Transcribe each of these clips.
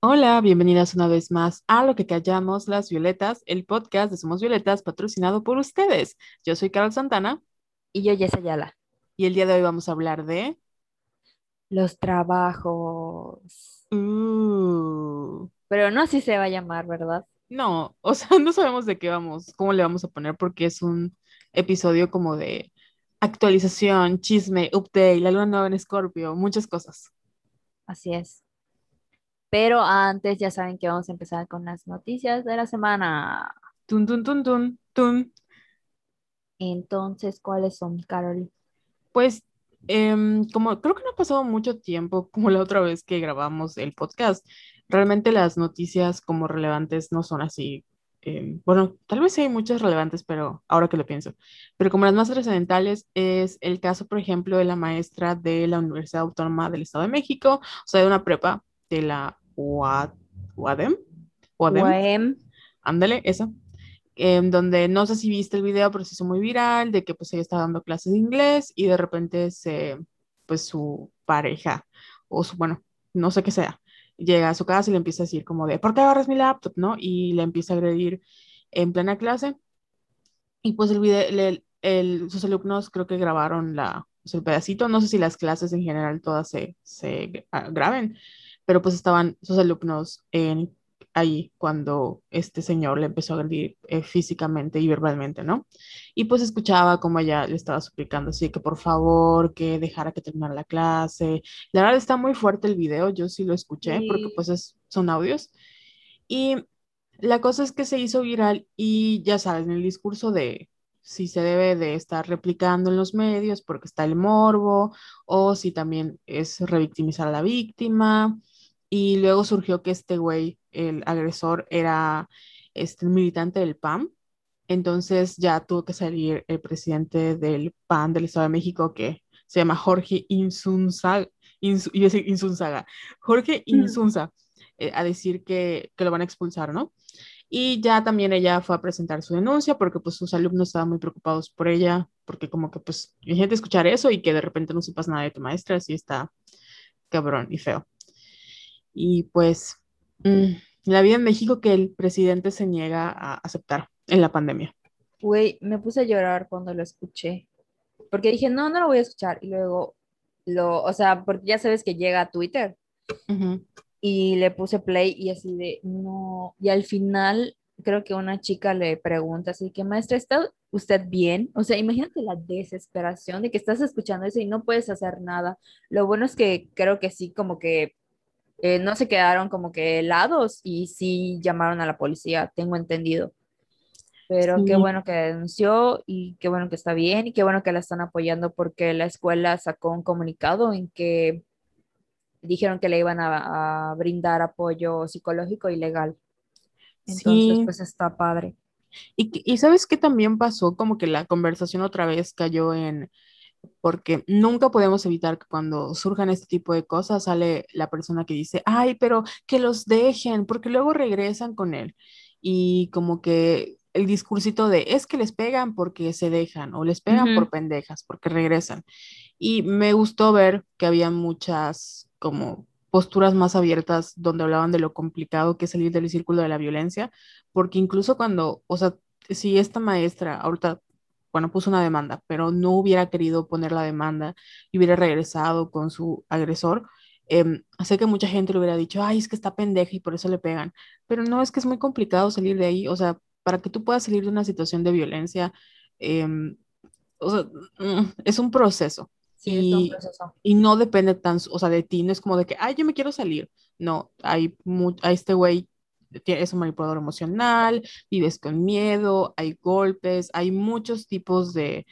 Hola, bienvenidas una vez más a Lo que callamos las violetas, el podcast de Somos Violetas patrocinado por ustedes. Yo soy Carol Santana Y yo, Jess Ayala. y el día de hoy vamos a hablar de... Los trabajos. Uh, Pero no así se va a llamar, ¿verdad? no, o sea, no sabemos de qué vamos, cómo le vamos a poner porque es un episodio como de actualización, chisme, update, la luna nueva en Escorpio, muchas cosas. Así es. Pero antes ya saben que vamos a empezar con las noticias de la semana. Tun, tun, tun, tun, tun. Entonces, ¿cuáles son, Carol? Pues, em, como creo que no ha pasado mucho tiempo como la otra vez que grabamos el podcast, realmente las noticias como relevantes no son así. em, bueno, tal vez sí hay muchas relevantes, pero ahora que lo pienso. Pero como las más trascendentales es el caso, por ejemplo, de la maestra de la Universidad Autónoma del Estado de México, o sea, de una prepa de la UADEM, UAM. ándale, esa en donde no sé si viste el video, pero se hizo muy viral, de que pues ella estaba dando clases de inglés y de repente se, pues su pareja, o su, bueno, no sé qué sea, llega a su casa y le empieza a decir como de, ¿por qué agarras mi laptop? ¿No? Y le empieza a agredir en plena clase y pues el video, el, el- sus alumnos creo que grabaron la, pues, el pedacito, no sé si las clases en general todas se, se ah, graben, pero pues estaban sus alumnos en, ahí cuando este señor le empezó a agredir eh, físicamente y verbalmente, ¿no? Y pues escuchaba como ella le estaba suplicando así que por favor, que dejara que terminara la clase. La verdad está muy fuerte el video, yo sí lo escuché porque pues es, son audios. Y la cosa es que se hizo viral y ya sabes, en el discurso de si se debe de estar replicando en los medios porque está el morbo o si también es revictimizar a la víctima. Y luego surgió que este güey, el agresor, era este, militante del PAN. Entonces ya tuvo que salir el presidente del PAN del Estado de México que se llama Jorge Insunza, Ins- iba a decir Insunzaga, Jorge. Insunza, eh, a decir que, que lo van a expulsar, ¿no? Y ya también ella fue a presentar su denuncia porque pues sus alumnos estaban muy preocupados por ella, porque como que pues imagínate escuchar eso y que de repente no sepas nada de tu maestra, así está cabrón y feo. Y pues mm, la vida en México que el presidente se niega a aceptar en la pandemia. Güey, me puse a llorar cuando lo escuché. Porque dije, no, no lo voy a escuchar. Y luego, lo, o sea, porque ya sabes que llega a Twitter. Ujú. y le puse play y así de, no, y al final creo que una chica le pregunta así que, maestra, ¿está usted bien? O sea, imagínate la desesperación de que estás escuchando eso y no puedes hacer nada. Lo bueno es que creo que sí, como que eh, no se quedaron como que helados y sí llamaron a la policía, tengo entendido. Pero qué Sí, bueno que denunció y qué bueno que está bien y qué bueno que la están apoyando porque la escuela sacó un comunicado en que dijeron que le iban a, a brindar apoyo psicológico y legal. Entonces, sí. pues está padre. Y, y sabes qué también pasó, como que la conversación otra vez cayó en, porque nunca podemos evitar que cuando surjan este tipo de cosas sale la persona que dice, ay, pero que los dejen, porque luego regresan con él. Y como que el discursito de, es que les pegan porque se dejan, o les pegan por pendejas, porque regresan. Y me gustó ver que había muchas como posturas más abiertas donde hablaban de lo complicado que es salir del círculo de la violencia, porque incluso cuando, o sea, si esta maestra ahorita, bueno, puso una demanda, pero no hubiera querido poner la demanda y hubiera regresado con su agresor, em, sé que mucha gente le hubiera dicho, ay, es que está pendeja y por eso le pegan, pero no, es que es muy complicado salir de ahí, o sea, para que tú puedas salir de una situación de violencia, em, o sea, mm, es un proceso Sí, es todo un y, proceso. y no depende tan, o sea, de ti, no es como de que, ay, yo me quiero salir. No, hay a este güey es un manipulador emocional, vives con miedo, hay golpes, hay muchos tipos de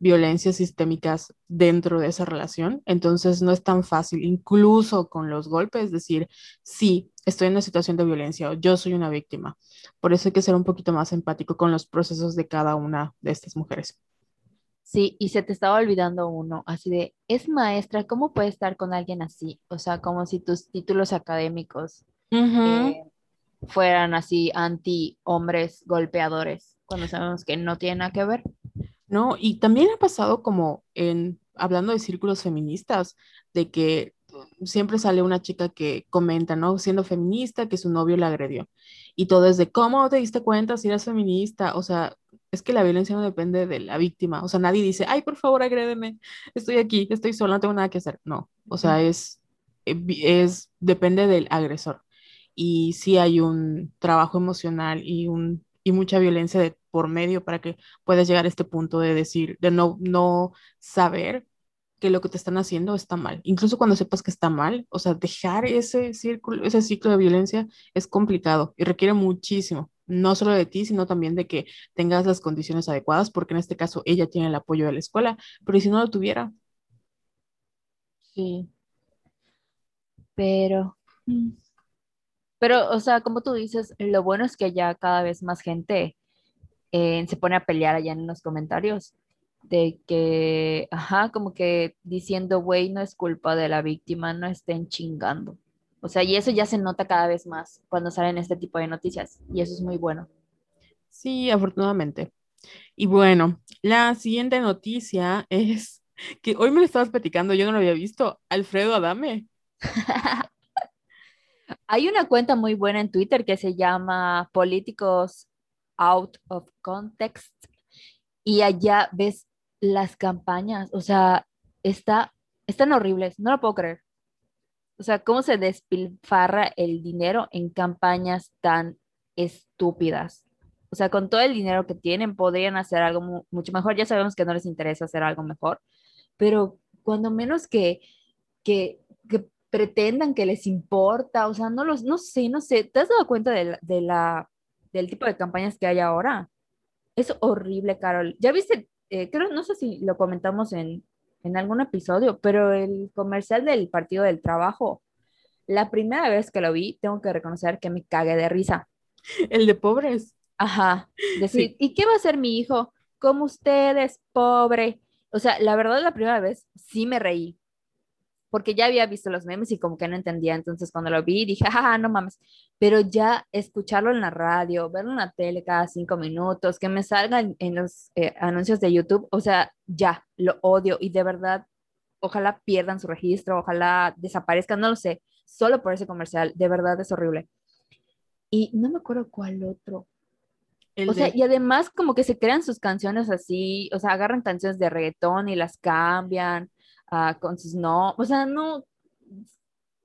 violencias sistémicas dentro de esa relación, entonces no es tan fácil, incluso con los golpes, decir, sí, estoy en una situación de violencia o yo soy una víctima. Por eso hay que ser un poquito más empático con los procesos de cada una de estas mujeres. Sí, y se te estaba olvidando uno, así de, es maestra, ¿cómo puede estar con alguien así? O sea, como si tus títulos académicos eh, fueran así anti-hombres golpeadores, cuando sabemos que no tiene nada que ver. No, y también ha pasado como en, hablando de círculos feministas, de que siempre sale una chica que comenta, ¿no? Siendo feminista, que su novio la agredió. Y todo es de, ¿cómo te diste cuenta si eres feminista? O sea, es que la violencia no depende de la víctima. O sea, nadie dice, ay, por favor, agrédeme, estoy aquí, estoy sola, no tengo nada que hacer. No, o sea, es, eh, es, depende del agresor. Y sí hay un trabajo emocional y, un, y mucha violencia de, por medio para que puedas llegar a este punto de decir, de no, no saber que lo que te están haciendo está mal. Incluso cuando sepas que está mal, o sea, dejar ese círculo, ese ciclo de violencia es complicado y requiere muchísimo, no solo de ti, sino también de que tengas las condiciones adecuadas, porque en este caso ella tiene el apoyo de la escuela, pero si no lo tuviera? Sí. Pero, mm, pero, o sea, como tú dices, lo bueno es que ya cada vez más gente eh, se pone a pelear allá en los comentarios de que, ajá, como que diciendo, güey, no es culpa de la víctima, no estén chingando. O sea, y eso ya se nota cada vez más cuando salen este tipo de noticias, y eso es muy bueno. Sí, afortunadamente. Y bueno, la siguiente noticia es que hoy me lo estabas platicando, yo no lo había visto, Alfredo Adame. Hay una cuenta muy buena en Twitter que se llama Políticos Out of Context y allá ves las campañas, o sea, está, están horribles, no lo puedo creer. O sea, cómo se despilfarra el dinero en campañas tan estúpidas. O sea, con todo el dinero que tienen, podrían hacer algo mucho mejor. Ya sabemos que no les interesa hacer algo mejor, pero cuando menos que, que pretendan que les importa, o sea, no los, no sé, no sé, ¿te has dado cuenta de de la, del tipo de campañas que hay ahora? Es horrible, Carol. ¿Ya viste eh, creo, no sé si lo comentamos en, en algún episodio, pero el comercial del Partido del Trabajo, la primera vez que lo vi, tengo que reconocer que me cagué de risa. El de pobres. Ajá. Decir, ¿y qué va a hacer mi hijo? Como ustedes, pobre. O sea, la verdad, la primera vez sí me reí porque ya había visto los memes y como que no entendía. Entonces cuando lo vi dije, ah, no mames. Pero ya escucharlo en la radio, verlo en la tele cada cinco minutos, que me salgan en los eh, anuncios de YouTube, o sea, ya, lo odio y de verdad, ojalá pierdan su registro, ojalá desaparezcan, no lo sé, solo por ese comercial, de verdad es horrible. Y no me acuerdo cuál otro. o sea, y además como que se crean sus canciones así, o sea, agarran canciones de reggaetón y las cambian Ah, con sus no, o sea, no,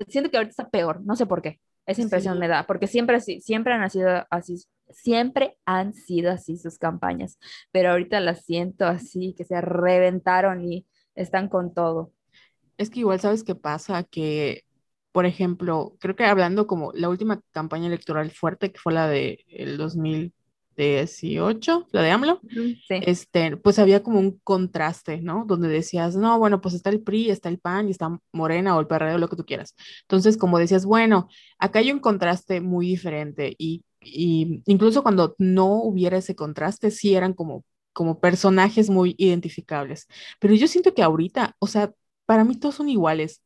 siento que ahorita está peor, no sé por qué, esa impresión me da, porque siempre, siempre han sido así, siempre han sido así sus campañas, pero ahorita las siento así, que se reventaron y están con todo. Es que igual sabes qué pasa, que por ejemplo, creo que hablando como la última campaña electoral fuerte, que fue la de el 2000, 18, la de AMLO, este, pues había como un contraste, ¿no? Donde decías, no, bueno, pues está el PRI, está el PAN y está Morena o el PRD, lo que tú quieras. Entonces, como decías, bueno, acá hay un contraste muy diferente y, y incluso cuando no hubiera ese contraste, sí eran como, como personajes muy identificables. Pero yo siento que ahorita, o sea, para mí todos son iguales.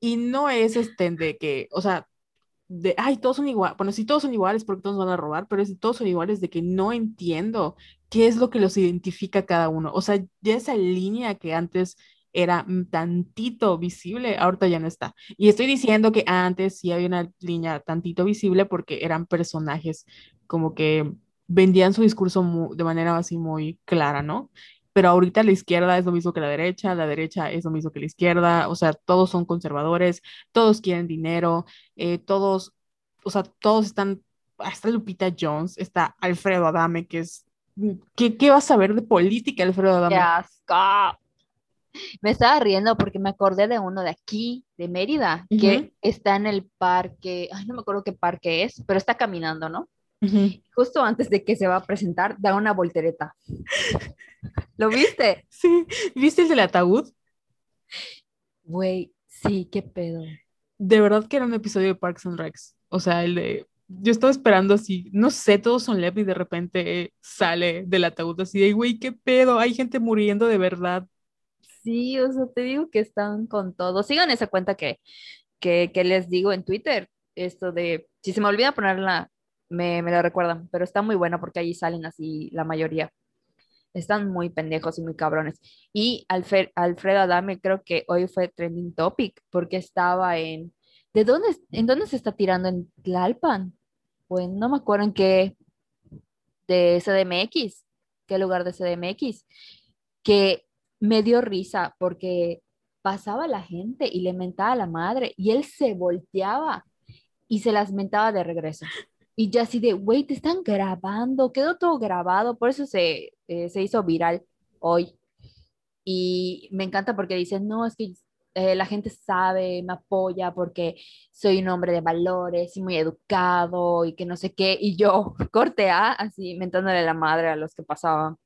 Y no es este de que, o sea, de, ay, todos son iguales, bueno, si todos son iguales, porque todos van a robar, pero es todos son iguales de que no entiendo qué es lo que los identifica cada uno. O sea, ya esa línea que antes era tantito visible, ahorita ya no está. Y estoy diciendo que antes sí había una línea tantito visible porque eran personajes como que vendían su discurso de manera así muy clara, ¿no? Pero ahorita la izquierda es lo mismo que la derecha, la derecha es lo mismo que la izquierda, o sea, todos son conservadores, todos quieren dinero, eh, todos, o sea, todos están, hasta Lupita Jones, está Alfredo Adame, que es, ¿qué, qué vas a ver de política, Alfredo Adame? ¡Qué asco! Me estaba riendo porque me acordé de uno de aquí, de Mérida, que está en el parque, ay, no me acuerdo qué parque es, pero está caminando, ¿no? Justo antes de que se va a presentar, da una voltereta. ¿Lo viste? Sí. ¿Viste el del ataúd? Güey, sí, qué pedo. De verdad que era un episodio de Parks and Recs. O sea, el de. Yo estaba esperando así, no sé, todos son leve y de repente sale del ataúd así de, güey, qué pedo, hay gente muriendo de verdad. Sí, o sea, te digo que están con todo. Sigan esa cuenta que, que, que les digo en Twitter, esto de, si se me olvida ponerla, me, me lo recuerdan, pero está muy bueno porque allí salen así la mayoría. Están muy pendejos y muy cabrones. Y Alfred, Alfredo Adame creo que hoy fue trending topic porque estaba en... ¿De dónde, en dónde se está tirando? ¿En Tlalpan? Pues no me acuerdo en qué, de CDMX, qué lugar de CDMX, que me dio risa porque pasaba la gente y le mentaba la madre y él se volteaba y se las mentaba de regreso. Y ya así de, güey, te están grabando, quedó todo grabado, por eso se, eh, se hizo viral hoy. Y me encanta porque dicen, no, es que eh, la gente sabe, me apoya porque soy un hombre de valores y muy educado y que no sé qué. Y yo, corte A, así mentándole la madre a los que pasaban.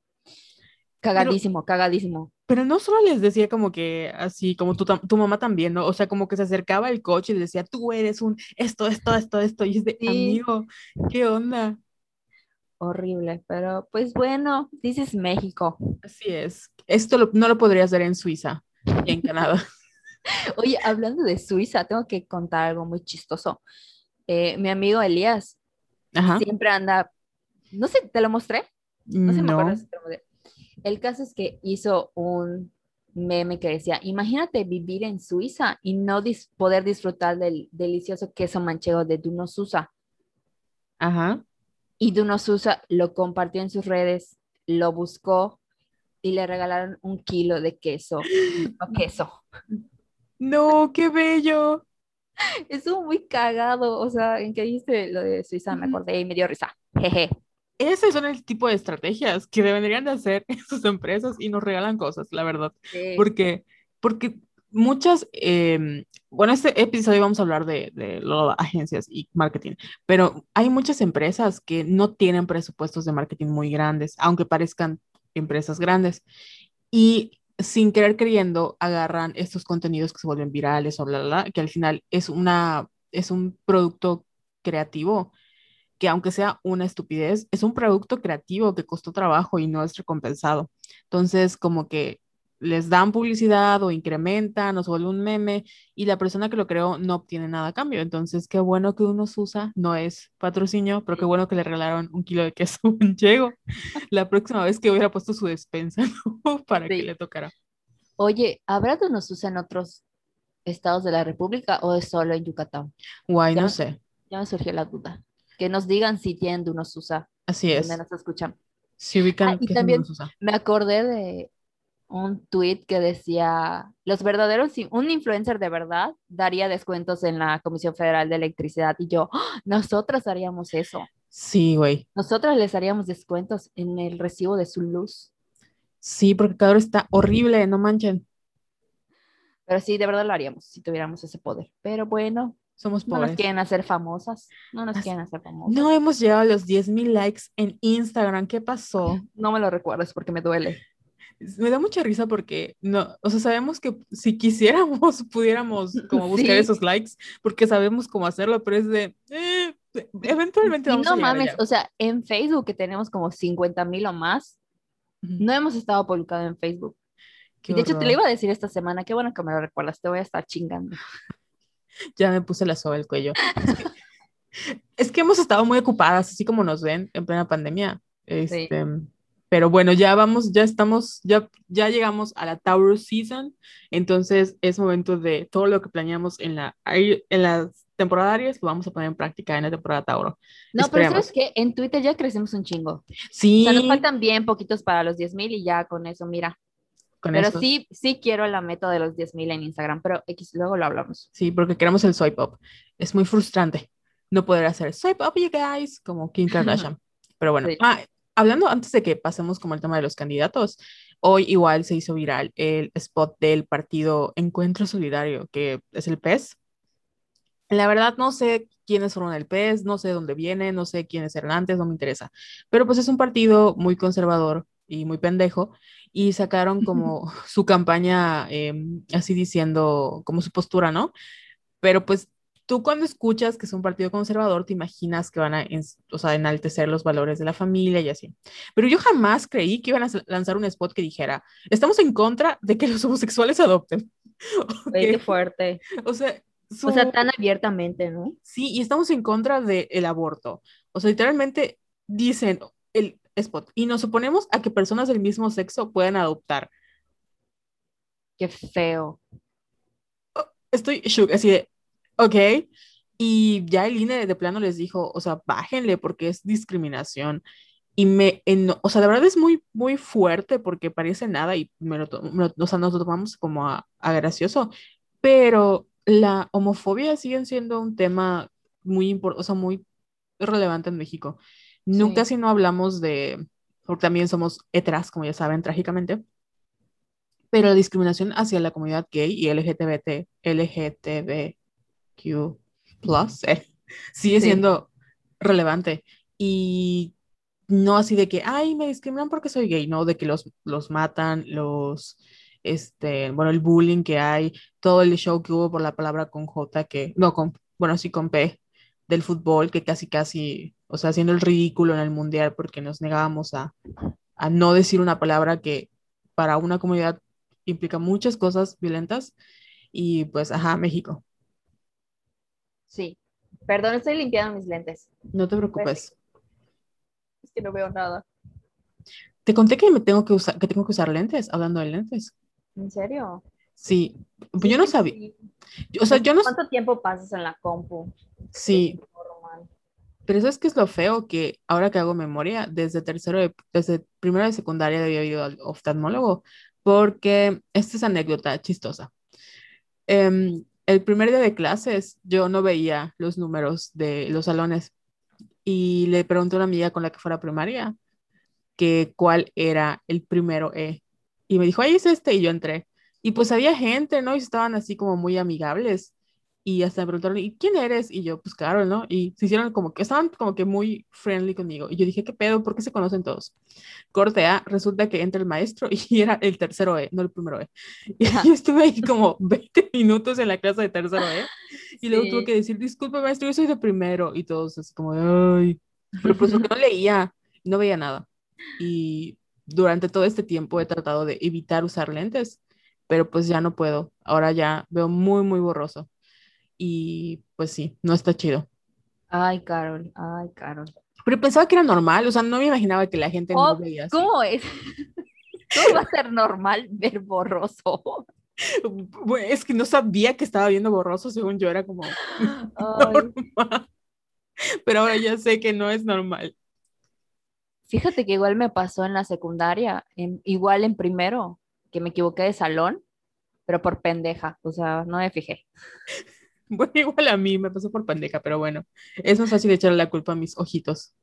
Cagadísimo, cagadísimo. Pero no solo les decía como que así, como tu, tu mamá también, ¿no? O sea, como que se acercaba el coche y decía, tú eres un esto, esto, esto, esto. Y es de, amigo, ¿qué onda? Horrible, pero pues bueno, dices México. Así es. Esto no lo podría hacer en Suiza y en Canadá. Oye, hablando de Suiza, tengo que contar algo muy chistoso. Eh, mi amigo Elías siempre anda, no sé, ¿te lo mostré? No sé, me acuerdo si te lo mostré. El caso es que hizo un meme que decía, imagínate vivir en Suiza y no poder disfrutar del delicioso queso manchego de Duno Susa. Ajá. Y Duno Susa lo compartió en sus redes, lo buscó y le regalaron un kilo de queso. queso. No, qué bello. Estuvo muy cagado, o sea, en que dice lo de Suiza me acordé y me dio risa. Jeje. Ese son el tipo de estrategias que deberían de hacer sus empresas y nos regalan cosas, la verdad. Porque, porque muchas, em, bueno, este episodio vamos a hablar de, de agencias y marketing, pero hay muchas empresas que no tienen presupuestos de marketing muy grandes, aunque parezcan empresas grandes. Y sin querer queriendo agarran estos contenidos que se vuelven virales o bla, bla, bla, que al final es, una, es un producto creativo que aunque sea una estupidez, es un producto creativo que costó trabajo y no es recompensado. Entonces, como que les dan publicidad o incrementan o se vuelve un meme y la persona que lo creó no obtiene nada a cambio. Entonces, qué bueno que uno usa, no es patrocinio, pero qué bueno que le regalaron un kilo de queso manchego la próxima vez que hubiera puesto su despensa para que le tocara. Oye, ¿habrá de unos usa en otros estados de la República o es solo en Yucatán? Guay, no sé. Ya me surgió la duda. Que nos digan si tienen de unos usa. Así es. Donde nos escuchan. Sí, ubican ah, y también me acordé de un tweet que decía, los verdaderos, un influencer de verdad daría descuentos en la Comisión Federal de Electricidad y yo, ¡Ah! nosotras haríamos eso. Sí, güey. Nosotras les haríamos descuentos en el recibo de su luz. Sí, porque cada hora está horrible, no manchen. Pero sí, de verdad lo haríamos si tuviéramos ese poder. Pero bueno, somos pobres. No nos quieren hacer famosas. No nos quieren hacer famosas. No hemos llegado a los 10 mil likes en Instagram. ¿Qué pasó? No me lo recuerdes porque me duele me da mucha risa porque no, o sea, sabemos que si quisiéramos pudiéramos como buscar esos likes porque sabemos cómo hacerlo, pero es de eh, eventualmente vamos no mames, o sea, en Facebook que tenemos como 50 mil o más, no hemos estado publicado en Facebook. y de hecho te lo iba a decir esta semana, qué bueno que me lo recuerdas, te voy a estar chingando. ya me puse la soga del cuello. Es que, hemos estado muy ocupadas, así como nos ven en plena pandemia. Este, pero bueno, ya vamos, ya estamos, ya, ya llegamos a la Taurus Season, entonces es momento de todo lo que planeamos en la, en las temporadarias lo vamos a poner en práctica en la temporada Tauro. No, pero pero es que en Twitter ya crecemos un chingo. Sí. O sea, nos faltan bien poquitos para los 10.000 y ya con eso, mira. Con pero sí, sí quiero la meta de los 10.000 en Instagram, pero X, luego lo hablamos. Sí, porque queremos el swipe up. Es muy frustrante no poder hacer swipe up, you guys, como Kim Kardashian. pero bueno, ah, hablando antes de que pasemos como el tema de los candidatos, hoy igual se hizo viral el spot del partido Encuentro Solidario, que es el PES. La verdad no sé quiénes fueron el PES, no sé dónde viene, no sé quiénes eran antes, no me interesa. Pero pues es un partido muy conservador y muy pendejo y sacaron como su campaña em, así diciendo como su postura, ¿no? Pero pues tú cuando escuchas que es un partido conservador, te imaginas que van a o sea, enaltecer los valores de la familia y así. Pero yo jamás creí que iban a lanzar un spot que dijera, estamos en contra de que los homosexuales adopten. Qué fuerte. O sea, o sea, tan abiertamente, ¿no? Sí, y estamos en contra del aborto. O sea, literalmente dicen, el, spot. Y nos oponemos a que personas del mismo sexo puedan adoptar. Qué feo. Estoy shook, así de, ok. Y ya el INE de plano les dijo, o sea, bájenle porque es discriminación. Y me, o sea, de verdad es muy, muy fuerte porque parece nada y me lo, o sea, nos lo tomamos como a, gracioso, pero la homofobia sigue siendo un tema muy importante, o sea, muy relevante en México. Nunca si no hablamos de, porque también somos heteras, como ya saben, trágicamente, pero la discriminación hacia la comunidad gay y LGTBT, LGTBQ+, eh, sigue siendo relevante. Y no así de que, ay, me discriminan porque soy gay, no, de que los, los matan, los, este, bueno, el bullying que hay, todo el show que hubo por la palabra con J, que, no, con, bueno, sí con P, del fútbol, que casi, casi, o sea, haciendo el ridículo en el mundial porque nos negábamos a, a no decir una palabra que para una comunidad implica muchas cosas violentas y pues, ajá, México. Sí. Perdón, estoy limpiando mis lentes. No te preocupes. Es que no veo nada. Te conté que me tengo que usar, que tengo que usar lentes, hablando de lentes. ¿En serio? Sí, pues yo no sabía. O sea, yo no... ¿Cuánto tiempo pasas en la compu? Sí. Pero eso es que es lo feo que ahora que hago memoria, desde tercero, de, desde primero de secundaria había ido al oftalmólogo, porque esta es anécdota chistosa. Em, el primer día de clases yo no veía los números de los salones y le pregunté a una amiga con la que fuera primaria que cuál era el primero E. Y me dijo, ahí es este, y yo entré. Y pues había gente, ¿no? Y estaban así como muy amigables. Y hasta me preguntaron, ¿y quién eres? Y yo, pues Carol, ¿no? Y se hicieron como que, estaban como que muy friendly conmigo. Y yo dije, ¿qué pedo? ¿Por qué se conocen todos? Corte A, resulta que entra el maestro y era el tercero E, no el primero E. Y yo estuve ahí como 20 minutos en la clase de tercero E. Y luego tuve que decir, disculpe maestro, yo soy de primero. Y todos así como, ay. Pero pues porque no leía, no veía nada. Y durante todo este tiempo he tratado de evitar usar lentes, pero pues ya no puedo. Ahora ya veo muy, muy borroso. Y pues sí, no está chido. Ay, Carol, ay, Carol. Pero pensaba que era normal, o sea, no me imaginaba que la gente no oh, veía así. ¿Cómo es? ¿Cómo va a ser normal ver borroso? Es que no sabía que estaba viendo borroso, según yo era como normal. Pero ahora ya sé que no es normal. Fíjate que igual me pasó en la secundaria, igual en primero, que me equivoqué de salón, pero por pendeja, o sea, no me fijé. Bueno, igual a mí me pasó por pendeja, pero bueno, es más fácil echarle la culpa a mis ojitos.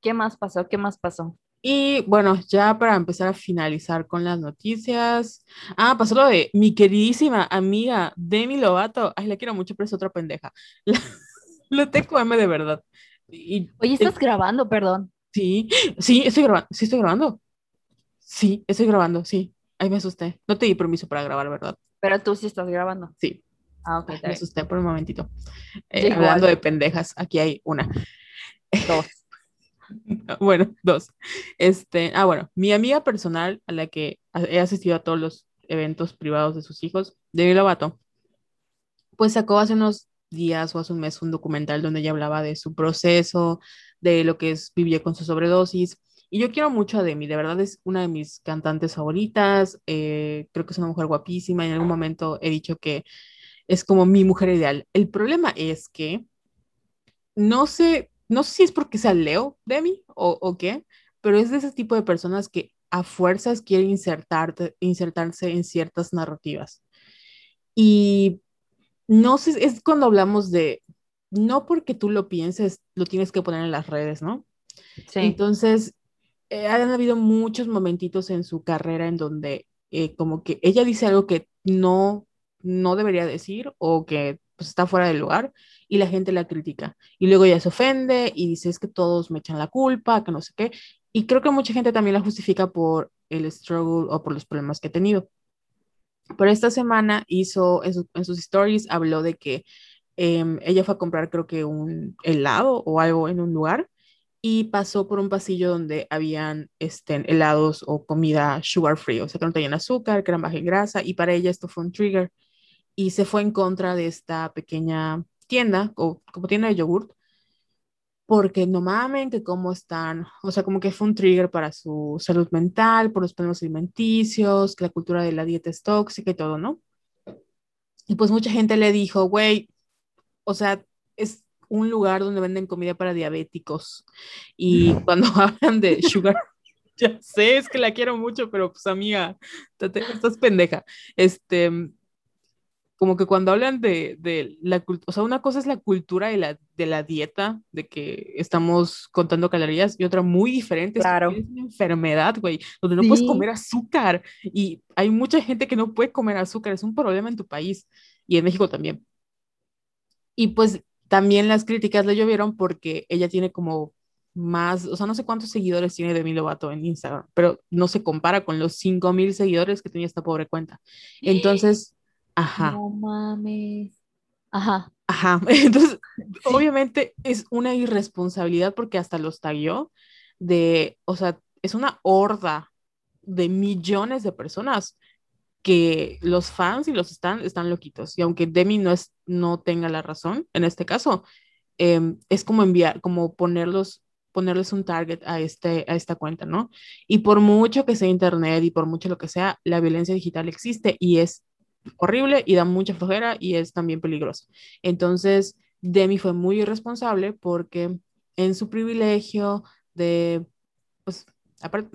¿Qué más pasó? ¿Qué más pasó? Y bueno, ya para empezar a finalizar con las noticias. Ah, pasó lo de mi queridísima amiga Demi Lovato. Ay, la quiero mucho, pero es otra pendeja. Lo tengo M de verdad. Y, Oye, ¿estás grabando? Perdón. Sí, sí, estoy grabando. Sí, estoy grabando. Sí, estoy grabando, sí. Ahí me asusté. No te di permiso para grabar, ¿verdad? Pero tú sí estás grabando. Sí. Ah, ok. me asusté por un momentito. Eh, hablando de pendejas, aquí hay una. Dos. bueno, dos. Este, ah, bueno, mi amiga personal a la que he asistido a todos los eventos privados de sus hijos, Debbie Lovato, pues sacó hace unos días o hace un mes un documental donde ella hablaba de su proceso, de lo que es vivir con su sobredosis. Y yo quiero mucho a Demi, de verdad es una de mis cantantes favoritas, eh, creo que es una mujer guapísima, en algún momento he dicho que es como mi mujer ideal. El problema es que no sé, no sé si es porque sea Leo Demi o, o qué, pero es de ese tipo de personas que a fuerzas quieren insertarte, insertarse en ciertas narrativas. Y no sé, es cuando hablamos de, no porque tú lo pienses, lo tienes que poner en las redes, ¿no? Sí. Entonces, eh, han habido muchos momentitos en su carrera en donde eh, como que ella dice algo que no, no debería decir o que pues, está fuera del lugar y la gente la critica. Y luego ella se ofende y dice es que todos me echan la culpa, que no sé qué. Y creo que mucha gente también la justifica por el struggle o por los problemas que ha tenido. Pero esta semana hizo, en, sus stories, habló de que em, ella fue a comprar creo que un helado o algo en un lugar y pasó por un pasillo donde habían este, helados o comida sugar free, o sea que no tenían azúcar, que eran baja en grasa y para ella esto fue un trigger y se fue en contra de esta pequeña tienda o como tienda de yogurt porque no mamen que cómo están, o sea, como que fue un trigger para su salud mental, por los problemas alimenticios, que la cultura de la dieta es tóxica y todo, ¿no? Y pues mucha gente le dijo, güey, o sea, es un lugar donde venden comida para diabéticos. Y cuando hablan de sugar, ya sé, es que la quiero mucho, pero pues amiga, estás pendeja. Este, como que cuando hablan de, de la cultura, o sea, una cosa es la cultura de la, de la dieta, de que estamos contando calorías, y otra muy diferente claro. es una enfermedad, güey, donde no puedes comer azúcar. Y hay mucha gente que no puede comer azúcar, es un problema en tu país y en México también. Y pues también las críticas le llovieron porque ella tiene como más, o sea, no sé cuántos seguidores tiene Demi Lovato en Instagram, pero no se compara con los 5 mil seguidores que tenía esta pobre cuenta. Entonces, ajá. No mames. Ajá. Ajá. Entonces, obviamente es una irresponsabilidad porque hasta los taguió de, o sea, es una horda de millones de personas que los fans y los están, están loquitos. Y aunque Demi no, es, no tenga la razón en este caso, em, es como enviar, como ponerlos, ponerles un target a, este, a esta cuenta, ¿no? Y por mucho que sea internet y por mucho lo que sea, la violencia digital existe y es horrible y da mucha flojera y es también peligroso. Entonces, Demi fue muy irresponsable porque en su privilegio de, pues, aparte,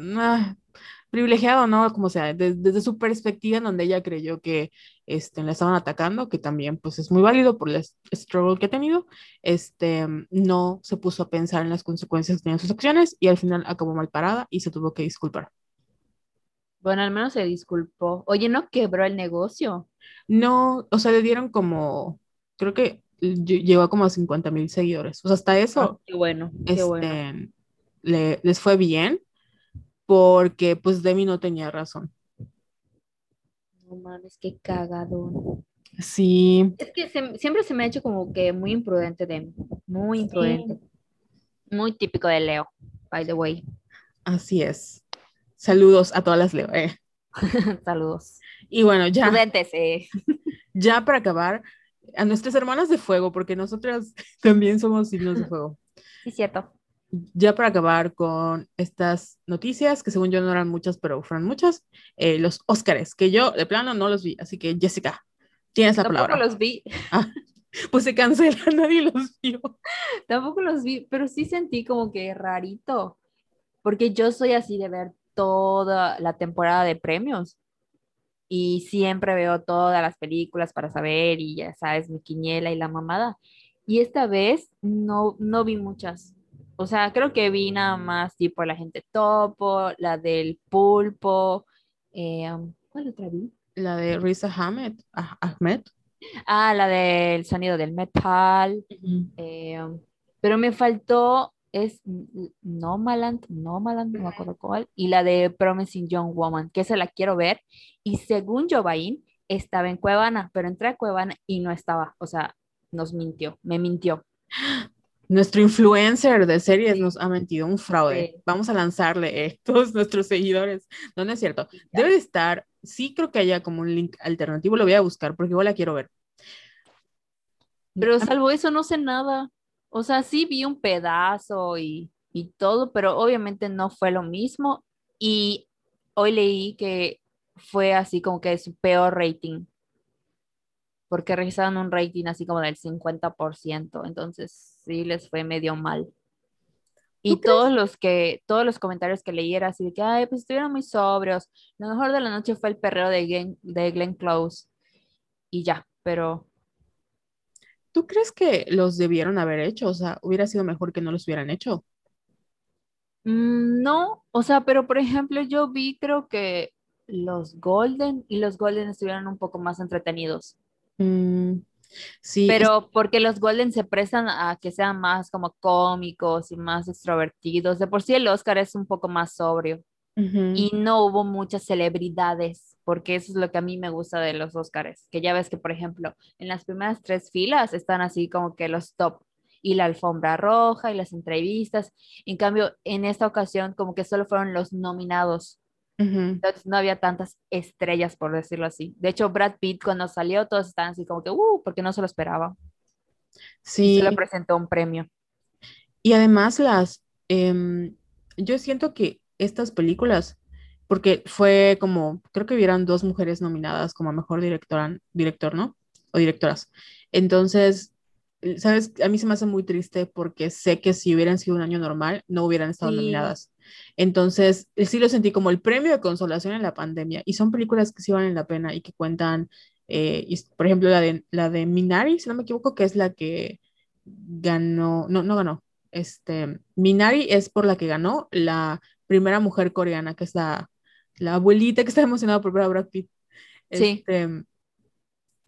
privilegiado, ¿no? Como sea, desde su perspectiva en donde ella creyó que este, la estaban atacando, que también pues es muy válido por el struggle que ha tenido, este, no se puso a pensar en las consecuencias que tenían sus acciones y al final acabó mal parada y se tuvo que disculpar. Bueno, al menos se disculpó. Oye, ¿no quebró el negocio? No, o sea, le dieron como, creo que llegó a como a 50 mil seguidores. O sea, hasta eso. Ah, qué bueno, qué este, bueno. Le, les fue bien porque pues Demi no tenía razón. No mames, qué cagado. Sí. Es que siempre se me ha hecho como que muy imprudente Demi, muy imprudente. Muy típico de Leo, by the way. Así es. Saludos a todas las Leo. Eh. Saludos. Y bueno, ya. Prudentes, eh. Ya para acabar, a nuestras hermanas de fuego, porque nosotras también somos signos de fuego. Sí, cierto ya para acabar con estas noticias, que según yo no eran muchas, pero fueron muchas, eh, los Óscares, que yo de plano no los vi, así que Jessica, tienes la Tampoco palabra. los vi. Ah, pues se cancelan, nadie los vio. Tampoco los vi, pero sí sentí como que rarito, porque yo soy así de ver toda la temporada de premios y siempre veo todas las películas para saber y ya sabes, mi quiniela y la mamada. Y esta vez no, no vi muchas o sea, creo que vi nada más tipo la gente topo, la del pulpo. Eh, ¿Cuál otra vi? La de Risa Ahmed. Ah, Ahmed. Ah, la del sonido del metal. Eh, pero me faltó, es Nomaland, Nomaland, no me acuerdo cuál. Y la de Promising Young Woman, que esa la quiero ver. Y según Jovain, estaba en Cuevana, pero entré a Cuevana y no estaba. O sea, nos mintió, me mintió. Nuestro influencer de series nos ha mentido, un fraude. Vamos a lanzarle a todos nuestros seguidores. No, no es cierto. Debe de estar, sí creo que haya como un link alternativo, lo voy a buscar porque igual la quiero ver. Pero salvo eso no sé nada. O sea, sí vi un pedazo y, y todo, pero obviamente no fue lo mismo. Y hoy leí que fue así como que su peor rating porque registraron un rating así como del 50%, entonces sí les fue medio mal. Y todos los que, todos los comentarios que leí era así de que, ay, pues estuvieron muy sobrios. Lo mejor de la noche fue el perreo de Glenn, de Glenn Close. Y ya, pero. ¿Tú crees que los debieron haber hecho? O sea, hubiera sido mejor que no los hubieran hecho. Mm, no, o sea, pero por ejemplo, yo vi creo que los Golden y los Golden estuvieron un poco más entretenidos. Mm, sí. Pero porque los Golden se prestan a que sean más como cómicos y más extrovertidos. De por sí el Oscar es un poco más sobrio. Y no hubo muchas celebridades, porque eso es lo que a mí me gusta de los Oscars, que ya ves que, por ejemplo, en las primeras tres filas están así como que los top y la alfombra roja y las entrevistas. En cambio, en esta ocasión como que solo fueron los nominados entonces no había tantas estrellas, por decirlo así. De hecho, Brad Pitt cuando salió, todos estaban así como que, uh, porque no se lo esperaba. Sí. se le presentó un premio. Y además las, em, yo siento que estas películas, porque fue como, creo que hubieran dos mujeres nominadas como mejor directora, director, ¿no? O directoras. Entonces, ¿sabes? A mí se me hace muy triste porque sé que si hubieran sido un año normal, no hubieran estado Sí, nominadas. Entonces, sí lo sentí como el premio de consolación en la pandemia. Y son películas que sí valen la pena y que cuentan, eh, his- por ejemplo, la de, la de Minari, si no me equivoco, que es la que ganó, no, no ganó. Este, Minari es por la que ganó la primera mujer coreana, que es la, la abuelita que está emocionada por ver a Brad Pitt. sí. Este,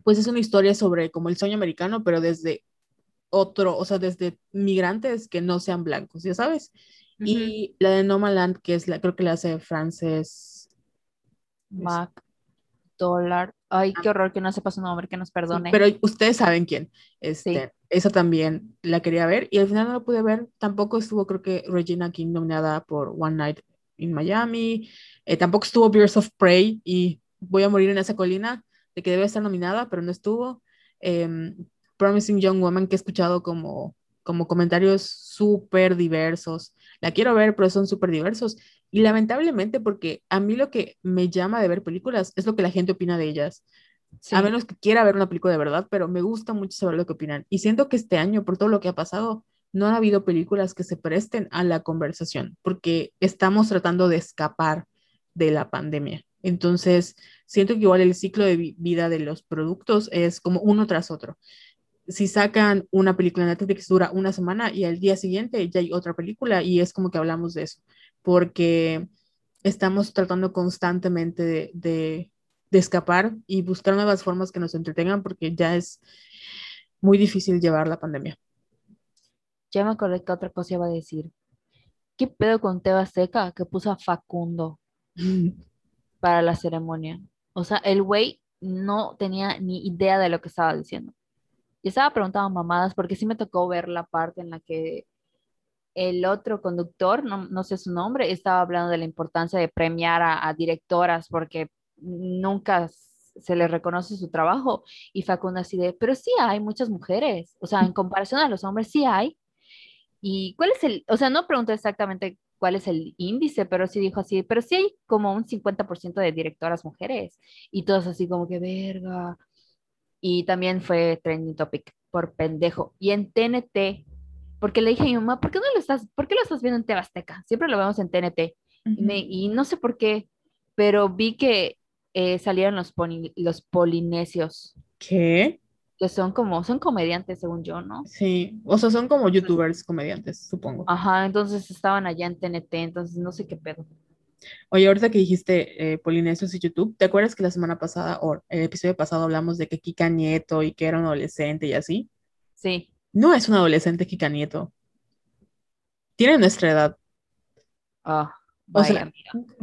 pues es una historia sobre como el sueño americano, pero desde otro, o sea, desde migrantes que no sean blancos, ya sabes. Ujú. Y la de Nomadland, que es la, creo que la hace Frances, es- Mac, dólar. Ay, ah, qué horror que no sepa su nombre, que nos sí, perdone. pero ustedes saben quién. Sí. Este, esa también la quería ver y al final no la pude ver. Tampoco estuvo, creo que Regina King nominada por One Night in Miami. Eh, tampoco estuvo Birds of Prey y Voy a morir en esa colina, de que debe estar nominada, pero no estuvo. Em, Promising Young Woman, que he escuchado como, como comentarios súper diversos. La quiero ver, pero son súper diversos. Y lamentablemente, porque a mí lo que me llama de ver películas es lo que la gente opina de ellas. A Sí. menos que quiera ver una película de verdad, pero me gusta mucho saber lo que opinan. Y siento que este año, por todo lo que ha pasado, no ha habido películas que se presten a la conversación, porque estamos tratando de escapar de la pandemia. Entonces, siento que igual el ciclo de vi- vida de los productos es como uno tras otro. Si sacan una película en Netflix dura una semana y al día siguiente ya hay otra película y es como que hablamos de eso, porque estamos tratando constantemente de escapar y buscar nuevas formas que nos entretengan porque ya es muy difícil llevar la pandemia. Ya me acordé que otra cosa iba a decir. ¿Qué pedo con Teba Seca que puso a Facundo para la ceremonia? O sea, el güey no tenía ni idea de lo que estaba diciendo. Y estaba preguntando mamadas porque sí me tocó ver la parte en la que el otro conductor, no, no sé su nombre, estaba hablando de la importancia de premiar a, a directoras porque nunca se les reconoce su trabajo. Y Facundo así de, pero sí hay muchas mujeres. O sea, en comparación a los hombres, sí hay. ¿Y cuál es el, o sea, no preguntó exactamente cuál es el índice, pero sí dijo así, pero sí hay como un 50% de directoras mujeres. Y todos así como que verga. Y también fue trending topic por pendejo. Y en TNT, porque le dije a mi mamá, ¿por qué no lo estás, por qué lo estás viendo en TV Azteca? Siempre lo vemos en TNT. Y, me, y no sé por qué, pero vi que eh, salieron los, poli- los polinesios, ¿Qué? Que son como, son comediantes según yo, ¿no? Sí, o sea, son como youtubers, comediantes, supongo. Ajá, entonces estaban allá en TNT, entonces no sé qué pedo. Oye, ahorita que dijiste eh, Polinesios y YouTube, ¿te acuerdas que la semana pasada o el episodio pasado hablamos de que Kika Nieto y que era un adolescente y así? Sí. No es un adolescente Kika Nieto, tiene nuestra edad. Ah, O vaya, sea,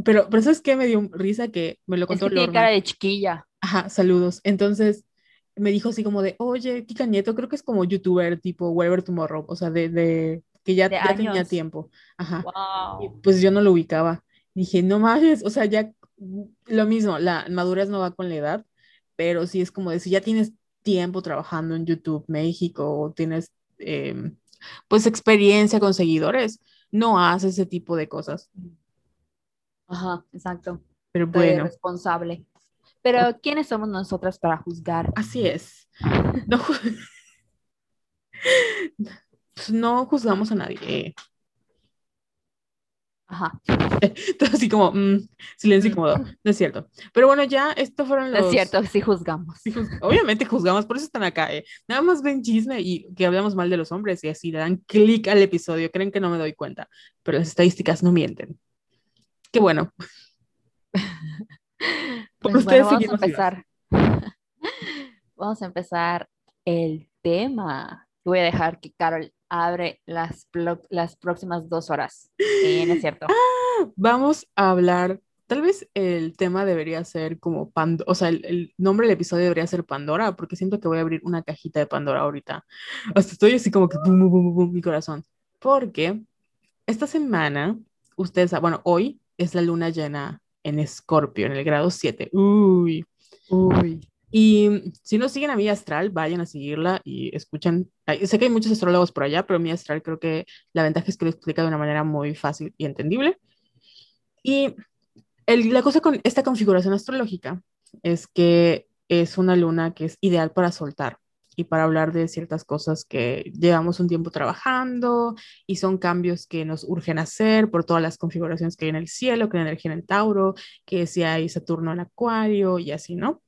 pero, pero ¿sabes qué? Me dio risa que me lo Es contó que tiene cara Lorna. de chiquilla. Ajá, saludos. Entonces me dijo así como de, oye, Kika Nieto, creo que es como youtuber tipo Whatever Tomorrow, o sea, de, de que ya, De ya tenía tiempo. Ajá. Y Wow. pues yo no lo ubicaba. Dije, no mames, o sea, ya mm, lo mismo, la madurez no va con la edad, pero sí es como de si ya tienes tiempo trabajando en YouTube México o tienes em, pues experiencia con seguidores, no haces ese tipo de cosas. Ajá, exacto. Pero bueno, irresponsable. o- Pero ¿quiénes somos nosotras para juzgar? así es. No, ju- pues, no juzgamos a nadie. eh. Ajá. Todo así como, mm, silencio Mm, incómodo. No es cierto. Pero bueno, ya, estos fueron No es los... cierto, sí juzgamos. Sí, juz- obviamente juzgamos, por eso están acá, ¿eh? Nada más ven chisme y que hablamos mal de los hombres y así le dan clic al episodio. Creen que no me doy cuenta, pero las estadísticas no mienten. Qué bueno, por Pues bueno, ustedes vamos a empezar. Vamos a empezar el tema. Voy a dejar que Carol abre las, las próximas dos horas. Sí, no es cierto. Vamos a hablar, tal vez el tema debería ser como Pandora, o sea, el, el nombre del episodio debería ser Pandora, porque siento que voy a abrir una cajita de Pandora ahorita. Hasta estoy así como que bum, bum, bum, bum, mi corazón. Porque esta semana, ustedes, sa- bueno, hoy es la luna llena en Escorpio, en el grado 7. Uy, Uy. Y si no siguen a mi astral, vayan a seguirla y escuchen. Sé que hay muchos astrólogos por allá, pero mi astral creo que la ventaja es que lo explica de una manera muy fácil y entendible. Y el, la cosa con esta configuración astrológica es que es una luna que es ideal para soltar y para hablar de ciertas cosas que llevamos un tiempo trabajando y son cambios que nos urgen hacer por todas las configuraciones que hay en el cielo, que hay energía en el Tauro, que si hay Saturno en Acuario y así, ¿no?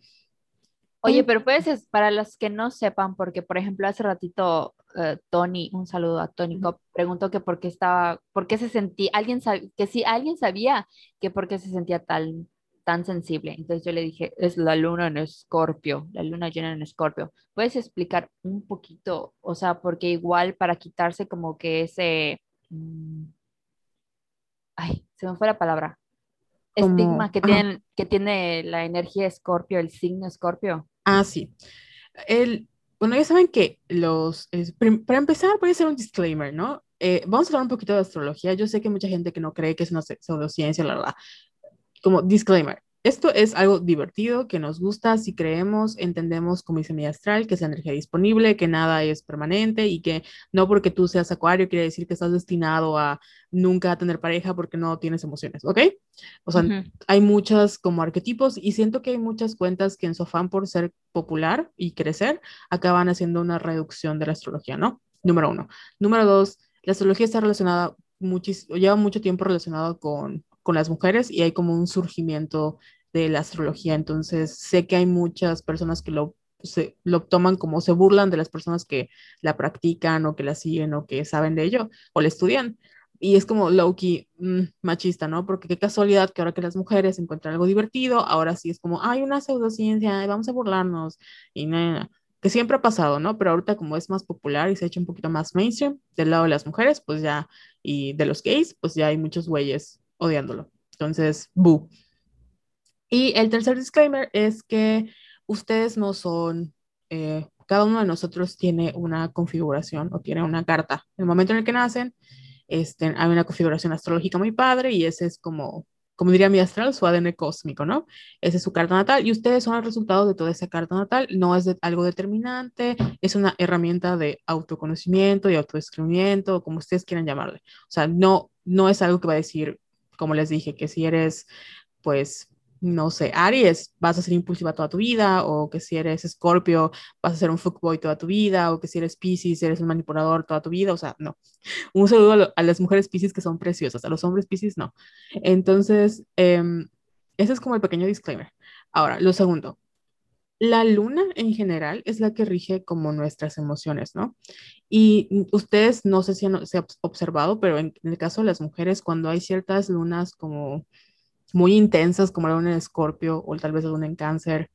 Oye, pero puedes, para los que no sepan, porque por ejemplo hace ratito uh, Tony, un saludo a Tony Cop, preguntó que por qué estaba, por qué se sentía, alguien que si alguien sabía que por qué se sentía tal, tan sensible. Entonces yo le dije, es la luna en escorpio, la luna llena en escorpio. ¿Puedes explicar un poquito? O sea, porque igual para quitarse como que ese... Mm, ay, se me fue la palabra. Estigma que, tiene, que tiene la energía escorpio, el signo escorpio. Ah, sí. El, bueno, ya saben que los, para empezar, voy a hacer un disclaimer, ¿no? Eh, vamos a hablar un poquito de astrología. Yo sé que mucha gente que no cree que es una pseudociencia, la verdad. Como disclaimer, esto es algo divertido, que nos gusta, si creemos, entendemos como dice mi astral, que es energía disponible, que nada es permanente y que no porque tú seas acuario quiere decir que estás destinado a nunca tener pareja porque no tienes emociones, ¿ok? O sea, hay muchas como arquetipos y siento que hay muchas cuentas que en su afán por ser popular y crecer acaban haciendo una reducción de la astrología, ¿no? Número uno. Número dos, la astrología está relacionada, lleva mucho tiempo relacionado con con las mujeres y hay como un surgimiento de la astrología. Entonces, sé que hay muchas personas que lo, se, lo toman como se burlan de las personas que la practican o que la siguen o que saben de ello o la estudian. Y es como low-key mm, machista, ¿no? Porque qué casualidad que ahora que las mujeres encuentran algo divertido, ahora sí es como, hay una pseudociencia, vamos a burlarnos. Y nada, que siempre ha pasado, ¿no? Pero ahorita como es más popular y se ha hecho un poquito más mainstream del lado de las mujeres, pues ya, y de los gays, pues ya hay muchos güeyes odiándolo. Entonces, bu. Y el tercer disclaimer es que ustedes no son, eh, cada uno de nosotros tiene una configuración o tiene una carta. En el momento en el que nacen, este, hay una configuración astrológica muy padre y ese es como, como diría mi astral, su ADN cósmico, ¿no? Esa es su carta natal y ustedes son el resultado de toda esa carta natal. No es de, algo determinante, es una herramienta de autoconocimiento y autodescubrimiento, como ustedes quieran llamarle. O sea, no, no es algo que va a decir como les dije, que si eres, pues, no sé, Aries, vas a ser impulsiva toda tu vida, o que si eres Escorpio, vas a ser un fuckboy toda tu vida, o que si eres Pisces, eres un manipulador toda tu vida, o sea, no. Un saludo a, las mujeres Pisces que son preciosas, a los hombres Pisces no. Entonces, eh, ese es como el pequeño disclaimer. Ahora, lo segundo, la luna en general es la que rige como nuestras emociones, ¿no? Y ustedes, no sé si se ha observado, pero en, el caso de las mujeres, cuando hay ciertas lunas como muy intensas, como la luna en Escorpio o tal vez la luna en Cáncer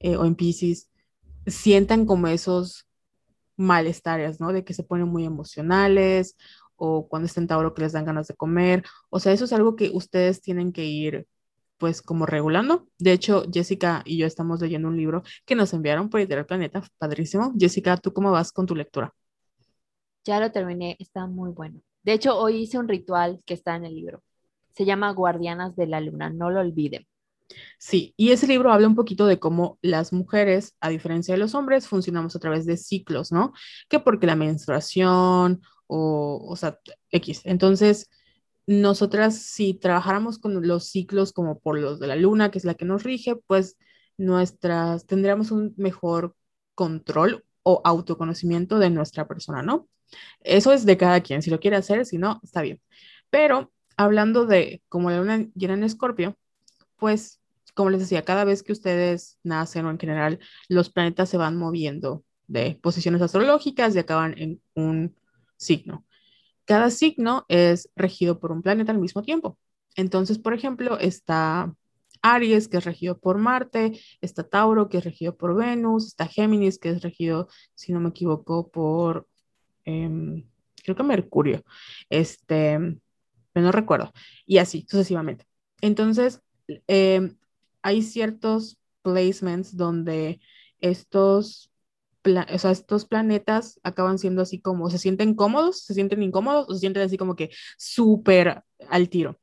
eh, o en Pisces, sientan como esos malestares, ¿no? De que se ponen muy emocionales o cuando están en Tauro que les dan ganas de comer. O sea, eso es algo que ustedes tienen que ir pues como regulando. De hecho, Jessica y yo estamos leyendo un libro que nos enviaron por Editorial Planeta, padrísimo. Jessica, ¿tú cómo vas con tu lectura? Ya lo terminé, está muy bueno. De hecho, hoy hice un ritual que está en el libro. Se llama Guardianas de la Luna, no lo olviden. Sí, y ese libro habla un poquito de cómo las mujeres, a diferencia de los hombres, funcionamos a través de ciclos, ¿no? Que porque la menstruación o, o sea, X. Entonces, nosotras si trabajáramos con los ciclos como por los de la luna, que es la que nos rige, pues nuestras tendríamos un mejor control o autoconocimiento de nuestra persona, ¿no? Eso es de cada quien, si lo quiere hacer, si no, está bien. Pero hablando de como la luna llena en escorpio, pues como les decía, cada vez que ustedes nacen o en general los planetas se van moviendo de posiciones astrológicas y acaban en un signo cada signo es regido por un planeta al mismo tiempo. Entonces, por ejemplo, está Aries, que es regido por Marte, está Tauro, que es regido por Venus, está Géminis, que es regido, si no me equivoco, por, em, creo que Mercurio, este, no recuerdo, y así sucesivamente. Entonces, em, hay ciertos placements donde estos o sea, estos planetas acaban siendo así como, se sienten cómodos, se sienten incómodos o se sienten así como que súper al tiro.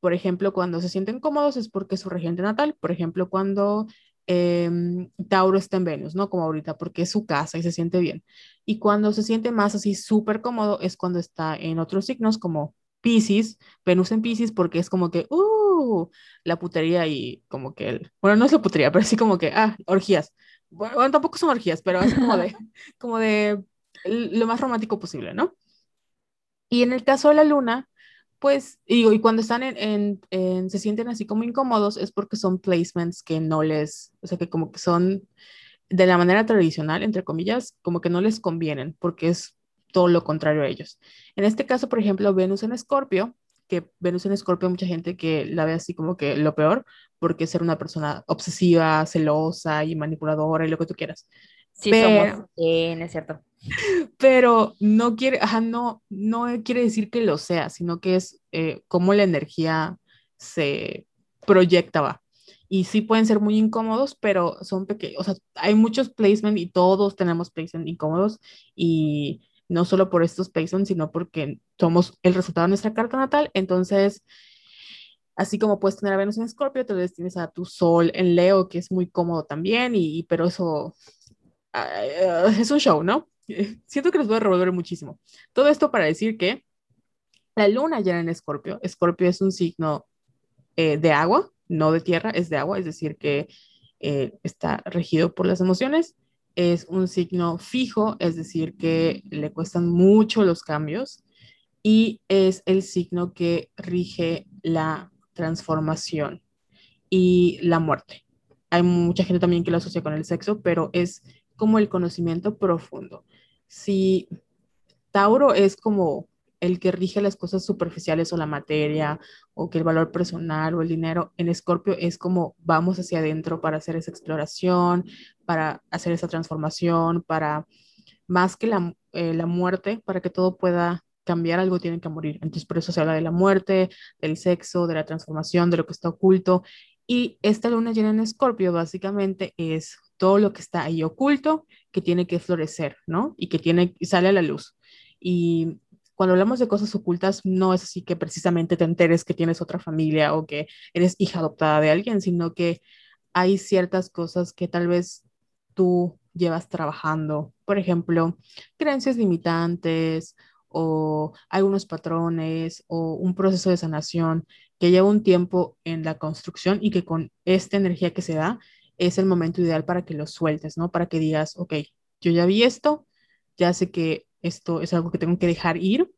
Por ejemplo, cuando se sienten cómodos es porque su regente natal. Por ejemplo, cuando em, Tauro está en Venus, ¿no? Como ahorita, porque es su casa y se siente bien. Y cuando se siente más así súper cómodo es cuando está en otros signos como Pisces, Venus en Pisces, porque es como que, uh, la putería y como que, el, bueno, no es la putería, pero sí como que, ah, orgías. Bueno, tampoco son orgías, pero es como de, como de lo más romántico posible, ¿no? Y en el caso de la luna, pues, digo, y cuando están en, en, se sienten así como incómodos, es porque son placements que no les, o sea, que como que son de la manera tradicional, entre comillas, como que no les convienen, porque es todo lo contrario a ellos. En este caso, por ejemplo, Venus en Escorpio, que Venus en Escorpio, mucha gente que la ve así como que lo peor, porque ser una persona obsesiva, celosa y manipuladora y lo que tú quieras. Sí, somos, es cierto. Pero no quiere, ajá, no, no quiere decir que lo sea, sino que es eh, como la energía se proyecta, va. Y sí pueden ser muy incómodos, pero son pequeños, o sea, hay muchos placements y todos tenemos placements incómodos y no solo por estos placements, sino porque somos el resultado de nuestra carta natal. Entonces, así como puedes tener a Venus en Escorpio, te tienes a tu Sol en Leo, que es muy cómodo también, y, pero eso ah, es un show, ¿no? Siento que les voy a revolver muchísimo. Todo esto para decir que la luna llena en Escorpio, Escorpio es un signo eh, de agua, no de tierra, es de agua, es decir, que eh, está regido por las emociones es un signo fijo, es decir, que le cuestan mucho los cambios y es el signo que rige la transformación y la muerte. Hay mucha gente también que lo asocia con el sexo, pero es como el conocimiento profundo. Si Tauro es como el que rige las cosas superficiales o la materia o que el valor personal o el dinero en Escorpio es como vamos hacia adentro para hacer esa exploración, para hacer esa transformación, para más que la, eh, la muerte, para que todo pueda cambiar, algo tiene que morir. Entonces por eso se habla de la muerte, del sexo, de la transformación, de lo que está oculto. Y esta luna llena en Escorpio básicamente es todo lo que está ahí oculto que tiene que florecer, ¿no? Y que tiene, sale a la luz. Y cuando hablamos de cosas ocultas, no es así que precisamente te enteres que tienes otra familia o que eres hija adoptada de alguien, sino que hay ciertas cosas que tal vez tú llevas trabajando. Por ejemplo, creencias limitantes o algunos patrones o un proceso de sanación que lleva un tiempo en la construcción y que con esta energía que se da es el momento ideal para que lo sueltes, ¿no? Para que digas, ok, yo ya vi esto, ya sé que esto es algo que tengo que dejar ir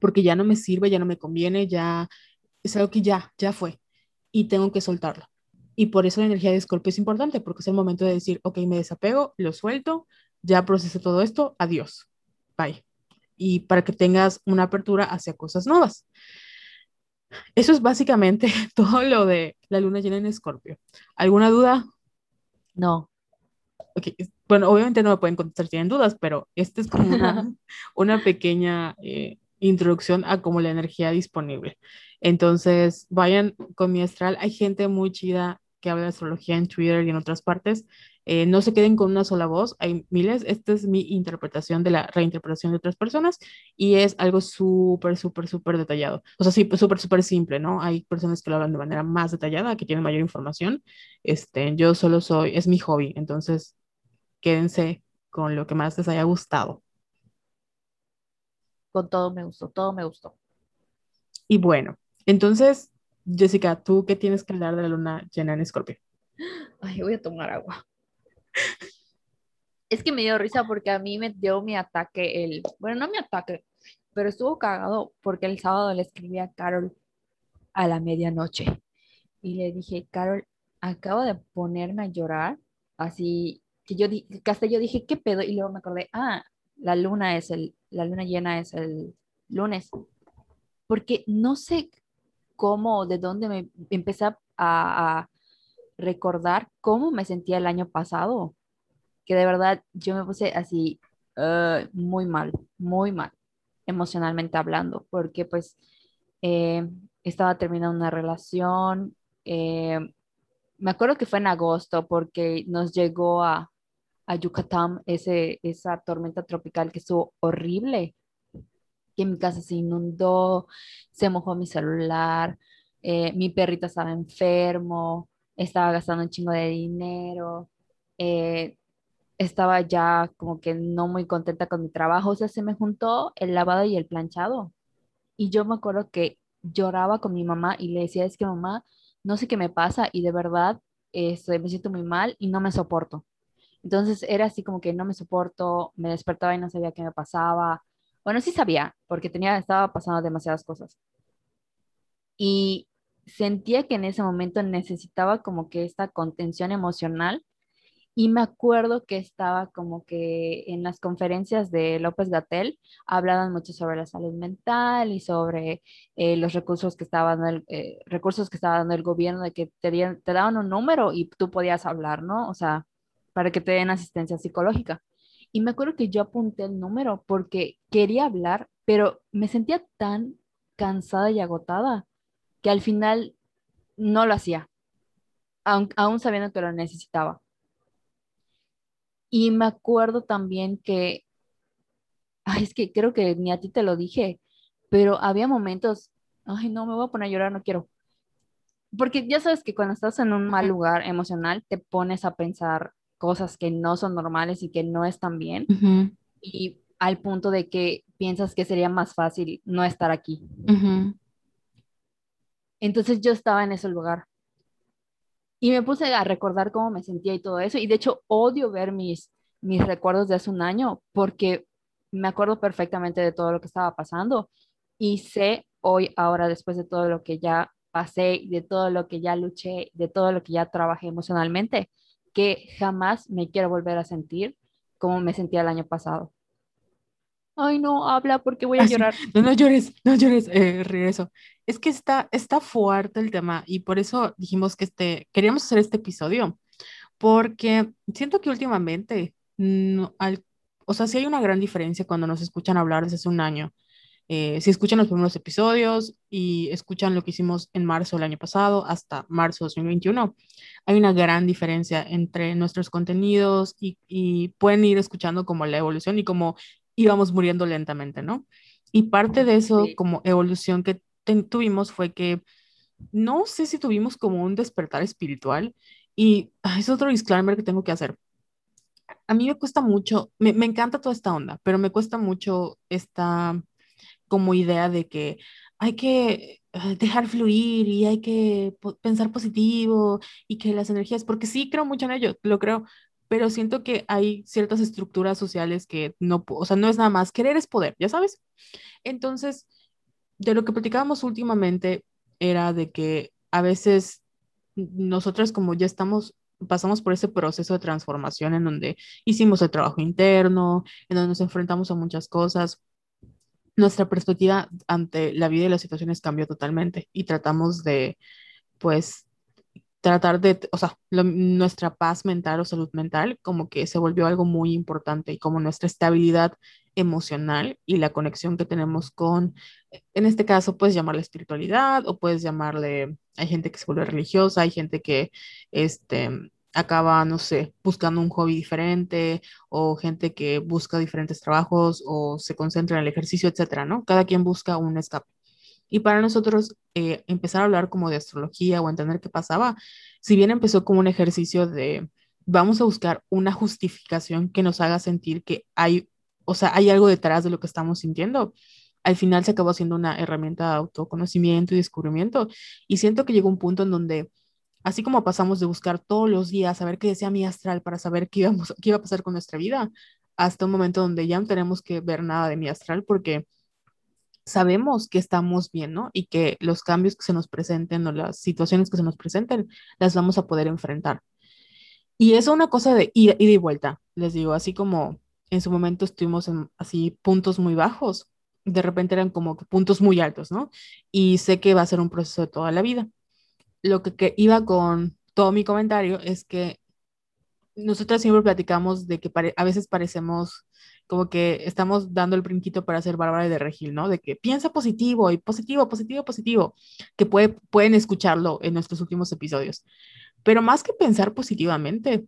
porque ya no me sirve, ya no me conviene, ya es algo que ya, ya fue y tengo que soltarlo. Y por eso la energía de Escorpio es importante, porque es el momento de decir, ok, me desapego, lo suelto, ya procesé todo esto, adiós, bye. Y para que tengas una apertura hacia cosas nuevas. Eso es básicamente todo lo de la luna llena en Escorpio. ¿Alguna duda? No. Okay. Bueno, obviamente no me pueden contestar si tienen dudas, pero esta es como una, una pequeña eh, introducción a como la energía disponible. Entonces, vayan con mi astral. Hay gente muy chida que habla de astrología en Twitter y en otras partes. Eh, no se queden con una sola voz, hay miles. Esta es mi interpretación de la reinterpretación de otras personas y es algo súper, súper, súper detallado. O sea, sí, pues, súper, súper simple, ¿no? Hay personas que lo hablan de manera más detallada, que tienen mayor información. Este, yo solo soy, es mi hobby, entonces quédense con lo que más les haya gustado. Con todo me gustó, todo me gustó. Y bueno, entonces, Jessica, ¿tú qué tienes que hablar de la luna llena en Escorpio? Ay, voy a tomar agua. Es que me dio risa porque a mí me dio mi ataque, el, bueno, no mi ataque, pero estuvo cagado porque el sábado le escribí a Carol a la medianoche y le dije, Carol, acabo de ponerme a llorar, así que yo, hasta yo dije, ¿qué pedo? Y luego me acordé, ah, la luna es el, la luna llena es el lunes, porque no sé cómo, de dónde me empecé a, recordar cómo me sentía el año pasado, que de verdad yo me puse así uh, muy mal, muy mal, emocionalmente hablando, porque pues eh, estaba terminando una relación, eh, me acuerdo que fue en agosto porque nos llegó a, a Yucatán ese, esa tormenta tropical que estuvo horrible, que mi casa se inundó, se mojó mi celular, eh, mi perrita estaba enfermo, estaba gastando un chingo de dinero, eh, estaba ya como que no muy contenta con mi trabajo, o sea, se me juntó el lavado y el planchado. Y yo me acuerdo que lloraba con mi mamá y le decía, es que mamá, no sé qué me pasa y de verdad este, me siento muy mal y no me soporto. Entonces era así como que no me soporto, me despertaba y no sabía qué me pasaba. Bueno, sí sabía, porque tenía, estaba pasando demasiadas cosas. Y sentía que en ese momento necesitaba como que esta contención emocional y me acuerdo que estaba como que en las conferencias de López Gatel hablaban mucho sobre la salud mental y sobre eh, los recursos que estaba dando el, eh, recursos que estaba dando el gobierno de que te, te daban un número y tú podías hablar, ¿no? O sea, para que te den asistencia psicológica. Y me acuerdo que yo apunté el número porque quería hablar, pero me sentía tan cansada y agotada que al final no lo hacía, aun, aún sabiendo que lo necesitaba. Y me acuerdo también que, ay, es que creo que ni a ti te lo dije, pero había momentos, ay, no, me voy a poner a llorar, no quiero. Porque ya sabes que cuando estás en un mal lugar emocional, te pones a pensar cosas que no son normales y que no están bien. Y al punto de que piensas que sería más fácil no estar aquí. Entonces yo estaba en ese lugar y me puse a recordar cómo me sentía y todo eso. Y de hecho odio ver mis, mis recuerdos de hace un año porque me acuerdo perfectamente de todo lo que estaba pasando. Y sé hoy, ahora, después de todo lo que ya pasé, de todo lo que ya luché, de todo lo que ya trabajé emocionalmente, que jamás me quiero volver a sentir como me sentía el año pasado. Ay, no, habla porque voy a llorar. No, no llores, no llores, eh, regreso. Es que está, está fuerte el tema y por eso dijimos que este, queríamos hacer este episodio, porque siento que últimamente, no, al, o sea, sí hay una gran diferencia cuando nos escuchan hablar desde hace un año. Eh, si escuchan los primeros episodios y escuchan lo que hicimos en marzo del año pasado hasta marzo de 2021, hay una gran diferencia entre nuestros contenidos y, y pueden ir escuchando como la evolución y como íbamos muriendo lentamente, ¿no? Y parte de eso como evolución que tuvimos fue que no sé si tuvimos como un despertar espiritual y es otro disclaimer que tengo que hacer. A mí me cuesta mucho, me, me encanta toda esta onda, pero me cuesta mucho esta como idea de que hay que eh, dejar fluir y hay que pensar positivo y que las energías, porque sí creo mucho en ello, lo creo, pero siento que hay ciertas estructuras sociales que no, o sea, no es nada más, querer es poder, ya sabes. Entonces, de lo que platicábamos últimamente era de que a veces nosotras como ya estamos, pasamos por ese proceso de transformación en donde hicimos el trabajo interno, en donde nos enfrentamos a muchas cosas, nuestra perspectiva ante la vida y las situaciones cambió totalmente y tratamos de, pues, tratar de, o sea, nuestra paz mental o salud mental como que se volvió algo muy importante y como nuestra estabilidad emocional y la conexión que tenemos con, en este caso, puedes llamarle espiritualidad o puedes llamarle, hay gente que se vuelve religiosa, hay gente que, este, acaba, no sé, buscando un hobby diferente o gente que busca diferentes trabajos o se concentra en el ejercicio, etcétera, ¿no? Cada quien busca un escape. Y para nosotros eh, empezar a hablar como de astrología o entender qué pasaba, si bien empezó como un ejercicio de vamos a buscar una justificación que nos haga sentir que hay, o sea, hay algo detrás de lo que estamos sintiendo, al final se acabó siendo una herramienta de autoconocimiento y descubrimiento. Y siento que llegó un punto en donde, así como pasamos de buscar todos los días, saber qué decía mi astral para saber qué, iba a pasar con nuestra vida, hasta un momento donde ya no tenemos que ver nada de mi astral porque sabemos que estamos bien, ¿no? Y que los cambios que se nos presenten o las situaciones que se nos presenten, las vamos a poder enfrentar. Y es una cosa de ida, y vuelta, les digo, así como en su momento estuvimos en así puntos muy bajos, de repente eran como puntos muy altos, ¿no? Y sé que va a ser un proceso de toda la vida. Lo que, que iba con todo mi comentario es que nosotros siempre platicamos de que a veces parecemos como que estamos dando el brinquito para ser Bárbara de Regil, ¿no? De que piensa positivo y positivo, positivo, positivo, que puede, pueden escucharlo en nuestros últimos episodios. Pero más que pensar positivamente,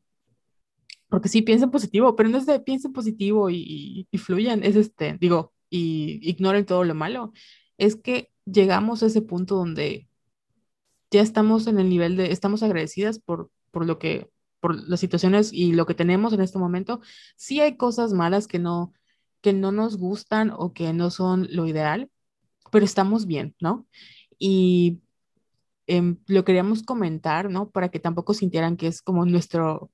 porque sí piensen positivo, pero no es de piensen positivo y, y, fluyan, es este, digo, y ignoren todo lo malo, es que llegamos a ese punto donde ya estamos en el nivel de, estamos agradecidas por, por lo que, por las situaciones y lo que tenemos en este momento. Sí hay cosas malas que no, que no nos gustan o que no son lo ideal, pero estamos bien, ¿no? Y em, lo queríamos comentar, ¿no? Para que tampoco sintieran que es como nuestro,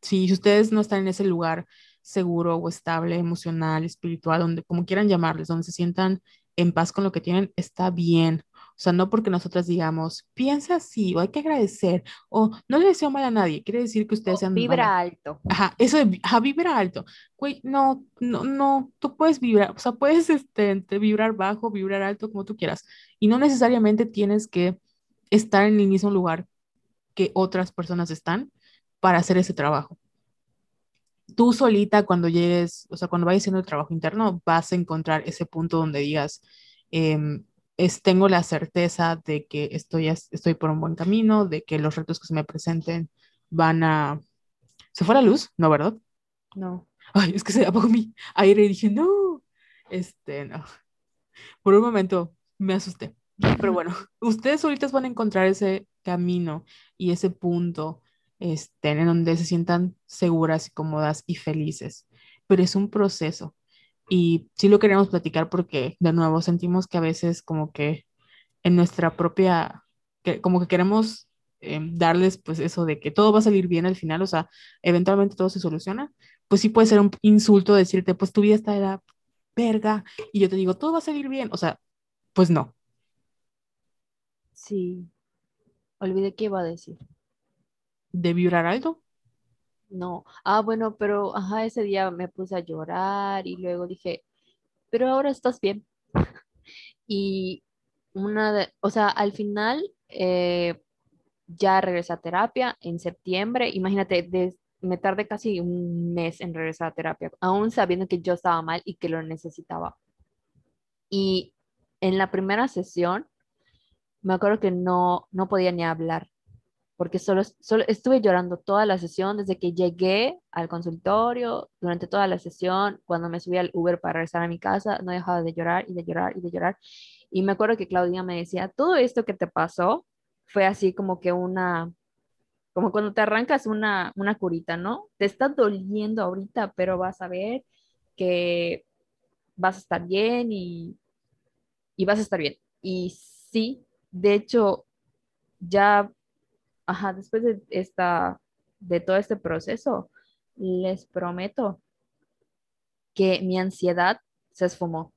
si ustedes no están en ese lugar seguro o estable, emocional, espiritual, donde como quieran llamarles, donde se sientan en paz con lo que tienen, está bien. O sea, no porque nosotras digamos, piensa así, o hay que agradecer, o no le deseo mal a nadie, quiere decir que ustedes sean... Vibra alto. Ajá, eso de, ajá, vibra alto. Güey, no, no, no, tú puedes vibrar, o sea, puedes este, vibrar bajo, vibrar alto, como tú quieras. Y no necesariamente tienes que estar en el mismo lugar que otras personas están para hacer ese trabajo tú solita cuando llegues, o sea, cuando vayas haciendo el trabajo interno, vas a encontrar ese punto donde digas, em, es, tengo la certeza de que estoy, estoy por un buen camino, de que los retos que se me presenten van a... ¿Se fue la luz? No, ¿verdad? No. Ay, es que se apagó mi aire y dije, no, este, no. Por un momento me asusté. Pero bueno, ustedes solitas van a encontrar ese camino y ese punto estén en donde se sientan seguras y cómodas y felices. Pero es un proceso. Y sí lo queremos platicar porque, de nuevo, sentimos que a veces como que en nuestra propia, que, como que queremos em, darles pues eso de que todo va a salir bien al final, o sea, eventualmente todo se soluciona, pues sí puede ser un insulto decirte, pues tu vida está de la verga, y yo te digo, todo va a salir bien, o sea, pues no. Sí, olvidé qué iba a decir de vibrar alto. No, ah, bueno, pero ajá, ese día me puse a llorar y luego dije, pero ahora estás bien. y una de, o sea, al final eh, ya regresé a terapia en septiembre. Imagínate, me tardé casi un mes en regresar a terapia, aún sabiendo que yo estaba mal y que lo necesitaba. Y en la primera sesión, me acuerdo que no, no podía ni hablar porque solo, solo estuve llorando toda la sesión desde que llegué al consultorio, durante toda la sesión, cuando me subí al Uber para regresar a mi casa, no dejaba de llorar y de llorar y de llorar. Y me acuerdo que Claudia me decía, todo esto que te pasó fue así como que una, como cuando te arrancas una, una curita, ¿no? Te está doliendo ahorita, pero vas a ver que vas a estar bien y, y vas a estar bien. Y sí, de hecho, ya ajá, después de esta, de todo este proceso, les prometo que mi ansiedad se esfumó.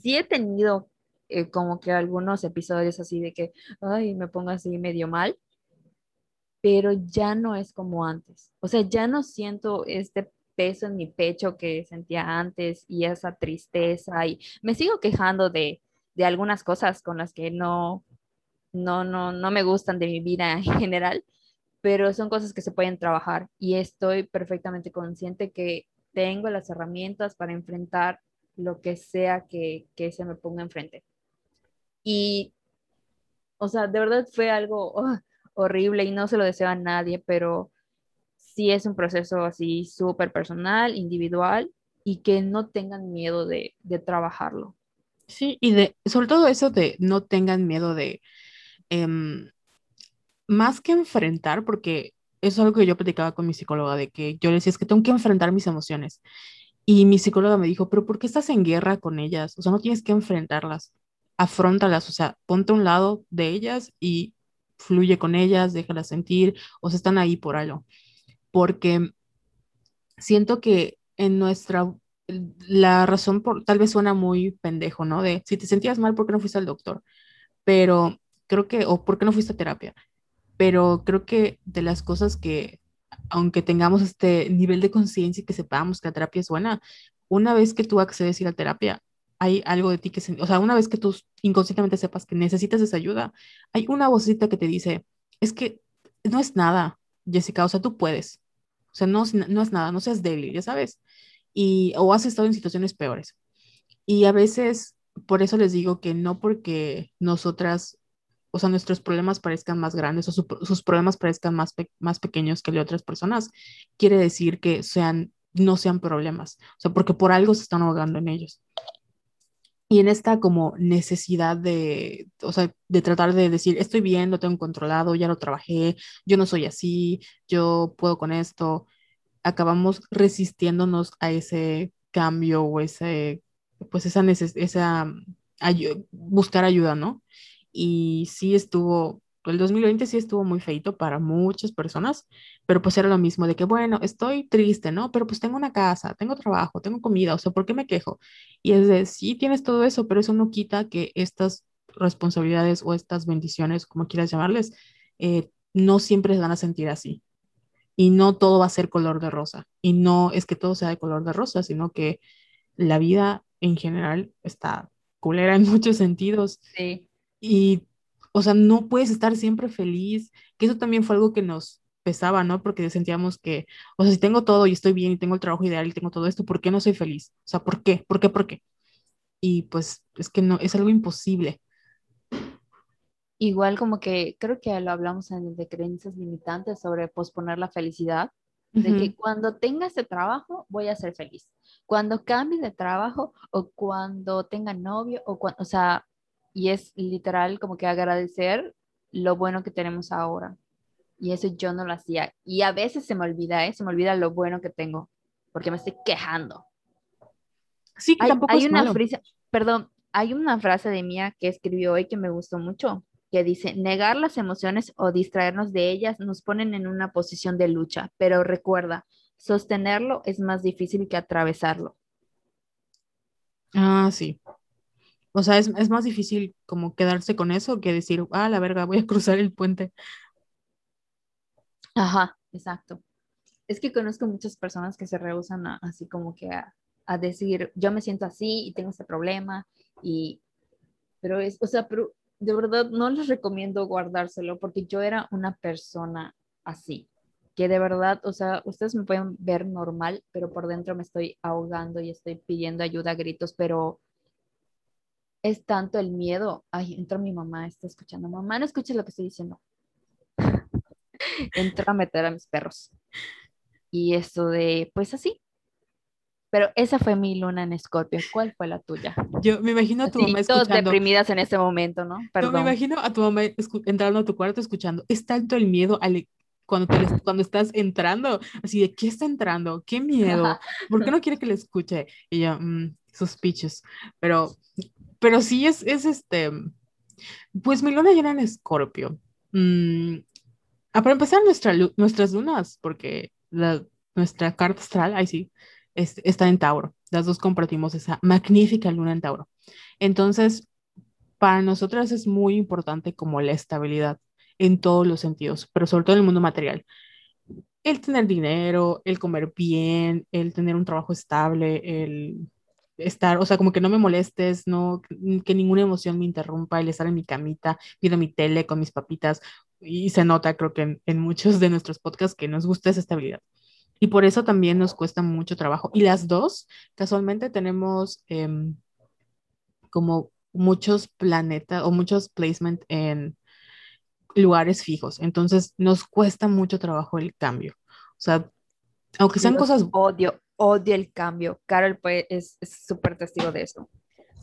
Sí he tenido eh, como que algunos episodios así de que, ay, me pongo así medio mal, pero ya no es como antes. O sea, ya no siento este peso en mi pecho que sentía antes y esa tristeza y me sigo quejando de, de algunas cosas con las que no, no, no, no me gustan de mi vida en general, pero son cosas que se pueden trabajar y estoy perfectamente consciente que tengo las herramientas para enfrentar lo que sea que, se me ponga enfrente. Y, o sea, de verdad fue algo oh, horrible y no se lo deseo a nadie, pero sí es un proceso así súper personal, individual y que no tengan miedo de, de trabajarlo. Sí, y de, sobre todo eso de no tengan miedo de, Em, más que enfrentar, porque eso es algo que yo platicaba con mi psicóloga, de que yo le decía, es que tengo que enfrentar mis emociones. Y mi psicóloga me dijo, pero ¿por qué estás en guerra con ellas? O sea, no tienes que enfrentarlas, afrontalas, o sea, ponte a un lado de ellas y fluye con ellas, déjalas sentir, o sea, están ahí por algo. Porque siento que en nuestra, la razón por, tal vez suena muy pendejo, ¿no? De si te sentías mal, ¿por qué no fuiste al doctor? Pero creo que, o por qué no fuiste a terapia, pero creo que de las cosas que, aunque tengamos este nivel de conciencia y que sepamos que la terapia es buena, una vez que tú accedes a ir a terapia, hay algo de ti que, se, o sea, una vez que tú inconscientemente sepas que necesitas esa ayuda, hay una vocecita que te dice, es que no es nada, Jessica, o sea, tú puedes, o sea, no, no es nada, no seas débil, ya sabes, y, o has estado en situaciones peores. Y a veces, por eso les digo que no porque nosotras o sea, nuestros problemas parezcan más grandes o sus problemas parezcan más, más pequeños que el de otras personas, quiere decir que sean, no sean problemas. O sea, porque por algo se están ahogando en ellos. y en esta como necesidad de, o sea, de tratar de decir, estoy bien, lo tengo controlado, ya lo trabajé, yo no soy así, yo puedo con esto, acabamos resistiéndonos a ese cambio o ese, pues esa, esa buscar ayuda, ¿no? Y sí estuvo, el 2020 sí estuvo muy feito para muchas personas, pero pues era lo mismo de que, bueno, estoy triste, ¿no? Pero pues tengo una casa, tengo trabajo, tengo comida, o sea, ¿por qué me quejo? Y es de, sí tienes todo eso, pero eso no quita que estas responsabilidades o estas bendiciones, como quieras llamarles, eh, no siempre se van a sentir así. Y no todo va a ser color de rosa. Y no es que todo sea de color de rosa, sino que la vida en general está culera en muchos sentidos. Sí. Y, o sea, no puedes estar siempre feliz, que eso también fue algo que nos pesaba, ¿no? Porque sentíamos que, o sea, si tengo todo y estoy bien y tengo el trabajo ideal y tengo todo esto, ¿por qué no soy feliz? O sea, ¿por qué? ¿Por qué? ¿Por qué? Y pues es que no, es algo imposible. Igual como que creo que lo hablamos en el de creencias limitantes sobre posponer la felicidad, de que cuando tenga ese trabajo voy a ser feliz. Cuando cambie de trabajo o cuando tenga novio o cuando, o sea, y es literal como que agradecer lo bueno que tenemos ahora. Y eso yo no lo hacía. Y a veces se me olvida, ¿eh? Se me olvida lo bueno que tengo, porque me estoy quejando. Sí, que tampoco hay una frase, perdón, hay una frase de Mía que escribió hoy que me gustó mucho, que dice, negar las emociones o distraernos de ellas nos ponen en una posición de lucha, pero recuerda, sostenerlo es más difícil que atravesarlo. Ah, sí. O sea, es, más difícil como quedarse con eso que decir, ah, la verga, voy a cruzar el puente. Ajá, exacto. Es que conozco muchas personas que se rehusan así como que a, decir, yo me siento así y tengo este problema, y, pero es, o sea, pero de verdad no les recomiendo guardárselo porque yo era una persona así, que de verdad, o sea, ustedes me pueden ver normal, pero por dentro me estoy ahogando y estoy pidiendo ayuda a gritos, pero es tanto el miedo. Ay, entra mi mamá, está escuchando. Mamá, no escuches lo que estoy diciendo. entra a meter a mis perros. Y esto de, pues así. Pero esa fue mi luna en Escorpio. ¿Cuál fue la tuya? Yo me imagino a tu mamá escuchando. Todos deprimidas en ese momento, ¿no? Perdón. me imagino a tu mamá entrando a tu cuarto escuchando. Es tanto el miedo cuando, cuando estás entrando, así de, ¿qué está entrando? ¿Qué miedo? ¿Por qué no quiere que le escuche? Y yo, mmm. Pero pero sí es, es este, pues mi luna llena en Escorpio. Mm, ah, para empezar, nuestra, nuestras lunas, porque nuestra carta astral, ahí sí, está en Tauro. Las dos compartimos esa magnífica luna en Tauro. Entonces, para nosotras es muy importante como la estabilidad en todos los sentidos, pero sobre todo en el mundo material. El tener dinero, el comer bien, el tener un trabajo estable, el estar, o sea, como que no me molestes, no, que ninguna emoción me interrumpa, el estar en mi camita, viendo mi tele con mis papitas, y se nota, creo que en, muchos de nuestros podcasts que nos gusta esa estabilidad. Y por eso también nos cuesta mucho trabajo. Y las dos, casualmente tenemos em, como muchos planetas o muchos placement en lugares fijos. Entonces nos cuesta mucho trabajo el cambio. O sea, aunque sean cosas... Odio, odia el cambio. Carol pues, es súper testigo de eso.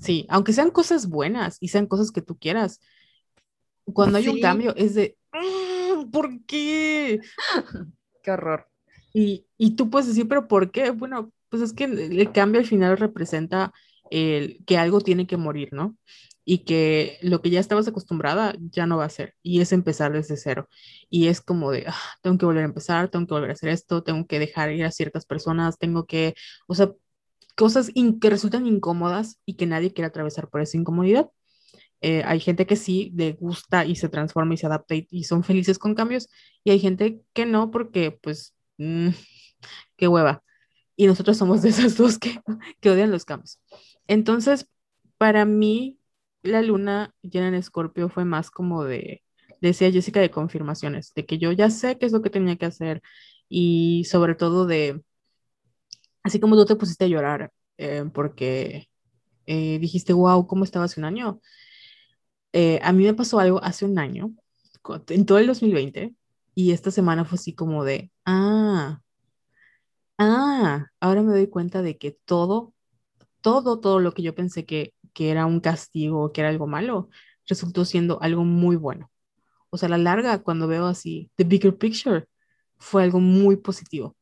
Sí, aunque sean cosas buenas y sean cosas que tú quieras, cuando hay un cambio es de, mm, ¿por qué? qué horror. Y, y, tú puedes decir, pero ¿por qué? Bueno, pues es que el cambio al final representa el, que algo tiene que morir, ¿no? Y que lo que ya estabas acostumbrada ya no va a ser y es empezar desde cero y es como de, ah, tengo que volver a empezar, tengo que volver a hacer esto, tengo que dejar ir a ciertas personas, tengo que, o sea, cosas que resultan incómodas y que nadie quiere atravesar por esa incomodidad. Eh, hay gente que sí le gusta y se transforma y se adapta y, son felices con cambios y hay gente que no porque pues, mm, qué hueva. Y nosotros somos de esas dos que, que odian los cambios. Entonces, para mí, la luna llena en Escorpio fue más como de, decía Jessica, de confirmaciones, de que yo ya sé qué es lo que tenía que hacer y sobre todo de, así como tú te pusiste a llorar eh, porque eh, dijiste, wow, ¿cómo estaba hace un año? Eh, a mí me pasó algo hace un año, en todo el 2020, y esta semana fue así como de, ah, ah, ahora me doy cuenta de que todo todo, todo lo que yo pensé que que era un castigo, que era algo malo, resultó siendo algo muy bueno. O sea, a la larga, cuando veo así, the bigger picture, fue algo muy positivo.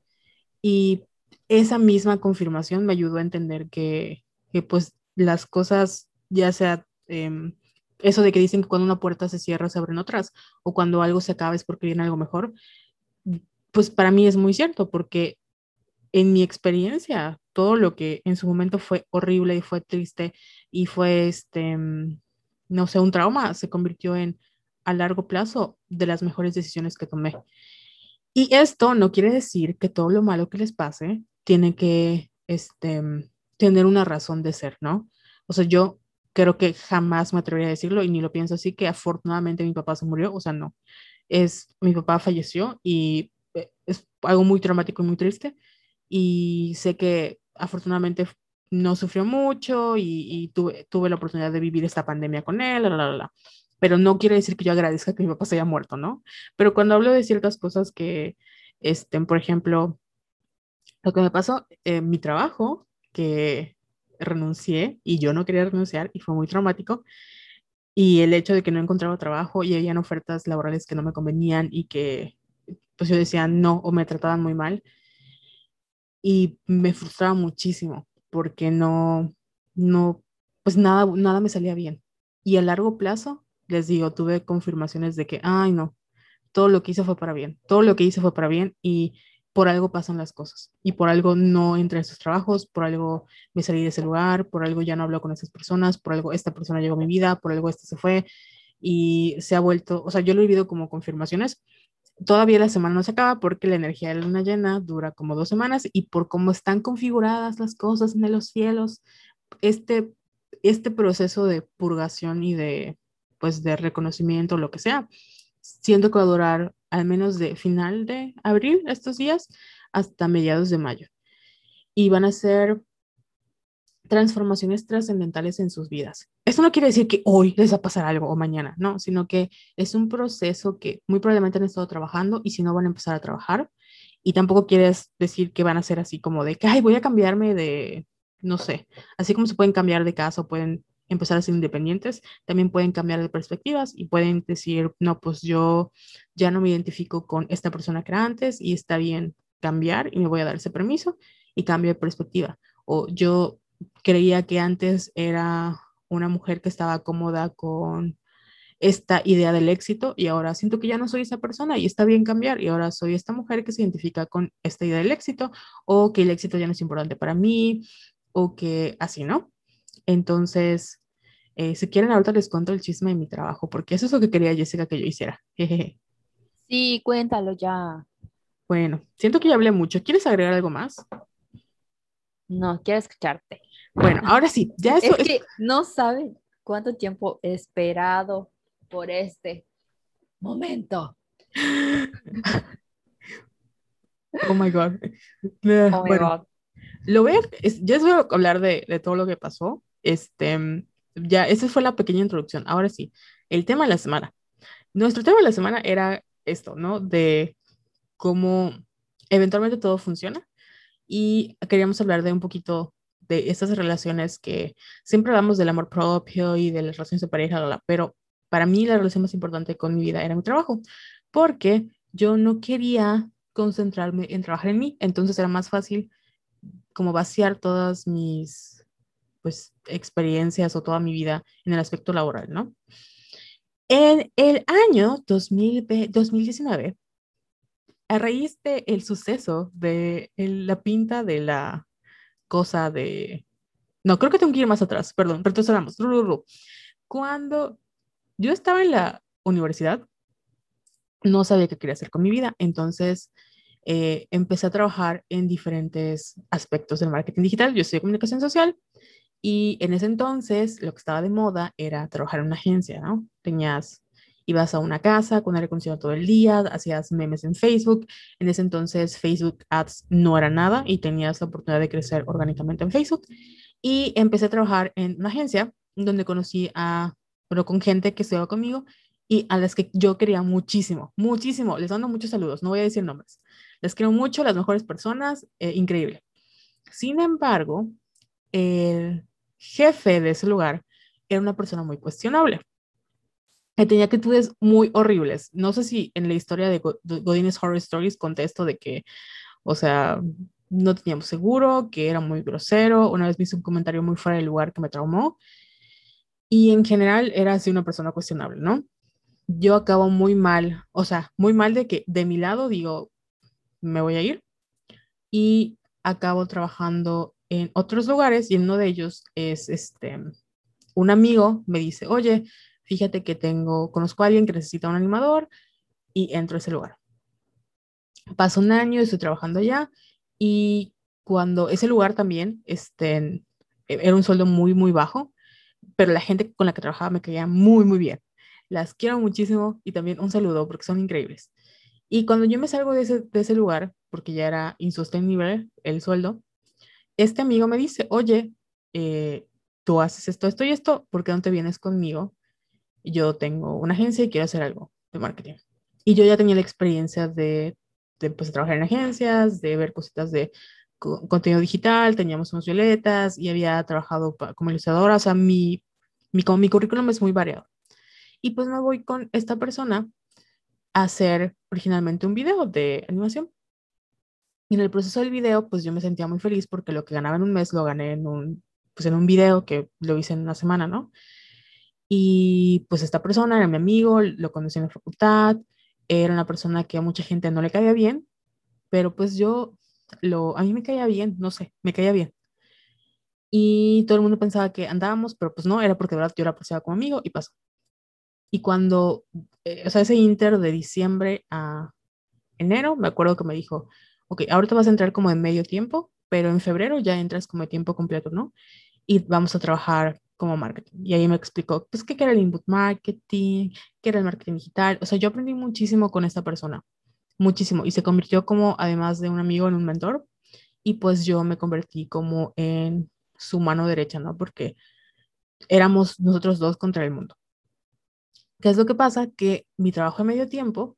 Y esa misma confirmación me ayudó a entender que, que pues las cosas, ya sea em, eso de que dicen que cuando una puerta se cierra se abren otras, o cuando algo se acaba es porque viene algo mejor, pues para mí es muy cierto, porque en mi experiencia, todo lo que en su momento fue horrible y fue triste y fue, este, mm, no sé, un trauma, se convirtió en a largo plazo de las mejores decisiones que tomé. Y esto no quiere decir que todo lo malo que les pase tiene que este, mm, tener una razón de ser, ¿no? O sea, yo creo que jamás me atrevería a decirlo y ni lo pienso así, que afortunadamente mi papá se murió, o sea, no. Es, mi papá falleció y eh, es algo muy traumático y muy triste, y sé que afortunadamente no sufrió mucho y, tuve, tuve, la oportunidad de vivir esta pandemia con él, pero no quiere decir que yo agradezca que mi papá se haya muerto, ¿no? Pero cuando hablo de ciertas cosas que, estén, por ejemplo, lo que me pasó, en mi trabajo, que renuncié y yo no quería renunciar y fue muy traumático, y el hecho de que no encontraba trabajo y habían ofertas laborales que no me convenían y que pues yo decía no o me trataban muy mal, y me frustraba muchísimo porque no, no, pues nada, nada me salía bien. Y a largo plazo, les digo, tuve confirmaciones de que, ay, no, todo lo que hice fue para bien, todo lo que hice fue para bien y por algo pasan las cosas y por algo no entré a esos trabajos, por algo me salí de ese lugar, por algo ya no hablo con esas personas, por algo esta persona llegó a mi vida, por algo este se fue y se ha vuelto, o sea, yo lo he vivido como confirmaciones todavía la semana no se acaba porque la energía de la luna llena dura como dos semanas y por cómo están configuradas las cosas en los cielos, este, este proceso de purgación y de, pues, de reconocimiento, lo que sea, siento que va a durar al menos de final de abril, estos días, hasta mediados de mayo. Y van a ser transformaciones trascendentales en sus vidas. Esto no quiere decir que hoy les va a pasar algo o mañana, no, sino que es un proceso que muy probablemente han estado trabajando y si no van a empezar a trabajar. Y tampoco quieres decir que van a ser así como de que, ay, voy a cambiarme de, no sé, así como se pueden cambiar de casa o pueden empezar a ser independientes, también pueden cambiar de perspectivas y pueden decir, no, pues yo ya no me identifico con esta persona que era antes y está bien cambiar y me voy a dar ese permiso y cambio de perspectiva. O yo creía que antes era una mujer que estaba cómoda con esta idea del éxito y ahora siento que ya no soy esa persona y está bien cambiar y ahora soy esta mujer que se identifica con esta idea del éxito o que el éxito ya no es importante para mí o que así, ¿no? Entonces, eh, si quieren ahorita les cuento el chisme de mi trabajo porque eso es lo que quería Jessica que yo hiciera. Sí, cuéntalo ya. Bueno, siento que ya hablé mucho. ¿Quieres agregar algo más? No, quiero escucharte. Bueno, ahora sí, ya eso es, que no saben cuánto tiempo he esperado por este momento. Oh my God. Oh my God. Lo voy a, ya les voy a hablar de, de, todo lo que pasó. Este, ya, esa fue la pequeña introducción. Ahora sí, el tema de la semana. Nuestro tema de la semana era esto, ¿no? De cómo eventualmente todo funciona y queríamos hablar de un poquito de estas relaciones que siempre hablamos del amor propio y de las relaciones de pareja, pero para mí la relación más importante con mi vida era mi trabajo, porque yo no quería concentrarme en trabajar en mí, entonces era más fácil como vaciar todas mis pues experiencias o toda mi vida en el aspecto laboral, ¿no? En el año 2019, a raíz del el suceso de la pinta de la cosa de... No, creo que tengo que ir más atrás, perdón, retrocedamos. Cuando yo estaba en la universidad, no sabía qué quería hacer con mi vida, entonces eh, empecé a trabajar en diferentes aspectos del marketing digital. Yo de comunicación social y en ese entonces lo que estaba de moda era trabajar en una agencia, ¿no? Tenías ibas a una casa con aire acondicionado todo el día, hacías memes en Facebook. En ese entonces Facebook Ads no era nada y tenías la oportunidad de crecer orgánicamente en Facebook. Y empecé a trabajar en una agencia donde conocí a, bueno, con gente que estudiaba conmigo y a las que yo quería muchísimo, muchísimo. Les mando muchos saludos, no voy a decir nombres. Les quiero mucho, las mejores personas, eh, increíble. Sin embargo, el jefe de ese lugar era una persona muy cuestionable. Que tenía actitudes muy horribles. No sé si en la historia de, Godin's Horror Stories conté esto de que, o sea, no teníamos seguro, que era muy grosero. Una vez me hizo un comentario muy fuera del lugar que me traumó. Y en general era así una persona cuestionable, ¿no? Yo acabo muy mal, o sea, muy mal de que de mi lado digo, me voy a ir. Y acabo trabajando en otros lugares y en uno de ellos es este, un amigo me dice, oye, fíjate que tengo, conozco a alguien que necesita un animador y entro a ese lugar. Paso un año, estoy trabajando allá y cuando ese lugar también, este, era un sueldo muy, muy bajo, pero la gente con la que trabajaba me caía muy, muy bien. Las quiero muchísimo y también un saludo porque son increíbles. Y cuando yo me salgo de ese, de ese lugar, porque ya era insostenible el sueldo, este amigo me dice, oye, eh, tú haces esto, esto y esto, ¿por qué no te vienes conmigo? Yo tengo una agencia y quiero hacer algo de marketing. Y yo ya tenía la experiencia de, pues, trabajar en agencias, de ver cositas de contenido digital, teníamos unos violetas y había trabajado como ilustradora, o sea, mi, mi, como mi currículum es muy variado. Y pues me voy con esta persona a hacer originalmente un video de animación. Y en el proceso del video, pues yo me sentía muy feliz porque lo que ganaba en un mes lo gané en un, pues en un video que lo hice en una semana, ¿no? Y pues esta persona era mi amigo, lo conocí en la facultad, era una persona que a mucha gente no le caía bien, pero pues yo, lo, a mí me caía bien, no sé, me caía bien. Y todo el mundo pensaba que andábamos, pero pues no, era porque de verdad yo la apreciaba como amigo y pasó. Y cuando, eh, o sea, ese inter de diciembre a enero, me acuerdo que me dijo, ok, ahorita vas a entrar como de medio tiempo, pero en febrero ya entras como de tiempo completo, ¿no? Y vamos a trabajar como marketing. Y ahí me explicó, pues, qué era el input marketing, qué era el marketing digital. O sea, yo aprendí muchísimo con esta persona, muchísimo. Y se convirtió como, además de un amigo, en un mentor. Y pues yo me convertí como en su mano derecha, ¿no? Porque éramos nosotros dos contra el mundo. ¿Qué es lo que pasa? Que mi trabajo de medio tiempo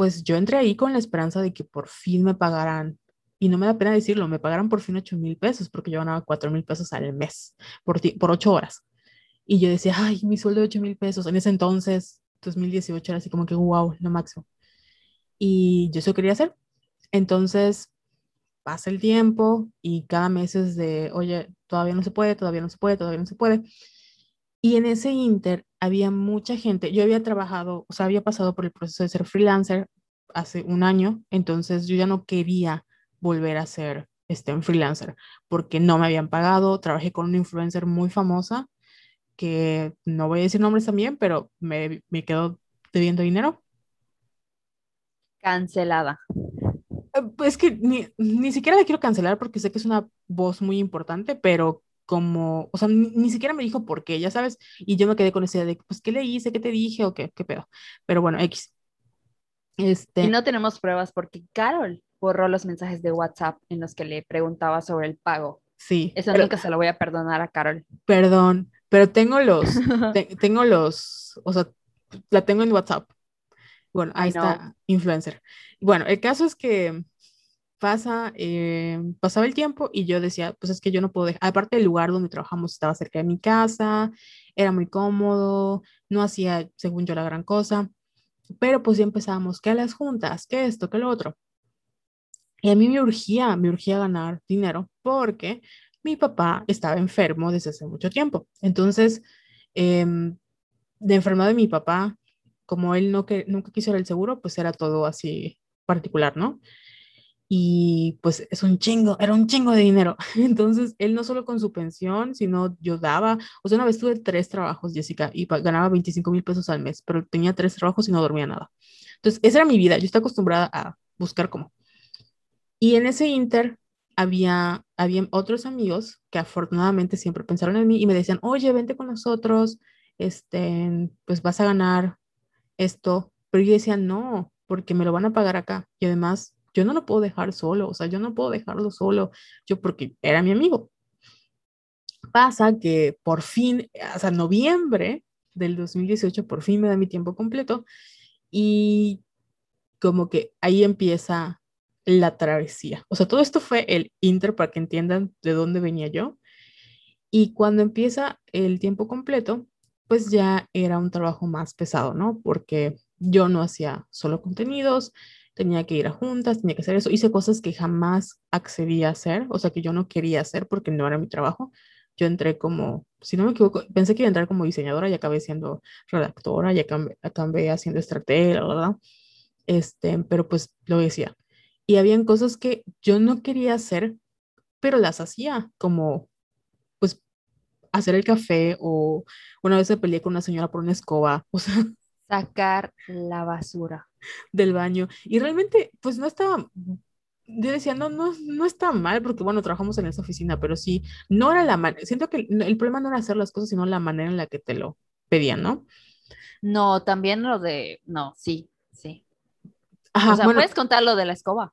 pues yo entré ahí con la esperanza de que por fin me pagaran, y no me da pena decirlo, me pagaran por fin 8 mil pesos, porque yo ganaba 4 mil pesos al mes, por, por 8 horas. Y yo decía, ay, mi sueldo de 8 mil pesos. En ese entonces, 2018, era así como que, wow, lo máximo. Y yo eso quería hacer. Entonces, pasa el tiempo y cada mes es de, oye, todavía no se puede, todavía no se puede, todavía no se puede. Y en ese inter había mucha gente. Yo había trabajado, o sea, había pasado por el proceso de ser freelancer hace un año, entonces yo ya no quería volver a ser este, un freelancer porque no me habían pagado. Trabajé con una influencer muy famosa que no voy a decir nombres también, pero me, me quedó debiendo dinero. Cancelada. Eh, pues que ni, ni siquiera la quiero cancelar porque sé que es una voz muy importante, pero como, o sea, ni, siquiera me dijo por qué, ya sabes, y yo me quedé con esa idea de, pues, ¿qué le hice? ¿Qué te dije? ¿O qué? ¿Qué pedo? Pero bueno, X. Este... Y no tenemos pruebas porque Carol borró los mensajes de WhatsApp en los que le preguntaba sobre el pago. Sí. Eso nunca se lo voy a perdonar a Carol. Perdón, pero tengo los, tengo los, o sea, la tengo en WhatsApp. Bueno, ahí está, influencer. Bueno, el caso es que pasa, eh, pasaba el tiempo y yo decía, pues es que yo no puedo dejar, aparte del lugar donde trabajamos estaba cerca de mi casa, era muy cómodo, no hacía, según yo, la gran cosa, pero pues ya empezábamos, que a las juntas, que esto, que lo otro. Y a mí me urgía, me urgía ganar dinero porque mi papá estaba enfermo desde hace mucho tiempo. Entonces, em, de enfermedad de mi papá, como él no que, nunca quiso el seguro, pues era todo así particular, ¿no? y pues es un chingo, era un chingo de dinero. Entonces, él no solo con su pensión, sino yo daba, o sea, una vez tuve tres trabajos, Jessica, y ganaba 25 mil pesos al mes, pero tenía tres trabajos y no dormía nada. Entonces, esa era mi vida, yo estaba acostumbrada a buscar cómo. Y en ese inter había, había otros amigos que afortunadamente siempre pensaron en mí y me decían, oye, vente con nosotros, este, pues vas a ganar esto. Pero yo decía, no, porque me lo van a pagar acá. Y además, yo no lo puedo dejar solo, o sea, yo no puedo dejarlo solo, yo porque era mi amigo. Pasa que por fin, sea, noviembre del 2018, por fin me da mi tiempo completo y como que ahí empieza la travesía. O sea, todo esto fue el inter para que entiendan de dónde venía yo. Y cuando empieza el tiempo completo, pues ya era un trabajo más pesado, ¿no? Porque yo no hacía solo contenidos, tenía que ir a juntas, tenía que hacer eso, hice cosas que jamás accedía a hacer, o sea, que yo no quería hacer porque no era mi trabajo. Yo entré como, si no me equivoco, pensé que iba a entrar como diseñadora y acabé siendo redactora, y acabé, acabé haciendo estrategia, ¿verdad? Este, pero pues lo decía. Y habían cosas que yo no quería hacer, pero las hacía, como pues hacer el café o una vez se peleé con una señora por una escoba, o sea, Sacar la basura. del baño. Y realmente, pues no estaba, yo decía, no, no, no está mal, porque bueno, trabajamos en esa oficina, pero sí, no era la manera, siento que el, el problema no era hacer las cosas, sino la manera en la que te lo pedían, ¿no? No, también lo de, no, sí, sí. Ajá, O sea, bueno, puedes contar lo de la escoba.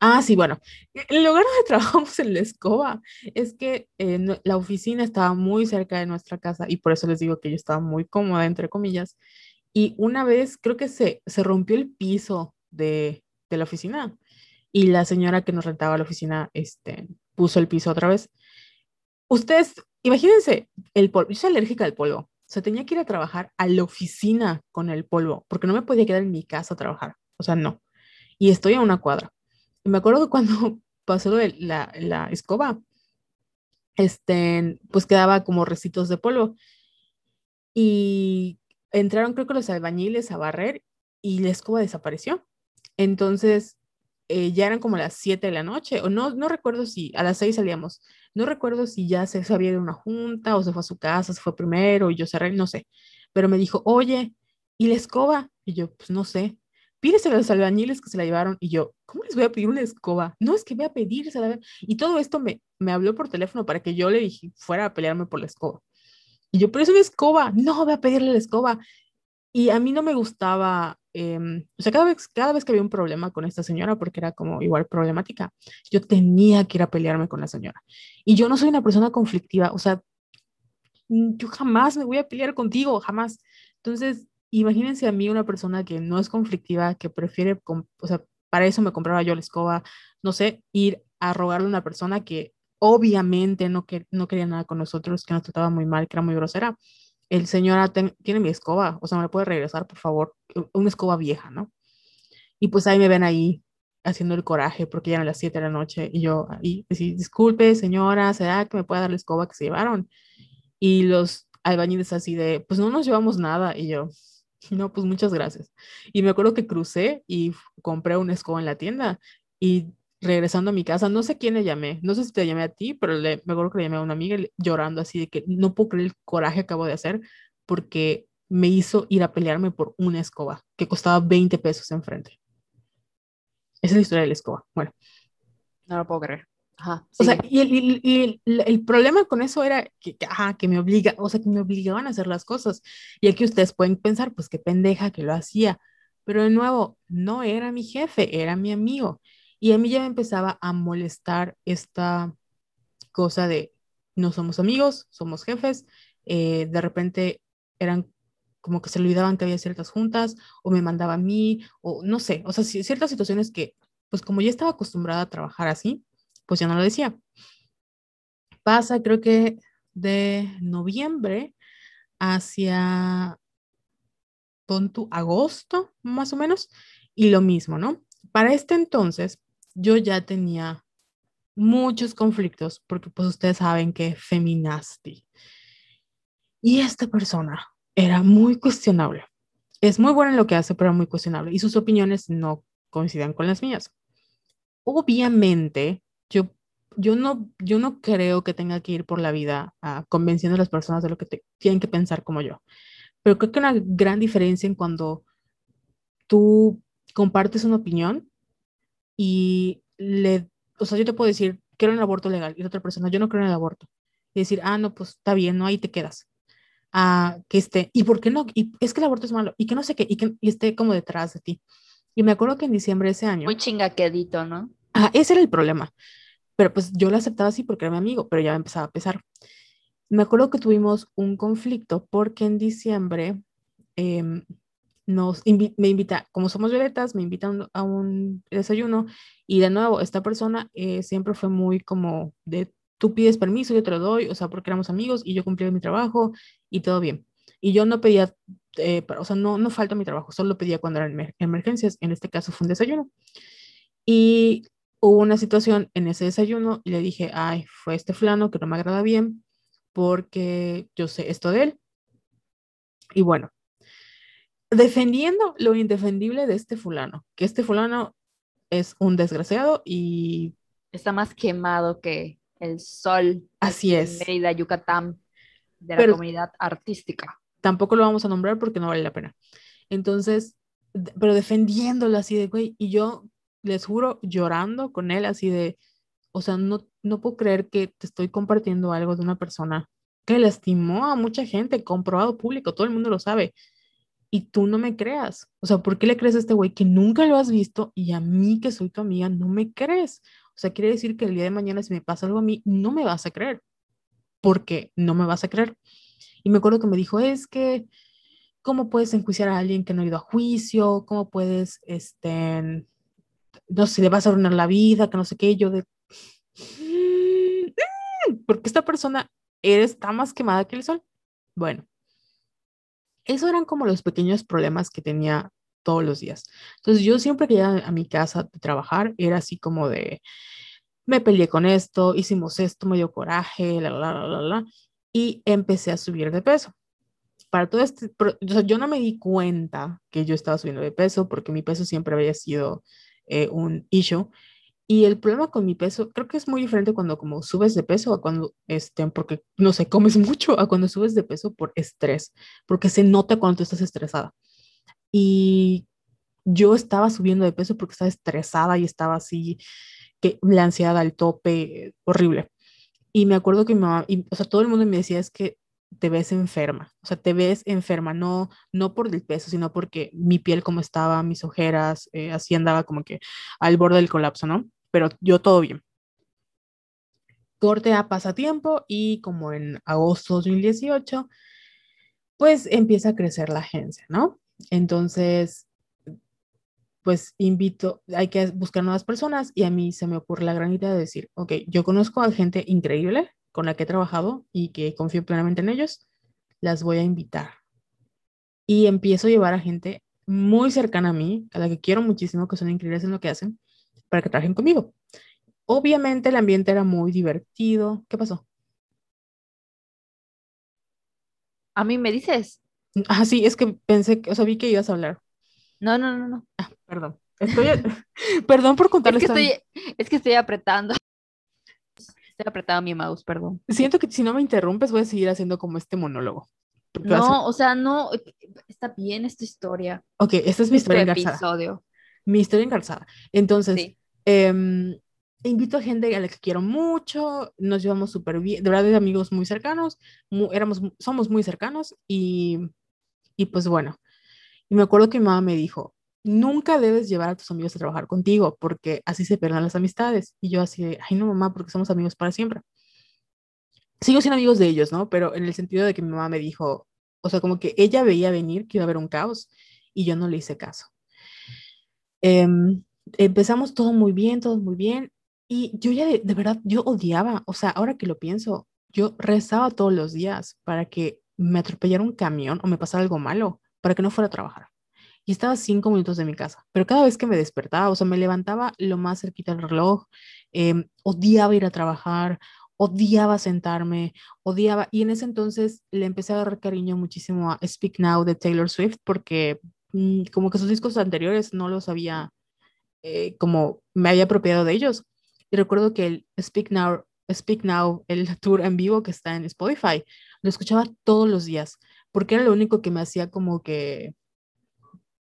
Ah, sí, bueno, el lugar donde trabajamos en la escoba es que eh, la oficina estaba muy cerca de nuestra casa y por eso les digo que yo estaba muy cómoda, entre comillas. Y una vez creo que se, se rompió el piso de, de la oficina y la señora que nos rentaba la oficina este, puso el piso otra vez. Ustedes, imagínense el polvo. Yo soy alérgica al polvo. O sea, tenía que ir a trabajar a la oficina con el polvo porque no me podía quedar en mi casa a trabajar. O sea, no. Y estoy a una cuadra. Y me acuerdo que cuando pasó lo de la, la escoba, este, pues quedaba como recitos de polvo. Y entraron, creo que los albañiles a barrer y la escoba desapareció. Entonces, eh, ya eran como las 7 de la noche, o no, no recuerdo si a las 6 salíamos, no recuerdo si ya se, se había ido a una junta o se fue a su casa, se fue primero y yo cerré, no sé, pero me dijo, oye, ¿y la escoba? Y yo, pues no sé, pídesela a los albañiles que se la llevaron y yo, ¿cómo les voy a pedir una escoba? No, es que voy a pedírsela. Y todo esto me, me habló por teléfono para que yo le dije, fuera a pelearme por la escoba. Y yo, pero es una escoba, no, voy a pedirle la escoba. Y a mí no me gustaba, em, o sea, cada vez, cada vez que había un problema con esta señora, porque era como igual problemática, yo tenía que ir a pelearme con la señora. Y yo no soy una persona conflictiva, o sea, mm, yo jamás me voy a pelear contigo, jamás. Entonces, imagínense a mí una persona que no es conflictiva, que prefiere, o sea, para eso me compraba yo la escoba, no sé, ir a rogarle a una persona que obviamente no, que, no quería nada con nosotros, que nos trataba muy mal, que era muy grosera el señor ah, tiene mi escoba, o sea, me la puede regresar, por favor, una escoba vieja, ¿no? Y pues ahí me ven ahí haciendo el coraje porque ya eran las 7 de la noche y yo ahí, así, disculpe, señora, ¿será que me puede dar la escoba que se llevaron? Y los albañiles así de, pues no nos llevamos nada y yo, no, pues muchas gracias. Y me acuerdo que crucé y compré una escoba en la tienda y regresando a mi casa, no sé quién le llamé, no sé si te llamé a ti, pero le, me acuerdo que le llamé a una amiga llorando así de que no puedo creer el coraje que acabo de hacer porque me hizo ir a pelearme por una escoba que costaba 20 pesos enfrente. Esa es la historia de la escoba. Bueno, No lo puedo creer. Ajá, o sea, y el, y el- y el- el problema con eso era que, que, ajá, que me obliga, o sea, que me obligaban a hacer las cosas. Y aquí ustedes pueden pensar, pues qué pendeja que lo hacía. Pero de nuevo, no era mi jefe, era mi amigo. Y a mí ya me empezaba a molestar esta cosa de no somos amigos, somos jefes. eh, de repente eran como que se olvidaban que había ciertas juntas o me mandaba a mí o no sé, o sea, ciertas situaciones que, pues como ya estaba acostumbrada a trabajar así, pues ya no lo decía. Pasa, creo que de noviembre hacia, agosto, más o menos, y lo mismo, ¿no? Para este entonces, yo ya tenía muchos conflictos, porque pues ustedes saben que feminasti. Y esta persona era muy cuestionable. Es muy buena en lo que hace, pero muy cuestionable. Y sus opiniones no coinciden con las mías. Obviamente, yo, yo, no, yo no creo que tenga que ir por la vida ah, convenciendo a las personas de lo que te- tienen que pensar como yo. Pero creo que una gran diferencia en cuando tú compartes una opinión y le, o sea, yo te puedo decir, quiero un aborto legal, y la otra persona, yo no creo en el aborto. Y decir, ah, no, pues está bien, no, ahí te quedas. Ah, que esté, ¿y por qué no? Y es que el aborto es malo, y que no sé qué, y que y esté como detrás de ti. Y me acuerdo que en diciembre de ese año, Muy chingaquedito, ¿no? Ese era el problema. Pero pues yo lo aceptaba así porque era mi amigo, pero ya me empezaba a pesar. Me acuerdo que tuvimos un conflicto porque en diciembre em, nos invi- me invita, como somos violetas, me invitan a un desayuno y de nuevo, esta persona eh, siempre fue muy como de tú pides permiso, yo te lo doy, o sea, porque éramos amigos y yo cumplía mi trabajo y todo bien. Y yo no pedía, eh, o sea, no, no falta mi trabajo, solo pedía cuando eran emergencias, en este caso fue un desayuno. Y hubo una situación en ese desayuno y le dije, ay, fue este fulano que no me agrada bien porque yo sé esto de él. Y bueno, defendiendo lo indefendible de este fulano, que este fulano es un desgraciado y... Está más quemado que el sol. Así es. Mérida, Yucatán, de la comunidad artística. Tampoco lo vamos a nombrar porque no vale la pena. Entonces, pero defendiéndolo así de, güey, y yo les juro, llorando con él así de, o sea, no, no puedo creer que te estoy compartiendo algo de una persona que lastimó a mucha gente, comprobado público, todo el mundo lo sabe. Y tú no me creas. O sea, ¿por qué le crees a este güey que nunca lo has visto y a mí que soy tu amiga no me crees? O sea, quiere decir que el día de mañana si me pasa algo a mí, no me vas a creer. Porque no me vas a creer. Y me acuerdo que me dijo, es que, ¿cómo puedes enjuiciar a alguien que no ha ido a juicio? ¿Cómo puedes, este, no sé, le vas a arruinar la vida, que no sé qué, yo de... Porque esta persona está más quemada que el sol. Bueno, eso eran como los pequeños problemas que tenía todos los días. Entonces yo siempre que iba a mi casa de trabajar era así como de, me peleé con esto, hicimos esto, me dio coraje, la, la, la, la, la, y empecé a subir de peso. Para todo este, yo no me di cuenta que yo estaba subiendo de peso porque mi peso siempre había sido eh, un issue. Y el problema con mi peso, creo que es muy diferente cuando como subes de peso a cuando, este, porque, no sé, comes mucho, a cuando subes de peso por estrés, porque se nota cuando tú estás estresada. Y yo estaba subiendo de peso porque estaba estresada y estaba así, que la ansiedad al tope, horrible. Y me acuerdo que mi mamá, y, o sea, todo el mundo me decía, es que te ves enferma, o sea, te ves enferma, no, no por el peso, sino porque mi piel como estaba, mis ojeras, eh, así andaba como que al borde del colapso, ¿no? Pero yo todo bien. Corte a pasatiempo y como en agosto de 2018, pues empieza a crecer la agencia, ¿no? Entonces, pues invito, hay que buscar nuevas personas y a mí se me ocurre la gran idea de decir, ok, yo conozco a gente increíble con la que he trabajado y que confío plenamente en ellos, las voy a invitar. Y empiezo a llevar a gente muy cercana a mí, a la que quiero muchísimo, que son increíbles en lo que hacen, para que trabajen conmigo. Obviamente el ambiente era muy divertido. ¿Qué pasó? ¿A mí me dices? Ah, sí, es que pensé, que, o sea, vi que ibas a hablar. No, no, no, no. Ah, perdón. Estoy, perdón por contarles. Es que, estoy, es que estoy apretando. Estoy apretado mi mouse, perdón. Siento que si no me interrumpes voy a seguir haciendo como este monólogo. No, o sea, no, está bien esta historia. Ok, esta es mi historia engarzada. Episodio. Mi historia engarzada. Entonces, em, invito a gente a la que quiero mucho, nos llevamos súper bien, de verdad de amigos muy cercanos, éramos, somos muy cercanos y, y pues bueno, y me acuerdo que mi mamá me dijo, nunca debes llevar a tus amigos a trabajar contigo porque así se pierden las amistades. Y yo así ay no mamá, porque somos amigos para siempre. Sigo siendo amigos de ellos, ¿no? Pero en el sentido de que mi mamá me dijo, o sea, como que ella veía venir que iba a haber un caos y yo no le hice caso. Em, empezamos todo muy bien, todo muy bien. Y yo ya de, de verdad, yo odiaba, o sea, ahora que lo pienso, yo rezaba todos los días para que me atropellara un camión o me pasara algo malo, para que no fuera a trabajar y estaba cinco minutos de mi casa. Pero cada vez que me despertaba, o sea, me levantaba lo más cerquita del reloj, em, odiaba ir a trabajar, odiaba sentarme, odiaba, y en ese entonces le empecé a dar cariño muchísimo a Speak Now de Taylor Swift, porque mm, como que sus discos anteriores no los había, eh, como me había apropiado de ellos. Y recuerdo que el Speak Now, Speak Now, el tour en vivo que está en Spotify, lo escuchaba todos los días, porque era lo único que me hacía como que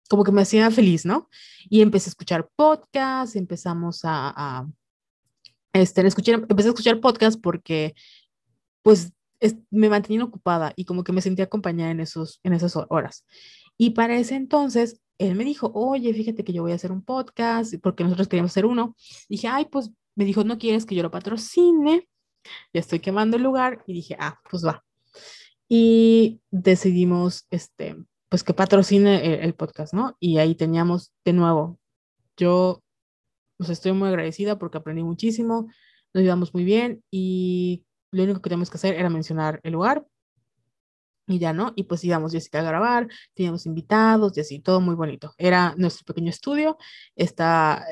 como que me hacía feliz, ¿no? Y empecé a escuchar podcasts, empezamos a, a este, escuchar, empecé a escuchar podcasts porque, pues, me mantenía ocupada y como que me sentía acompañada en, esos, en esas horas. Y para ese entonces, él me dijo, oye, fíjate que yo voy a hacer un podcast, porque nosotros queríamos hacer uno. Dije, ay, pues, me dijo, ¿no quieres que yo lo patrocine? Ya estoy quemando el lugar y dije, ah, pues va. Y decidimos, este, pues que patrocine el, podcast, ¿no? Y ahí teníamos de nuevo, yo pues estoy muy agradecida porque aprendí muchísimo, nos llevamos muy bien y lo único que teníamos que hacer era mencionar el lugar y ya, ¿no? Y pues íbamos Jessica a grabar, teníamos invitados y así, todo muy bonito. Era nuestro pequeño estudio, está,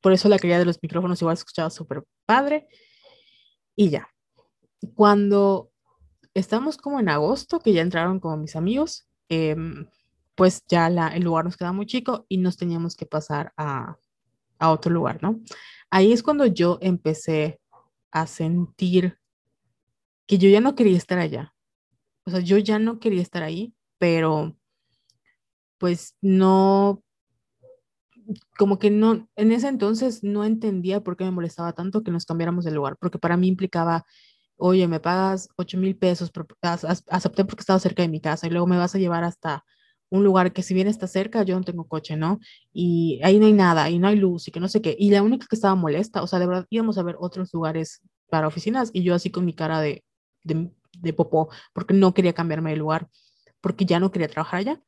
por eso la calidad de los micrófonos igual se escuchaba súper padre y ya. Cuando estamos como en agosto, que ya entraron como mis amigos, em, pues ya el lugar nos queda muy chico y nos teníamos que pasar a, a otro lugar, ¿no? Ahí es cuando yo empecé a sentir que yo ya no quería estar allá. O sea, yo ya no quería estar ahí, pero pues no, como que no, en ese entonces no entendía por qué me molestaba tanto que nos cambiáramos de lugar, porque para mí implicaba, oye, me pagas 8 mil pesos, acepté porque estaba cerca de mi casa y luego me vas a llevar hasta un lugar que si bien está cerca, yo no tengo coche, ¿no? Y ahí no hay nada, y no hay luz, y que no sé qué. Y la única que estaba molesta, o sea, de verdad íbamos a ver otros lugares para oficinas y yo así con mi cara de, de, de popó, porque no quería cambiarme de lugar, porque ya no quería trabajar allá,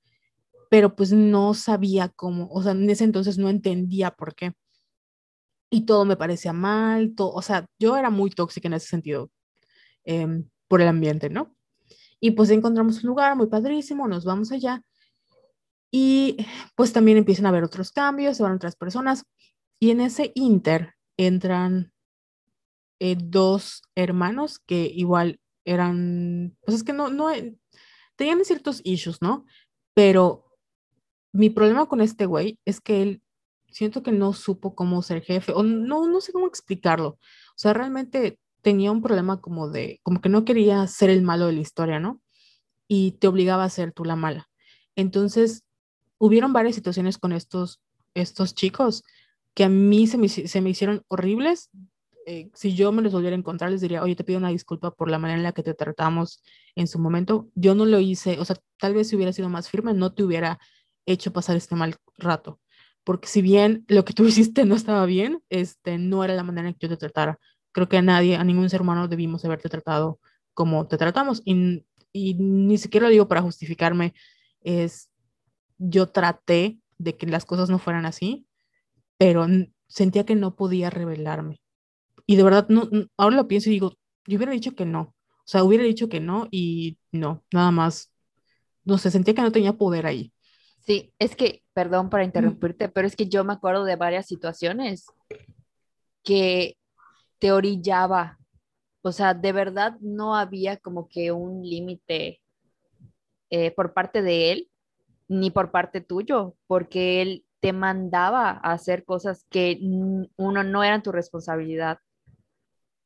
pero pues no sabía cómo, o sea, en ese entonces no entendía por qué. Y todo me parecía mal, todo, o sea, yo era muy tóxica en ese sentido, em, por el ambiente, ¿no? Y pues encontramos un lugar muy padrísimo, nos vamos allá y pues también empiezan a haber otros cambios, se van otras personas. Y en ese inter entran eh, dos hermanos que igual eran, pues es que no, no, eh, tenían ciertos issues, ¿no? Pero mi problema con este güey es que él siento que no supo cómo ser jefe, o no, no sé cómo explicarlo. O sea, realmente tenía un problema como de, como que no quería ser el malo de la historia, ¿no? Y te obligaba a ser tú la mala. Entonces, hubieron varias situaciones con estos, estos chicos que a mí se me, se me hicieron horribles. Eh, si yo me los volviera a encontrar, les diría, oye, te pido una disculpa por la manera en la que te tratamos en su momento. Yo no lo hice, o sea, tal vez si hubiera sido más firme, no te hubiera hecho pasar este mal rato. Porque si bien lo que tú hiciste no estaba bien, este, no era la manera en que yo te tratara. Creo que a nadie, a ningún ser humano debimos haberte tratado como te tratamos. Y, y ni siquiera lo digo para justificarme, es yo traté de que las cosas no fueran así, pero sentía que no podía revelarme. Y de verdad, no, ahora lo pienso y digo, yo hubiera dicho que no. O sea, hubiera dicho que no y no, nada más. No sé, sentía que no tenía poder ahí. Sí, es que, perdón para interrumpirte, pero es que yo me acuerdo de varias situaciones que te orillaba. O sea, de verdad no había como que un límite eh, por parte de él ni por parte tuyo, porque él te mandaba a hacer cosas que uno no eran tu responsabilidad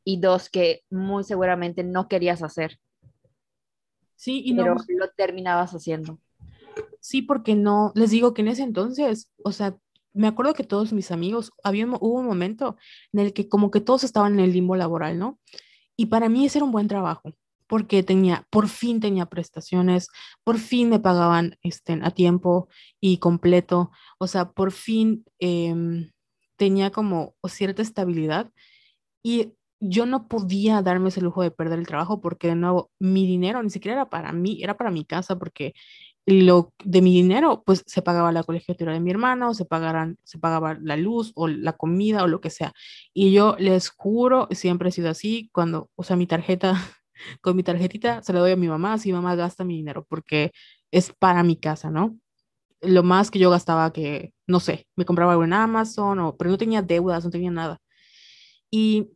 y dos que muy seguramente no querías hacer. Sí, y pero no, lo terminabas haciendo. sí, porque no, les digo que en ese entonces, o sea, me acuerdo que todos mis amigos, había, hubo un momento en el que como que todos estaban en el limbo laboral, ¿no? Y para mí ese era un buen trabajo porque tenía, por fin tenía prestaciones, por fin me pagaban este, a tiempo y completo, o sea, por fin em, tenía como cierta estabilidad y yo no podía darme ese lujo de perder el trabajo porque de nuevo mi dinero ni siquiera era para mí, era para mi casa porque lo de mi dinero pues se pagaba la colegiatura de mi hermano, se pagaran, se pagaba la luz o la comida o lo que sea. Y yo les juro, siempre he sido así, cuando, o sea, mi tarjeta con mi tarjetita se la doy a mi mamá, mi mamá gasta mi dinero porque es para mi casa, ¿no? Lo más que yo gastaba que, no sé, me compraba algo en Amazon, o, pero no tenía deudas, no tenía nada. Y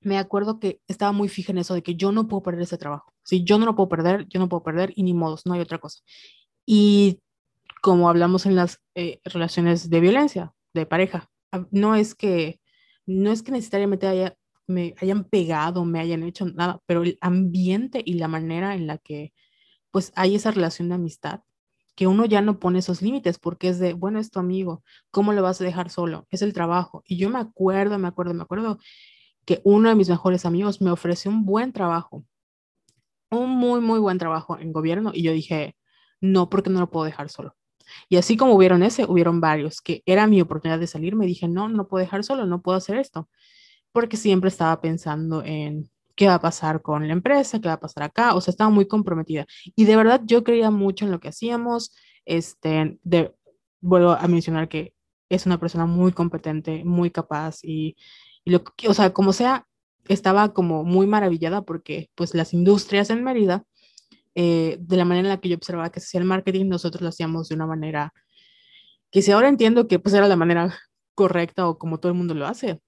me acuerdo que estaba muy fija en eso de que yo no puedo perder ese trabajo. Si yo no lo puedo perder, yo no puedo perder y ni modos, no hay otra cosa. Y como hablamos en las eh, relaciones de violencia, de pareja, no es que, no es que necesariamente haya me hayan pegado, me hayan hecho nada, pero el ambiente y la manera en la que pues hay esa relación de amistad, que uno ya no pone esos límites porque es de, bueno, es tu amigo, ¿cómo lo vas a dejar solo? Es el trabajo. Y yo me acuerdo, me acuerdo, me acuerdo que uno de mis mejores amigos me ofreció un buen trabajo, un muy, muy buen trabajo en gobierno y yo dije, no, porque no lo puedo dejar solo. Y así como hubieron ese, hubieron varios, que era mi oportunidad de salir, me dije, no, no puedo dejar solo, no puedo hacer esto porque siempre estaba pensando en qué va a pasar con la empresa, qué va a pasar acá, o sea, estaba muy comprometida. Y de verdad yo creía mucho en lo que hacíamos, este, de, vuelvo a mencionar que es una persona muy competente, muy capaz y, Y lo o sea, como sea, estaba como muy maravillada porque pues las industrias en Mérida, eh, de la manera en la que yo observaba que se hacía el marketing, nosotros lo hacíamos de una manera que si ahora entiendo que pues era la manera correcta o como todo el mundo lo hace,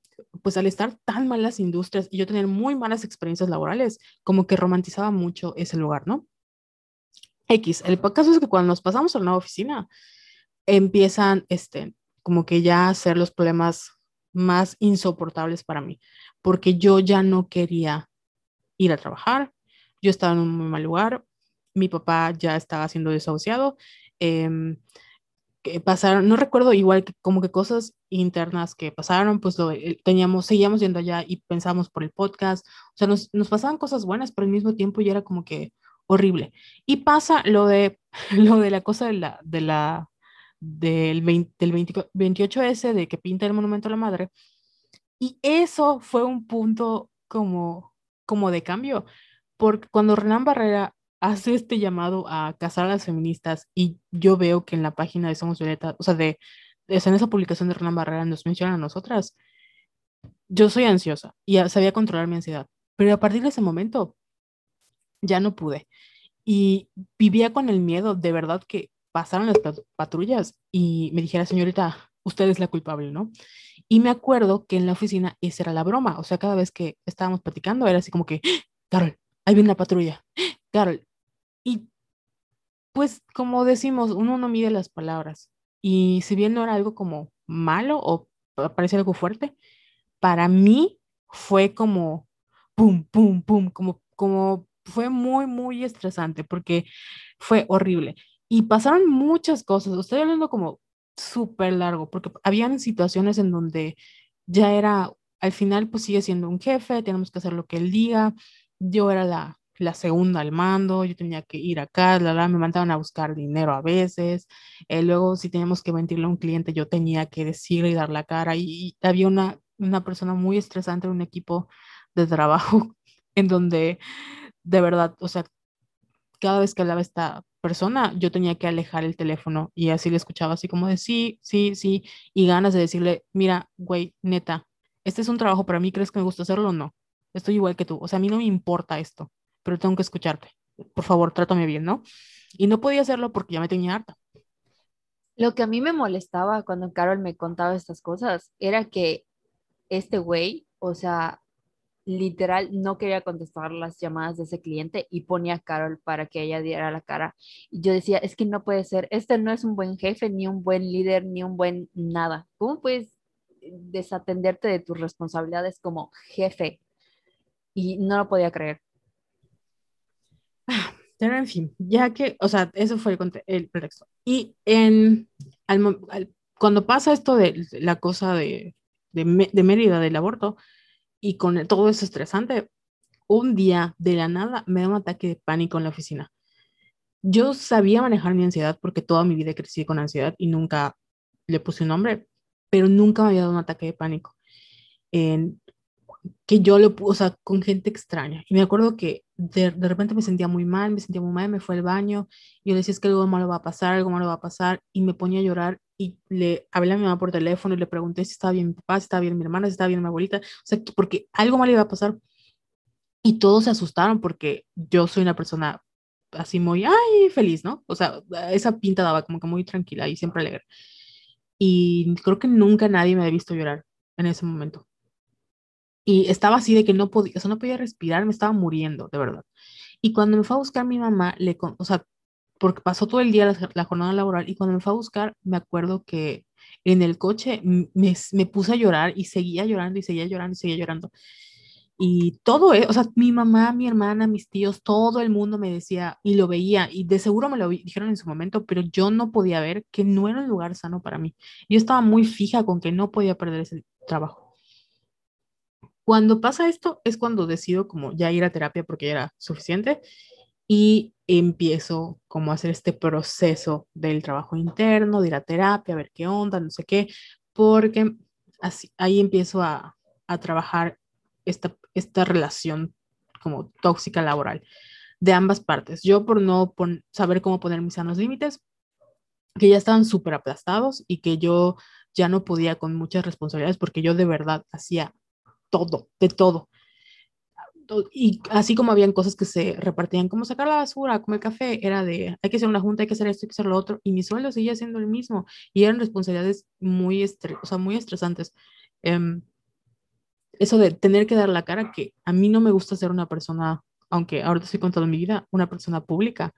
pues al estar tan mal las industrias y yo tener muy malas experiencias laborales, como que romantizaba mucho ese lugar, ¿no? X, el caso es que cuando nos pasamos a una oficina, empiezan, este, como que ya a ser los problemas más insoportables para mí, porque yo ya no quería ir a trabajar, yo estaba en un muy mal lugar, mi papá ya estaba siendo desahuciado, eh, que pasaron, no recuerdo igual que como que cosas internas que pasaron, pues lo eh, teníamos, seguíamos yendo allá y pensamos por el podcast, o sea, nos, nos pasaban cosas buenas, pero al mismo tiempo ya era como que horrible. Y pasa lo de, lo de la cosa de la, de la, del, 20, del 28S, de que pinta el monumento a la madre, y eso fue un punto como, como de cambio, porque cuando Renan Barrera hace este llamado a casar a las feministas y yo veo que en la página de Somos Violeta, o sea, de, de en esa publicación de Renan Barrera nos mencionan a nosotras, yo soy ansiosa y sabía controlar mi ansiedad, pero a partir de ese momento ya no pude y vivía con el miedo de verdad que pasaron las patrullas y me dijera, señorita, usted es la culpable, ¿no? Y me acuerdo que en la oficina esa era la broma, o sea, cada vez que estábamos platicando era así como que, Carol, ahí viene la patrulla, Carol. Y pues como decimos, uno no mide las palabras. Y si bien no era algo como malo o parece algo fuerte, para mí fue como pum, pum, pum, como, como fue muy, muy estresante porque fue horrible. Y pasaron muchas cosas. Estoy hablando como súper largo, porque habían situaciones en donde ya era, al final pues sigue siendo un jefe, tenemos que hacer lo que él diga. Yo era la, la segunda al mando, yo tenía que ir acá, la, la, me mandaban a buscar dinero a veces. Eh, luego si teníamos que mentirle a un cliente, yo tenía que decirle y dar la cara. Y, había una, una persona muy estresante un equipo de trabajo en donde de verdad, o sea, cada vez que hablaba esta persona, yo tenía que alejar el teléfono y así le escuchaba así como de sí, sí, sí, y ganas de decirle, mira, güey, neta, este es un trabajo para mí, ¿crees que me gusta hacerlo o no? Estoy igual que tú, o sea, a mí no me importa esto, pero tengo que escucharte. Por favor, trátame bien, ¿no? Y no podía hacerlo porque ya me tenía harta. Lo que a mí me molestaba cuando Carol me contaba estas cosas era que este güey, o sea, literal no quería contestar las llamadas de ese cliente y ponía a Carol para que ella diera la cara. Y yo decía, es que no puede ser, este no es un buen jefe, ni un buen líder, ni un buen nada. ¿Cómo puedes desatenderte de tus responsabilidades como jefe? Y no lo podía creer. Pero en fin, ya que, o sea, eso fue el, el pretexto. Y en, cuando pasa esto de la cosa de, de Mérida, del aborto, y con todo eso estresante, un día de la nada me da un ataque de pánico en la oficina. Yo sabía manejar mi ansiedad porque toda mi vida crecí con ansiedad y nunca le puse un nombre, pero nunca me había dado un ataque de pánico. En, que yo lo puse, o sea, con gente extraña. Y me acuerdo que de, de, repente me sentía muy mal, me sentía muy mal, me fue al baño, y yo le decía, es que algo malo va a pasar, algo malo va a pasar, y me ponía a llorar, y le hablé a mi mamá por teléfono y le pregunté si estaba bien mi papá, si estaba bien mi hermana, si estaba bien mi abuelita, o sea, porque algo malo iba a pasar. Y todos se asustaron porque yo soy una persona así muy, ay, feliz, ¿no? O sea, esa pinta daba como que muy tranquila y siempre alegre. Y creo que nunca nadie me había visto llorar en ese momento. Y estaba así de que no podía, o sea, no podía respirar, me estaba muriendo, de verdad. Y cuando me fue a buscar mi mamá, le, o sea, porque pasó todo el día la, jornada laboral y cuando me fue a buscar, me acuerdo que en el coche me, puse a llorar y seguía llorando y seguía llorando y seguía llorando. Y todo, eh, o sea, mi mamá, mi hermana, mis tíos, todo el mundo me decía y lo veía y de seguro me lo dijeron en su momento, pero yo no podía ver que no era un lugar sano para mí. Yo estaba muy fija con que no podía perder ese trabajo. Cuando pasa esto es cuando decido como ya ir a terapia porque ya era suficiente y empiezo como a hacer este proceso del trabajo interno, de ir a terapia, a ver qué onda, no sé qué, porque así, ahí empiezo a, a trabajar esta, esta relación como tóxica laboral de ambas partes. Yo por no saber cómo poner mis sanos límites, que ya estaban súper aplastados y que yo ya no podía con muchas responsabilidades porque yo de verdad hacía todo, de todo. Y así como habían cosas que se repartían, como sacar la basura, comer café, era de, hay que hacer una junta, hay que hacer esto, hay que hacer lo otro, y mi sueldo seguía siendo el mismo, y eran responsabilidades muy, estre o sea, muy estresantes. Um, eso de tener que dar la cara, que a mí no me gusta ser una persona, aunque ahorita estoy contando mi vida, una persona pública,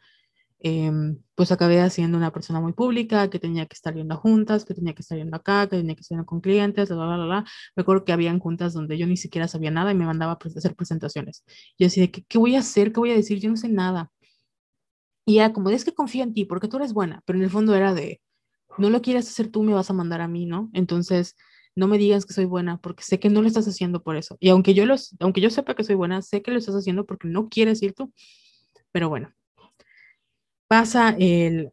Em, pues acabé siendo una persona muy pública, que tenía que estar yendo a juntas, que tenía que estar yendo acá, que tenía que estar yendo con clientes, bla, bla, bla, bla. Me acuerdo que habían juntas donde yo ni siquiera sabía nada y me mandaba a hacer presentaciones. Yo decía, ¿qué, ¿qué voy a hacer? ¿Qué voy a decir? Yo no sé nada. Y era como, es que confío en ti porque tú eres buena, pero en el fondo era de, no lo quieres hacer tú, me vas a mandar a mí, ¿no? Entonces, no me digas que soy buena porque sé que no lo estás haciendo por eso. Y aunque yo, los, aunque yo sepa que soy buena, sé que lo estás haciendo porque no quieres ir tú. Pero bueno, pasa el,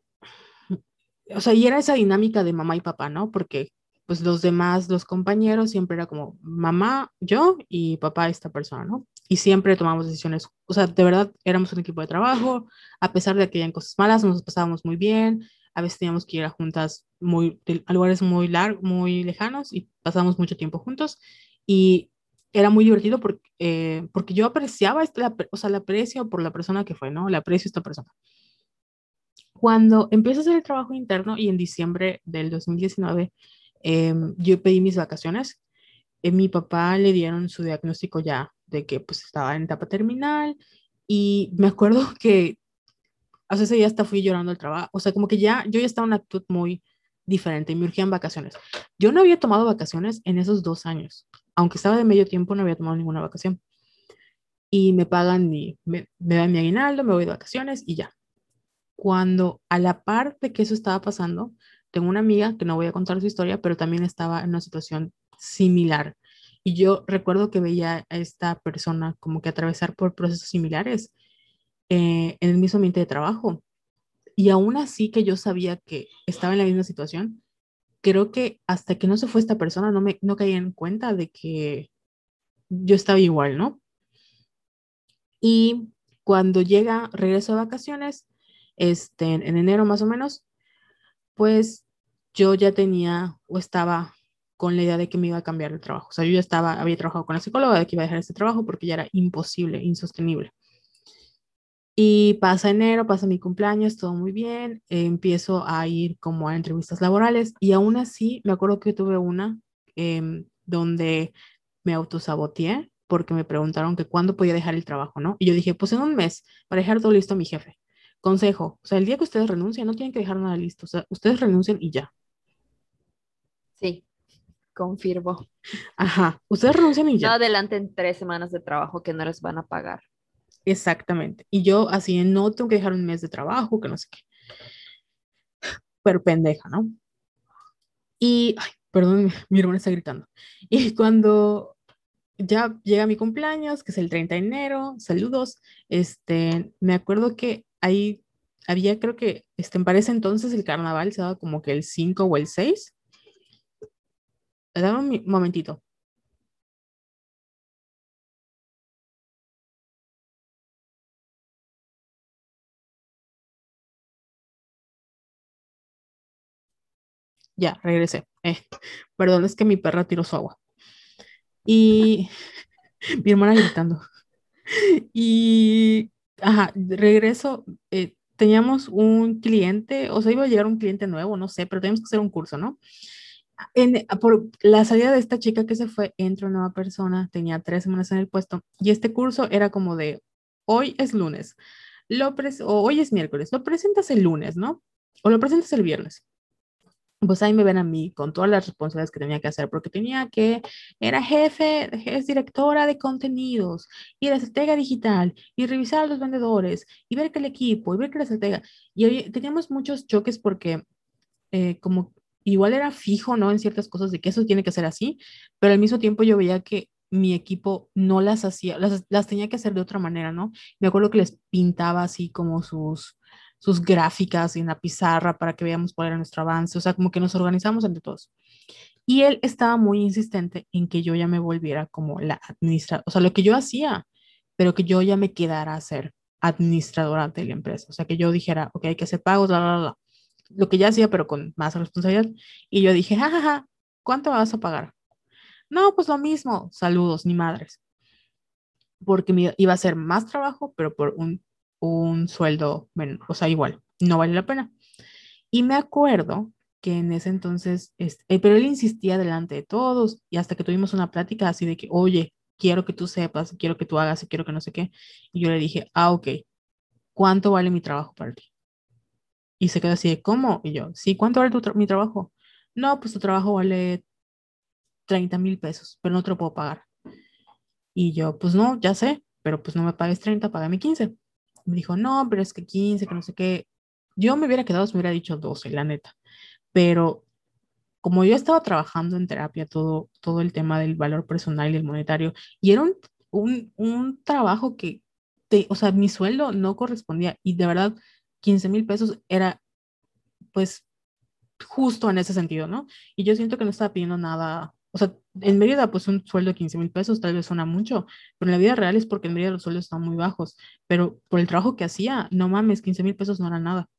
o sea, y era esa dinámica de mamá y papá, ¿no? Porque pues los demás, los compañeros, siempre era como mamá, yo y papá esta persona, ¿no? Y siempre tomamos decisiones, o sea, de verdad éramos un equipo de trabajo, a pesar de que hayan cosas malas, nos pasábamos muy bien, a veces teníamos que ir a juntas muy, a lugares muy largos, muy lejanos y pasábamos mucho tiempo juntos y era muy divertido porque, eh, porque yo apreciaba, esta, o sea, la aprecio por la persona que fue, ¿no? Le aprecio esta persona. Cuando empiezo a hacer el trabajo interno y en diciembre del 2019 em, yo pedí mis vacaciones, eh, mi papá le dieron su diagnóstico ya de que pues estaba en etapa terminal y me acuerdo que o sea, ese día hasta fui llorando al trabajo, o sea, como que ya yo ya estaba en una actitud muy diferente y me urgían vacaciones. Yo no había tomado vacaciones en esos dos años, aunque estaba de medio tiempo, no había tomado ninguna vacación. Y me pagan mi, me, me dan mi aguinaldo, me voy de vacaciones y ya cuando a la par de que eso estaba pasando, tengo una amiga que no voy a contar su historia, pero también estaba en una situación similar. Y yo recuerdo que veía a esta persona como que atravesar por procesos similares eh, en el mismo ambiente de trabajo. Y aún así que yo sabía que estaba en la misma situación, creo que hasta que no se fue esta persona no me no caía en cuenta de que yo estaba igual, ¿no? Y cuando llega, regreso de vacaciones, este, en enero más o menos, pues yo ya tenía o estaba con la idea de que me iba a cambiar el trabajo. O sea, yo ya estaba, había trabajado con la psicóloga de que iba a dejar este trabajo porque ya era imposible, insostenible. Y pasa enero, pasa mi cumpleaños, todo muy bien, empiezo a ir como a entrevistas laborales y aún así me acuerdo que tuve una em, donde me autosaboteé porque me preguntaron que cuándo podía dejar el trabajo, ¿no? Y yo dije, pues en un mes, para dejar todo listo a mi jefe. Consejo, o sea, el día que ustedes renuncien, no tienen que dejar nada listo, o sea, ustedes renuncian y ya. Sí, confirmo. Ajá, ustedes renuncian y ya. No adelanten tres semanas de trabajo que no les van a pagar. Exactamente. Y yo así, no tengo que dejar un mes de trabajo, que no sé qué. Pero pendeja, ¿no? Y, ay, perdón, mi hermana está gritando. Y cuando ya llega mi cumpleaños, que es el 30 de enero, saludos, este, me acuerdo que ahí había, creo que, este, en parece entonces el carnaval se daba como que el 5 o el 6. Dame un momentito. Ya, regresé. Eh, perdón, es que mi perra tiró su agua. Y mi hermana gritando. Y ajá, regreso, eh, teníamos un cliente, o sea, iba a llegar un cliente nuevo, no sé, pero teníamos que hacer un curso, ¿no? En, por la salida de esta chica que se fue, entra una nueva persona, tenía tres semanas en el puesto, y este curso era como de, hoy es lunes, lo o hoy es miércoles, lo presentas el lunes, ¿no? O lo presentas el viernes pues ahí me ven a mí con todas las responsabilidades que tenía que hacer, porque tenía que, era jefe, es directora de contenidos, y la estratega digital, y revisar a los vendedores, y ver que el equipo, y ver que la estratega. Y teníamos muchos choques porque eh, como igual era fijo, ¿no? En ciertas cosas de que eso tiene que ser así, pero al mismo tiempo yo veía que mi equipo no las hacía, las, las tenía que hacer de otra manera, ¿no? Me acuerdo que les pintaba así como sus sus gráficas en la pizarra para que veamos cuál era nuestro avance, o sea, como que nos organizamos entre todos. Y él estaba muy insistente en que yo ya me volviera como la administradora, o sea, lo que yo hacía, pero que yo ya me quedara a ser administradora de la empresa, o sea, que yo dijera, ok, hay que hacer pagos, bla, bla, bla. Lo que ya hacía, pero con más responsabilidad. Y yo dije, jajaja, ¿cuánto me vas a pagar? No, pues lo mismo, saludos, ni madres. Porque iba a ser más trabajo, pero por un, un sueldo menos, o sea, igual, no vale la pena. Y me acuerdo que en ese entonces, este, pero él insistía delante de todos y hasta que tuvimos una plática así de que, oye, quiero que tú sepas, quiero que tú hagas, quiero que no sé qué. Y yo le dije, ah, ok, ¿cuánto vale mi trabajo para ti? Y se quedó así de, ¿cómo? Y yo, sí, ¿cuánto vale mi trabajo? No, pues tu trabajo vale 30 mil pesos, pero no te lo puedo pagar. Y yo, pues no, ya sé, pero pues no me pagues 30, págame 15. Me dijo, no, pero es que 15, que no sé qué. Yo me hubiera quedado, me hubiera dicho 12, la neta. Pero como yo estaba trabajando en terapia todo, todo el tema del valor personal y el monetario, y era un, un, un trabajo que, te, o sea, mi sueldo no correspondía y de verdad 15 mil pesos era pues justo en ese sentido, ¿no? Y yo siento que no estaba pidiendo nada, o sea, en Mérida pues un sueldo de 15 mil pesos tal vez suena mucho, pero en la vida real es porque en Mérida los sueldos están muy bajos, pero por el trabajo que hacía, no mames, 15 mil pesos no era nada.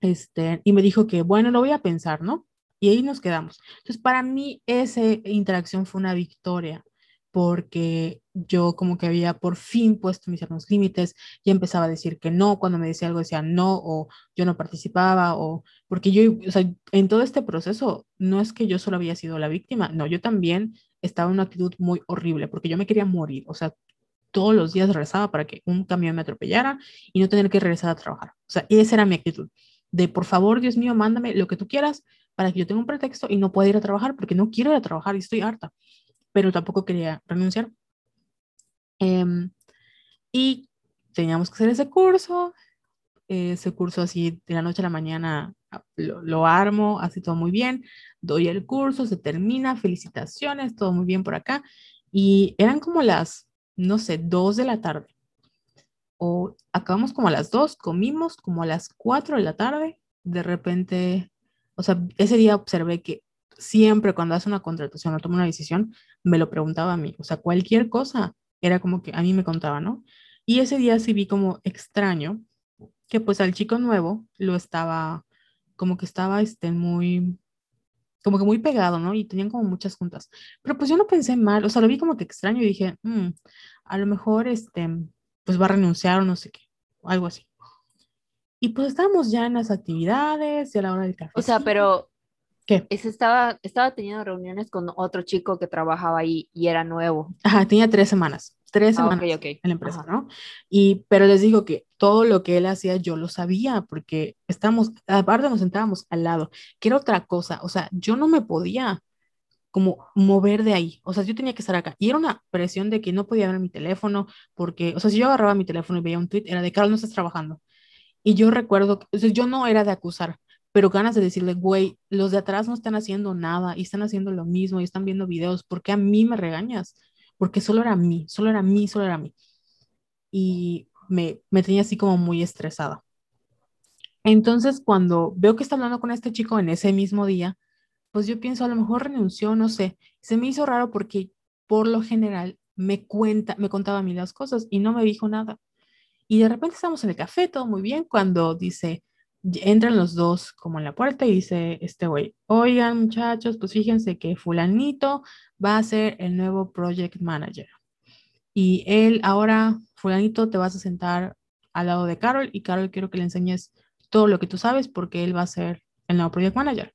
Este, y me dijo que, bueno, lo voy a pensar, ¿no? Y ahí nos quedamos. Entonces, para mí esa interacción fue una victoria, porque yo como que había por fin puesto mis hermanos límites, y empezaba a decir que no, cuando me decía algo decía no, o yo no participaba, o porque yo, o sea, en todo este proceso, no es que yo solo había sido la víctima, no, yo también estaba en una actitud muy horrible, porque yo me quería morir, o sea, todos los días rezaba para que un camión me atropellara y no tener que regresar a trabajar. O sea, esa era mi actitud, de por favor, Dios mío, mándame lo que tú quieras, para que yo tenga un pretexto y no pueda ir a trabajar porque no quiero ir a trabajar y estoy harta, pero tampoco quería renunciar. Em, y teníamos que hacer ese curso, ese curso así de la noche a la mañana ah, lo, lo, armo, así todo muy bien, doy el curso, se termina, felicitaciones, todo muy bien por acá. Y eran como las, no sé, dos de la tarde. O acabamos como a las dos, comimos como a las cuatro de la tarde, de repente o sea, ese día observé que siempre cuando hace una contratación o toma una decisión, me lo preguntaba a mí. O sea, cualquier cosa era como que a mí me contaba, ¿no? Y ese día sí vi como extraño que pues al chico nuevo lo estaba, como que estaba este, muy, como que muy pegado, ¿no? Y tenían como muchas juntas. Pero pues yo no pensé mal, o sea, lo vi como que extraño y dije, mm, a lo mejor este, pues va a renunciar o no sé qué, algo así. Y pues estábamos ya en las actividades y a la hora del café. O sea, pero... ¿Qué? Ese estaba, estaba teniendo reuniones con otro chico que trabajaba ahí y era nuevo. Ajá, tenía tres semanas. Tres Ah, ok, semanas ok. en la empresa, Ajá. ¿no? Y, pero les digo que todo lo que él hacía yo lo sabía porque estábamos, aparte nos sentábamos al lado, que era otra cosa, o sea, yo no me podía como mover de ahí, o sea, yo tenía que estar acá y era una presión de que no podía ver mi teléfono porque, o sea, si yo agarraba mi teléfono y veía un tweet, era de, Carlos, no estás trabajando. Y yo recuerdo, o sea, yo no era de acusar, pero ganas de decirle, güey, los de atrás no están haciendo nada y están haciendo lo mismo y están viendo videos, ¿por qué a mí me regañas? Porque solo era mí, solo era mí, solo era mí. Y me, me tenía así como muy estresada. Entonces, cuando veo que está hablando con este chico en ese mismo día, pues yo pienso, a lo mejor renunció, no sé. Se me hizo raro porque por lo general me cuenta, me contaba a mí las cosas y no me dijo nada. Y de repente estamos en el café, todo muy bien, cuando dice, entran los dos como en la puerta y dice este güey, oigan muchachos, pues fíjense que fulanito va a ser el nuevo project manager. Y él ahora, fulanito, te vas a sentar al lado de Carol y Carol quiero que le enseñes todo lo que tú sabes porque él va a ser el nuevo project manager.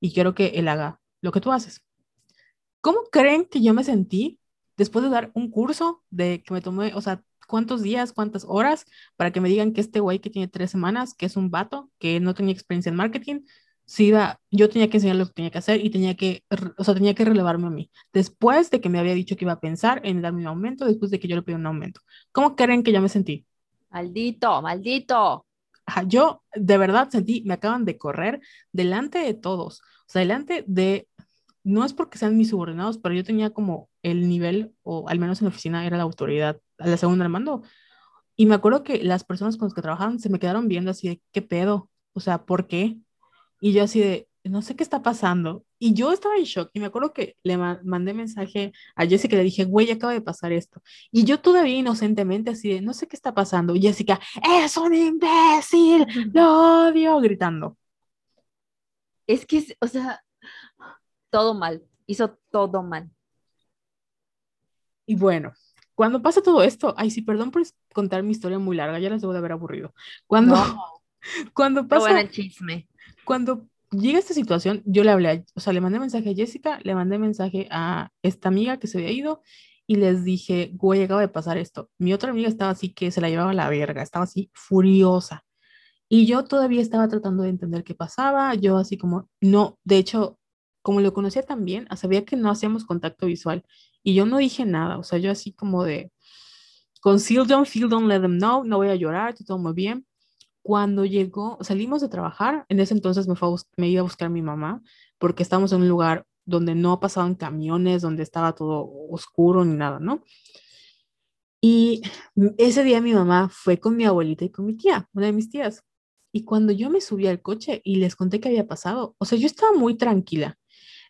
Y quiero que él haga lo que tú haces. ¿Cómo creen que yo me sentí después de dar un curso de que me tomé, o sea, cuántos días, cuántas horas para que me digan que este güey que tiene tres semanas, que es un vato, que no tenía experiencia en marketing, sí iba, yo tenía que enseñar lo que tenía que hacer y tenía que, o sea, tenía que relevarme a mí. Después de que me había dicho que iba a pensar en darme un aumento, después de que yo le pedí un aumento. ¿Cómo creen que yo me sentí? Maldito, maldito. Yo de verdad sentí, me acaban de correr delante de todos, o sea, delante de, no es porque sean mis subordinados, pero yo tenía como el nivel, o al menos en la oficina era la autoridad, a la segunda al mando, y me acuerdo que las personas con las que trabajaban se me quedaron viendo así de, ¿qué pedo? O sea, ¿por qué? Y yo así de, no sé qué está pasando. Y yo estaba en shock. Y me acuerdo que le ma- mandé mensaje a Jessica y le dije, güey, acaba de pasar esto. Y yo todavía inocentemente así de, no sé qué está pasando. Y Jessica, es un imbécil, lo odio, gritando. Es que, o sea, todo mal, hizo todo mal. Y bueno, cuando pasa todo esto, ay, sí, perdón por contar mi historia muy larga, ya las debo de haber aburrido. Cuando, cuando pasa... el chisme. Cuando llega esta situación, yo le hablé, o sea, le mandé mensaje a Jessica, le mandé mensaje a esta amiga que se había ido y les dije, güey, acaba de pasar esto. Mi otra amiga estaba así que se la llevaba a la verga, estaba así furiosa. Y yo todavía estaba tratando de entender qué pasaba, yo así como, no, de hecho, como lo conocía también, sabía que no hacíamos contacto visual y yo no dije nada, o sea, yo así como de, conceal don't feel, don't let them know, no voy a llorar, todo muy bien. Cuando llegó, salimos de trabajar, en ese entonces me, fue me iba a buscar mi mamá, porque estábamos en un lugar donde no pasaban camiones, donde estaba todo oscuro ni nada, ¿no? Y ese día mi mamá fue con mi abuelita y con mi tía, una de mis tías. Y cuando yo me subí al coche y les conté qué había pasado, o sea, yo estaba muy tranquila.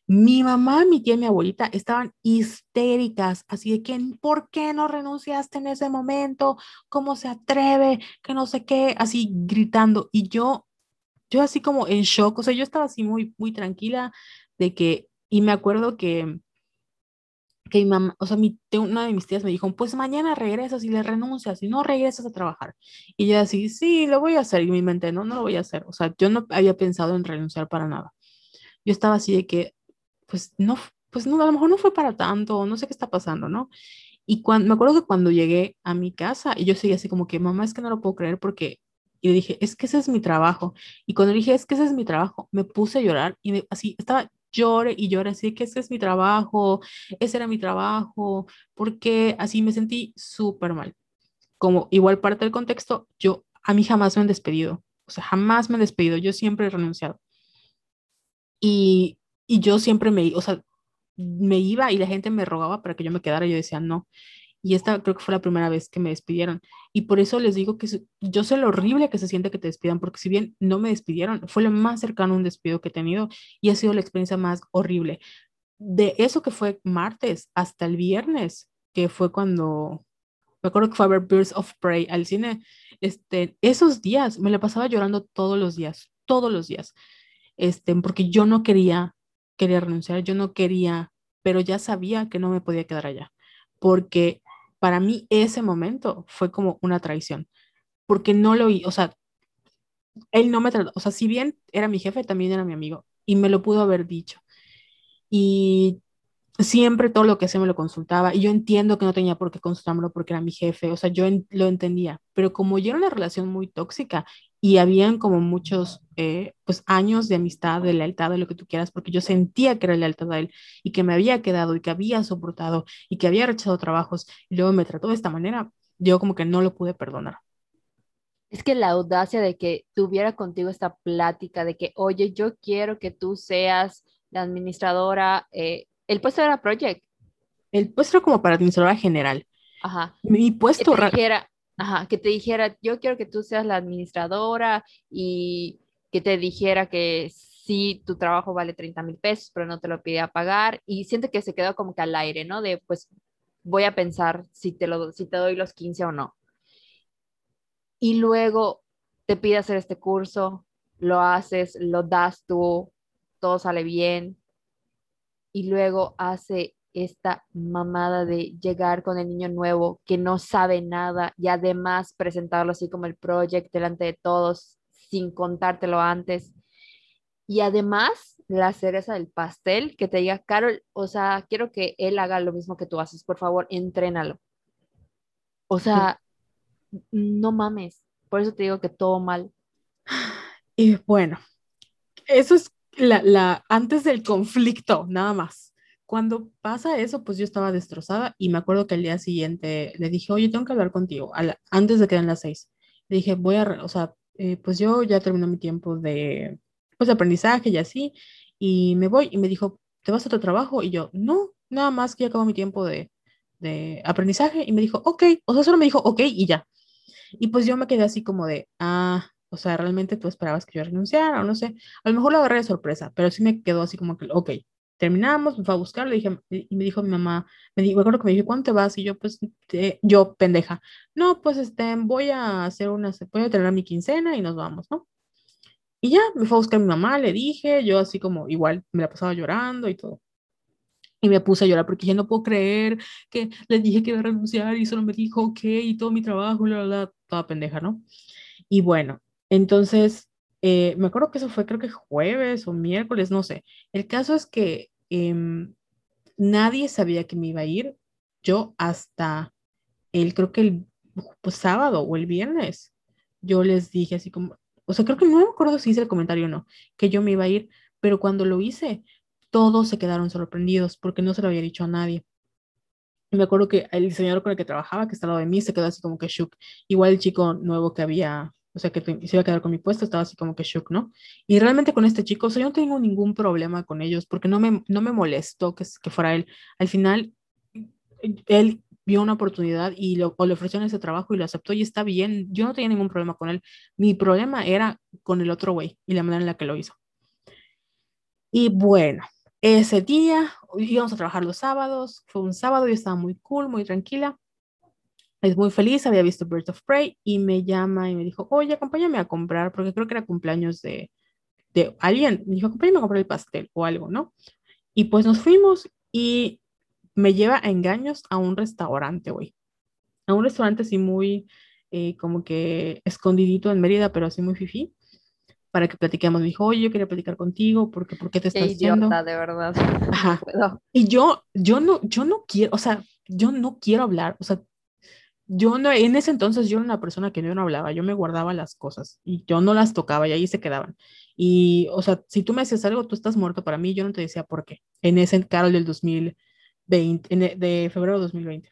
Mi mamá, mi tía y mi abuelita estaban histéricas, así de que, ¿por qué no renunciaste en ese momento? ¿Cómo se atreve? Que no sé qué, así gritando. Y yo, yo así como en shock, o sea, yo estaba así muy, muy tranquila de que, y me acuerdo que, que mi mamá, o sea, mi, una de mis tías me dijo, pues mañana regresas y le renuncias y no regresas a trabajar. Y yo así, sí, lo voy a hacer. Y mi mente, no, no lo voy a hacer. O sea, yo no había pensado en renunciar para nada. Yo estaba así de que, pues no, pues no, a lo mejor no fue para tanto, no sé qué está pasando, ¿no? Y cuando, me acuerdo que cuando llegué a mi casa, y yo seguía así como que, mamá, es que no lo puedo creer porque, y le dije, es que ese es mi trabajo. Y cuando dije, es que ese es mi trabajo, me puse a llorar y me, así estaba llore y llore, así que ese es mi trabajo, ese era mi trabajo, porque así me sentí súper mal. Como igual parte del contexto, yo a mí jamás me han despedido, o sea, jamás me han despedido, yo siempre he renunciado. Y y yo siempre me, o sea, me iba y la gente me rogaba para que yo me quedara yo decía no. Y esta creo que fue la primera vez que me despidieron. Y por eso les digo que yo sé lo horrible que se siente que te despidan, porque si bien no me despidieron, fue lo más cercano a un despido que he tenido y ha sido la experiencia más horrible. De eso que fue martes hasta el viernes, que fue cuando, me acuerdo que fue a ver Birds of Prey al cine, este, esos días me la pasaba llorando todos los días, todos los días, este, porque yo no quería quería renunciar, yo no quería, pero ya sabía que no me podía quedar allá, porque para mí ese momento fue como una traición, porque no lo, o sea, él no me trató, o sea, si bien era mi jefe, también era mi amigo, y me lo pudo haber dicho. Y siempre todo lo que hacía me lo consultaba y yo entiendo que no tenía por qué consultármelo porque era mi jefe, o sea, yo lo entendía, pero como ya era una relación muy tóxica y habían como muchos eh, pues años de amistad, de lealtad, de lo que tú quieras, porque yo sentía que era lealtad a él y que me había quedado y que había soportado y que había rechazado trabajos y luego me trató de esta manera, yo como que no lo pude perdonar. Es que la audacia de que tuviera contigo esta plática de que, oye, yo quiero que tú seas la administradora, eh, el puesto era project. El puesto era como para administradora general. Ajá. Mi puesto... Ajá, que te dijera, yo quiero que tú seas la administradora y que te dijera que sí, tu trabajo vale 30 mil pesos, pero no te lo pide a pagar. Y siente que se quedó como que al aire, ¿no? De pues voy a pensar si te, lo, si te doy los 15 o no. Y luego te pide hacer este curso, lo haces, lo das tú, todo sale bien. Y luego hace esta mamada de llegar con el niño nuevo que no sabe nada y además presentarlo así como el proyecto delante de todos sin contártelo antes. Y además la cereza del pastel que te diga, Carol, o sea, quiero que él haga lo mismo que tú haces, por favor, entrénalo. O sea, no mames, por eso te digo que todo mal. Y bueno, eso es la, la antes del conflicto, nada más cuando pasa eso, pues yo estaba destrozada y me acuerdo que el día siguiente le dije, oye, tengo que hablar contigo, antes de que den las seis. Le dije, voy a, o sea, eh, pues yo ya terminé mi tiempo de, pues, de aprendizaje y así, y me voy. Y me dijo, ¿te vas a otro trabajo? Y yo, no, nada más que ya acabo mi tiempo de, de aprendizaje. Y me dijo, ok, o sea, solo me dijo, ok, y ya. Y pues yo me quedé así como de, ah, o sea, realmente tú esperabas que yo renunciara, o no sé, a lo mejor lo agarré de sorpresa, pero sí me quedó así como que, ok, terminamos, me fue a buscar, le dije, y me dijo mi mamá, me, dijo, me acuerdo que me dijo, ¿cuándo te vas? Y yo, pues, yo, pendeja, no, pues, este, voy a hacer una, voy a tener mi quincena y nos vamos, ¿no? Y ya, me fue a buscar mi mamá, le dije, yo así como, igual, me la pasaba llorando y todo. Y me puse a llorar porque ya no puedo creer que le dije que iba a renunciar y solo me dijo, ok, y todo mi trabajo, la, la, toda pendeja, ¿no? Y bueno, entonces, eh, me acuerdo que eso fue creo que jueves o miércoles, no sé. El caso es que em, nadie sabía que me iba a ir. Yo hasta el, creo que el pues, sábado o el viernes, yo les dije así como, o sea, creo que no me acuerdo si hice el comentario o no, que yo me iba a ir, pero cuando lo hice, todos se quedaron sorprendidos porque no se lo había dicho a nadie. Me acuerdo que el diseñador con el que trabajaba, que está al lado de mí, se quedó así como que shook. Igual el chico nuevo que había, o sea, que se iba a quedar con mi puesto, estaba así como que shook, ¿no? Y realmente con este chico, o sea, yo no tengo ningún problema con ellos porque no me, no me molestó que, que fuera él. Al final, él vio una oportunidad y lo, o le ofrecieron ese trabajo y lo aceptó y está bien. Yo no tenía ningún problema con él. Mi problema era con el otro güey y la manera en la que lo hizo. Y bueno, ese día íbamos a trabajar los sábados. Fue un sábado, yo estaba muy cool, muy tranquila. Es muy feliz, había visto Birds of Prey y me llama y me dijo, oye, acompáñame a comprar, porque creo que era cumpleaños de, de alguien. Me dijo, acompáñame a comprar el pastel o algo, ¿no? Y pues nos fuimos y me lleva a engaños a un restaurante, güey. A un restaurante así muy, eh, como que escondidito en Mérida, pero así muy fifí, para que platiquemos. Me dijo, oye, yo quería platicar contigo, porque ¿por qué te estás idiota, de verdad. Ajá. Y yo, yo no, yo no quiero, o sea, yo no quiero hablar, o sea, yo no, en ese entonces yo era una persona que no hablaba, yo me guardaba las cosas y yo no las tocaba y ahí se quedaban. Y, o sea, si tú me hacías algo, tú estás muerto para mí, yo no te decía por qué. En ese Carol del 2000, e, de febrero de 2020.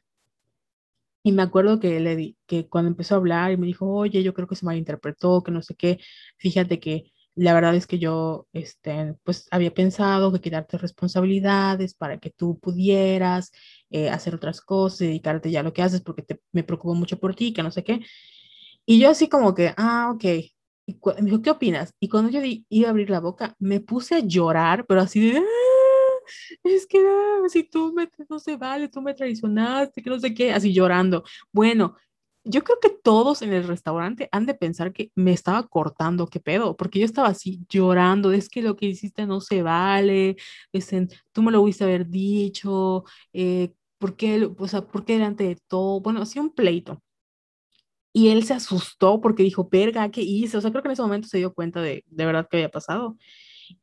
Y me acuerdo que le di, que cuando empezó a hablar y me dijo, oye, yo creo que se malinterpretó, que no sé qué, fíjate que la verdad es que yo, este, pues había pensado que quitarte responsabilidades para que tú pudieras eh, hacer otras cosas, dedicarte ya a lo que haces porque te, me preocupo mucho por ti, que no sé qué. Y yo así como que, ah, ok. Y me dijo, ¿qué opinas? Y cuando yo iba a abrir la boca, me puse a llorar, pero así de, es que si tú me, no se vale, tú me traicionaste, que no sé qué, así llorando. Bueno, yo creo que todos en el restaurante han de pensar que me estaba cortando, qué pedo, porque yo estaba así llorando, es que lo que hiciste no se vale, en, tú me lo hubiese haber dicho, eh, ¿por qué, o sea, por qué delante de todo? Bueno, hacía un pleito. Y él se asustó porque dijo, verga, ¿qué hice? O sea, creo que en ese momento se dio cuenta de, de verdad que había pasado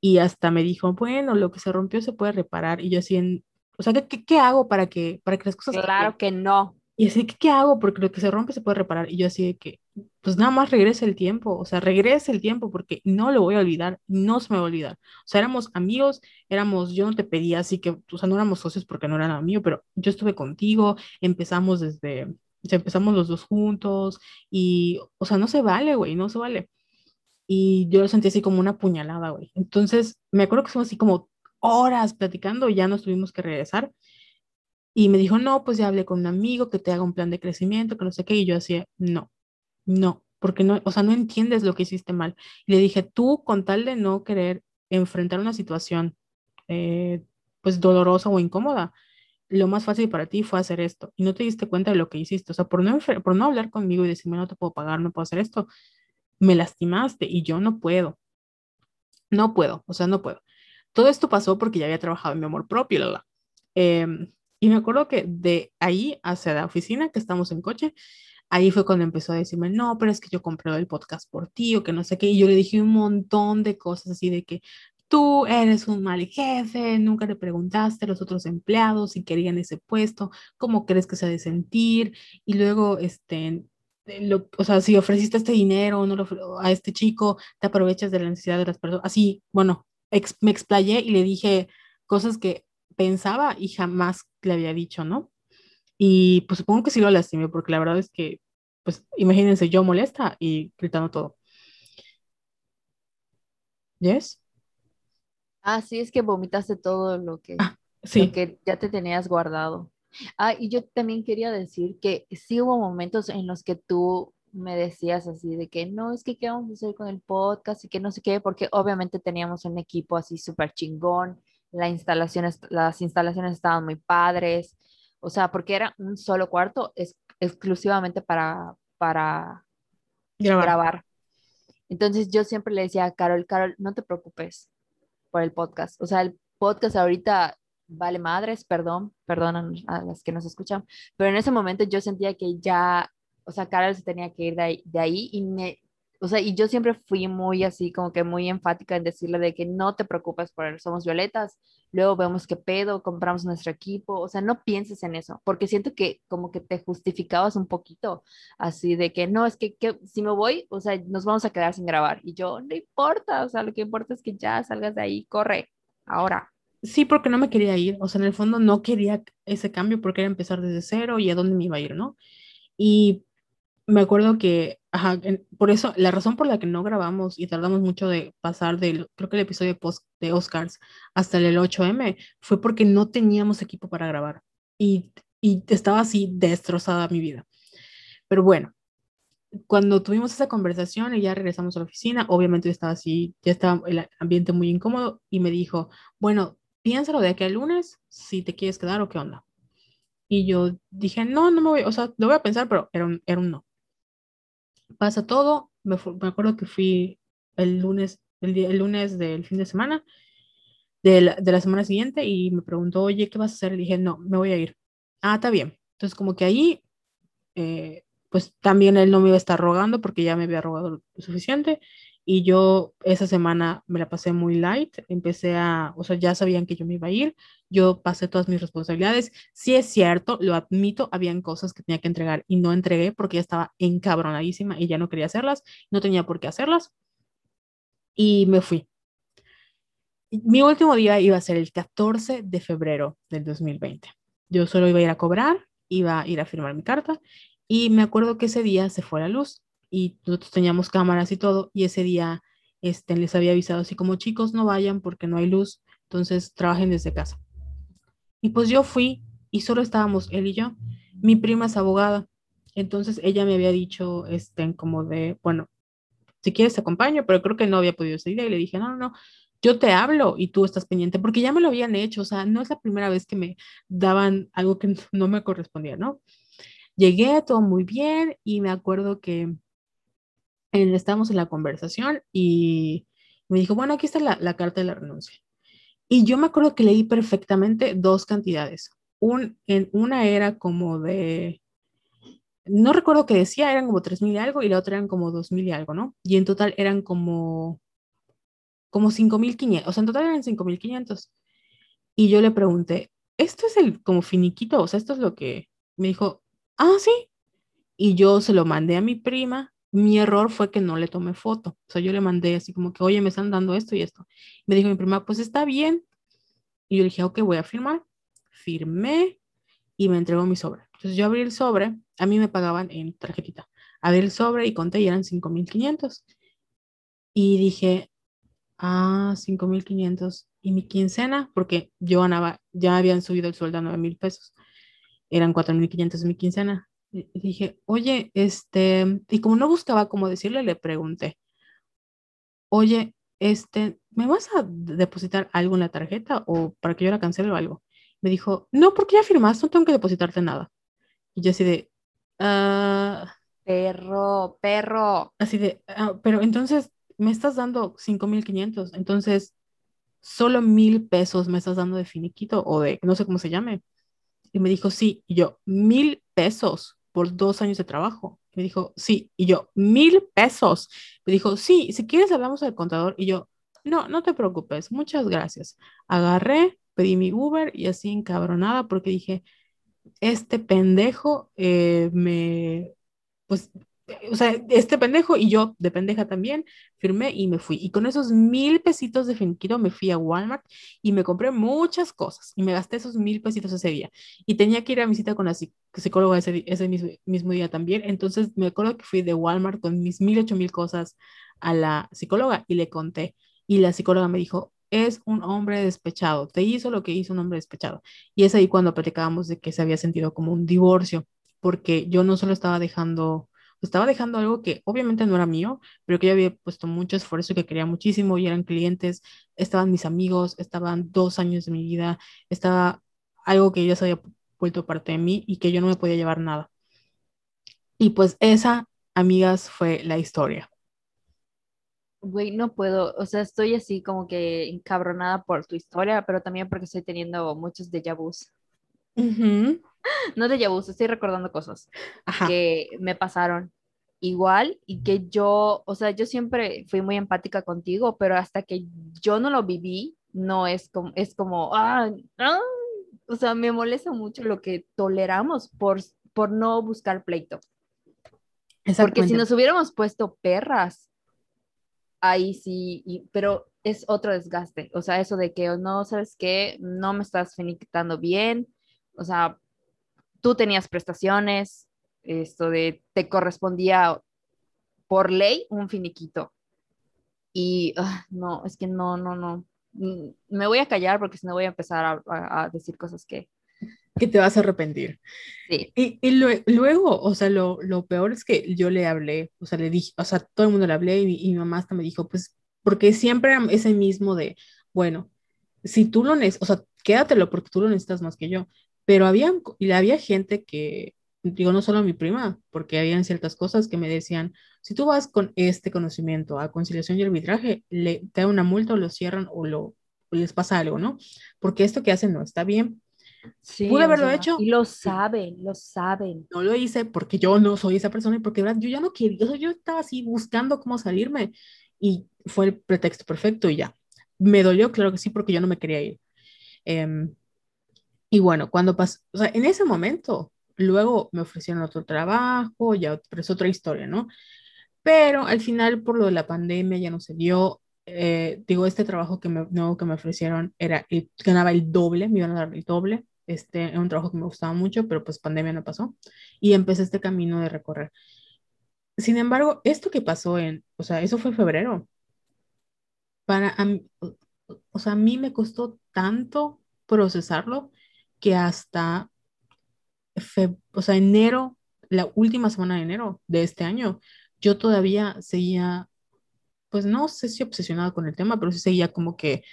y hasta me dijo, bueno, lo que se rompió se puede reparar. Y yo así, o sea, ¿qué, qué, hago para que, para que las cosas... Claro que no. Y así, ¿qué, ¿qué hago? Porque lo que se rompe se puede reparar. Y yo así de que, pues nada más regrese el tiempo, o sea, regrese el tiempo porque no lo voy a olvidar, no se me va a olvidar. O sea, éramos amigos, éramos, yo no te pedía así que, o sea, no éramos socios porque no eran amigos, pero yo estuve contigo, empezamos desde, o sea, empezamos los dos juntos y, o sea, no se vale, güey, no se vale y yo lo sentí así como una puñalada, güey. Entonces, me acuerdo que fuimos así como horas platicando y ya nos tuvimos que regresar. Y me dijo, no, pues ya hablé con un amigo que te haga un plan de crecimiento, que no sé qué. Y yo decía, no, no, porque no, o sea, no entiendes lo que hiciste mal. Y le dije, tú, con tal de no querer enfrentar una situación, eh, pues dolorosa o incómoda, lo más fácil para ti fue hacer esto. Y no te diste cuenta de lo que hiciste. O sea, por no, por no hablar conmigo y decirme, no te puedo pagar, no puedo hacer esto, me lastimaste y yo no puedo. No puedo, o sea, no puedo. Todo esto pasó porque ya había trabajado en mi amor propio, la, em, y me acuerdo que de ahí hacia la oficina, que estamos en coche, ahí fue cuando empezó a decirme, no, pero es que yo compré el podcast por ti o que no sé qué. Y yo le dije un montón de cosas así de que tú eres un mal jefe, nunca le preguntaste a los otros empleados si querían ese puesto, cómo crees que se ha de sentir. Y luego, este, o sea, si ofreciste este dinero no lo, a este chico, te aprovechas de la necesidad de las personas. Así, bueno, me explayé y le dije cosas que pensaba y jamás le había dicho, ¿no? Y pues supongo que sí lo lastimé, porque la verdad es que, pues imagínense, yo molesta y gritando todo. ¿Yes? Ah, sí, es que vomitaste todo lo que, ah, sí. lo que ya te tenías guardado. Ah, y yo también quería decir que sí hubo momentos en los que tú me decías así de que no, es que qué vamos a hacer con el podcast y que no sé qué, porque obviamente teníamos un equipo así súper chingón, la instalaciones, las instalaciones estaban muy padres, o sea, porque era un solo cuarto es, exclusivamente para, para grabar. grabar. Entonces yo siempre le decía a Carol, Carol, no te preocupes por el podcast, o sea, el podcast ahorita vale madres, perdón, perdón a las que nos escuchan, pero en ese momento yo sentía que ya, o sea, Carol se tenía que ir de ahí, de ahí y me, o sea, y yo siempre fui muy así, como que muy enfática en decirle de que no te preocupes por Somos Violetas, luego vemos qué pedo, compramos nuestro equipo, o sea, no pienses en eso, porque siento que como que te justificabas un poquito, así de que no, es que, que si me voy, o sea, nos vamos a quedar sin grabar, y yo, no importa, o sea, lo que importa es que ya salgas de ahí, corre, ahora. Sí, porque no me quería ir, o sea, en el fondo no quería ese cambio porque era empezar desde cero y a dónde me iba a ir, ¿no? Y me acuerdo que, ajá, por eso, la razón por la que no grabamos y tardamos mucho de pasar del, creo que el episodio post de Oscars hasta el 8M fue porque no teníamos equipo para grabar y, y estaba así destrozada mi vida. Pero bueno, cuando tuvimos esa conversación y ya regresamos a la oficina, obviamente estaba así, ya estaba el ambiente muy incómodo y me dijo, bueno, piénsalo de aquí al lunes, si te quieres quedar o qué onda. Y yo dije, no, no me voy, o sea, lo voy a pensar, pero era un, era un no pasa todo, me, acuerdo que fui el lunes, el, el, lunes del fin de semana, de la, de la semana siguiente, y me preguntó, oye, ¿qué vas a hacer? Le dije, no, me voy a ir. Ah, está bien. Entonces, como que ahí, eh, pues también él no me iba a estar rogando porque ya me había rogado lo suficiente y yo esa semana me la pasé muy light, empecé a, o sea, ya sabían que yo me iba a ir, yo pasé todas mis responsabilidades. Sí es cierto, lo admito, habían cosas que tenía que entregar y no entregué porque ya estaba encabronadísima y ya no quería hacerlas, no tenía por qué hacerlas y me fui. Mi último día iba a ser el 14 de febrero del 2020. Yo solo iba a ir a cobrar, iba a ir a firmar mi carta y me acuerdo que ese día se fue la luz y nosotros teníamos cámaras y todo, y ese día este, les había avisado así como chicos no vayan porque no hay luz, entonces trabajen desde casa. Y pues yo fui y solo estábamos él y yo. Mi prima es abogada, entonces ella me había dicho, este, como de, bueno, si quieres te acompaño, pero creo que no había podido día y le dije, no, no, no, yo te hablo y tú estás pendiente, porque ya me lo habían hecho, o sea, no es la primera vez que me daban algo que no me correspondía, ¿no? Llegué todo muy bien y me acuerdo que estábamos en la conversación y me dijo, bueno, aquí está la, la, carta de la renuncia. Y yo me acuerdo que leí perfectamente dos cantidades. Un, en, una era como de, no recuerdo qué decía, eran como tres mil y algo y la otra eran como dos mil y algo, ¿no? Y en total eran como, como cinco mil quinientos, o sea, en total eran cinco mil quinientos. Y yo le pregunté, ¿esto es el como finiquito? O sea, esto es lo que me dijo, ah, sí. Y yo se lo mandé a mi prima mi error fue que no le tomé foto. O sea, yo le mandé así como que, oye, me están dando esto y esto. Me dijo mi prima, pues está bien. Y yo le dije, ok, voy a firmar. Firmé y me entregó mi sobre. Entonces yo abrí el sobre, a mí me pagaban en tarjetita. Abrí el sobre y conté y eran 5.500. Y dije, ah, 5.500. ¿Y mi quincena? Porque yo ganaba, ya habían subido el sueldo a 9.000 pesos. Eran 4.500 mi quincena. Dije, oye, este, y como no buscaba cómo decirle, le pregunté, oye, este, ¿me vas a depositar algo en la tarjeta o para que yo la cancele o algo? Me dijo, no, porque ya firmaste, no tengo que depositarte nada. Y yo así de, ah, perro, perro. Así de, ah, pero entonces me estás dando 5.500, entonces solo mil pesos me estás dando de finiquito o de, no sé cómo se llame. Y me dijo, sí, y yo, mil pesos por dos años de trabajo. Me dijo, sí. Y yo, mil pesos. Me dijo, sí, si quieres hablamos al contador. Y yo, no, no te preocupes, muchas gracias. Agarré, pedí mi Uber y así encabronada porque dije, este pendejo eh, me, pues o sea, este pendejo y yo de pendeja también, firmé y me fui. Y con esos mil pesitos de finiquito me fui a Walmart y me compré muchas cosas y me gasté esos mil pesitos ese día. Y tenía que ir a mi cita con la psicóloga ese, ese mismo, mismo, día también. Entonces me acuerdo que fui de Walmart con mis mil, ocho mil cosas a la psicóloga y le conté. Y la psicóloga me dijo, es un hombre despechado, te hizo lo que hizo un hombre despechado. Y es ahí cuando platicábamos de que se había sentido como un divorcio, porque yo no solo estaba dejando estaba dejando algo que obviamente no era mío, pero que yo había puesto mucho esfuerzo y que quería muchísimo y eran clientes, estaban mis amigos, estaban dos años de mi vida, estaba algo que ya se había vuelto parte de mí y que yo no me podía llevar nada. Y pues esa, amigas, fue la historia. Güey, no puedo, o sea, estoy así como que encabronada por tu historia, pero también porque estoy teniendo muchos déjà vus. Ujú. No déjà vus, estoy recordando cosas Ajá. que me pasaron igual y que yo, o sea, yo siempre fui muy empática contigo, pero hasta que yo no lo viví, no es como, es como, ah, ah, o sea, me molesta mucho lo que toleramos por, por no buscar pleito. Porque si nos hubiéramos puesto perras, ahí sí, y- pero es otro desgaste. O sea, eso de que no, ¿sabes qué? No me estás finiquitando bien. O sea, tú tenías prestaciones, esto de te correspondía por ley un finiquito. Y ah, no, es que no, no, no. Mm, Me voy a callar porque si no voy a empezar a, a- a decir cosas que Que te vas a arrepentir. sí, Y, y lue- luego, o sea, lo, lo peor es que yo le hablé, o sea, le dije, o sea, todo el mundo le hablé y, mi- y mi mamá hasta me dijo, pues, porque siempre ese mismo de, bueno, si tú lo necesitas, o sea, quédatelo porque tú lo necesitas más que yo. Pero había, y había gente que, digo, no solo mi prima, porque habían ciertas cosas que me decían, si tú vas con este conocimiento a conciliación y arbitraje, le te da una multa o lo cierran o, lo, o les pasa algo, ¿no? Porque esto que hacen no está bien. sí, ¿Pude o haberlo sea, hecho? y lo saben, lo saben. no lo hice porque yo no soy esa persona y porque verdad yo ya no quería, yo estaba así buscando cómo salirme y fue el pretexto perfecto y ya. Me dolió, claro que sí, porque yo no me quería ir. Em, y bueno, cuando pasó, o sea, en ese momento, luego me ofrecieron otro trabajo, ya, pero es otra historia, ¿no? Pero al final, por lo de la pandemia, ya no se dio. Eh, digo, este trabajo que me, nuevo que me ofrecieron era, el- ganaba el doble, me iban a dar el doble. Este era un trabajo que me gustaba mucho, pero pues pandemia no pasó. Y empecé este camino de recorrer. Sin embargo, esto que pasó en, o sea, eso fue febrero. Para, a o sea, a mí me costó tanto procesarlo que hasta, fe- o sea, enero, la última semana de enero de este año, yo todavía seguía pues no sé si obsesionado con el tema, pero sí seguía como que,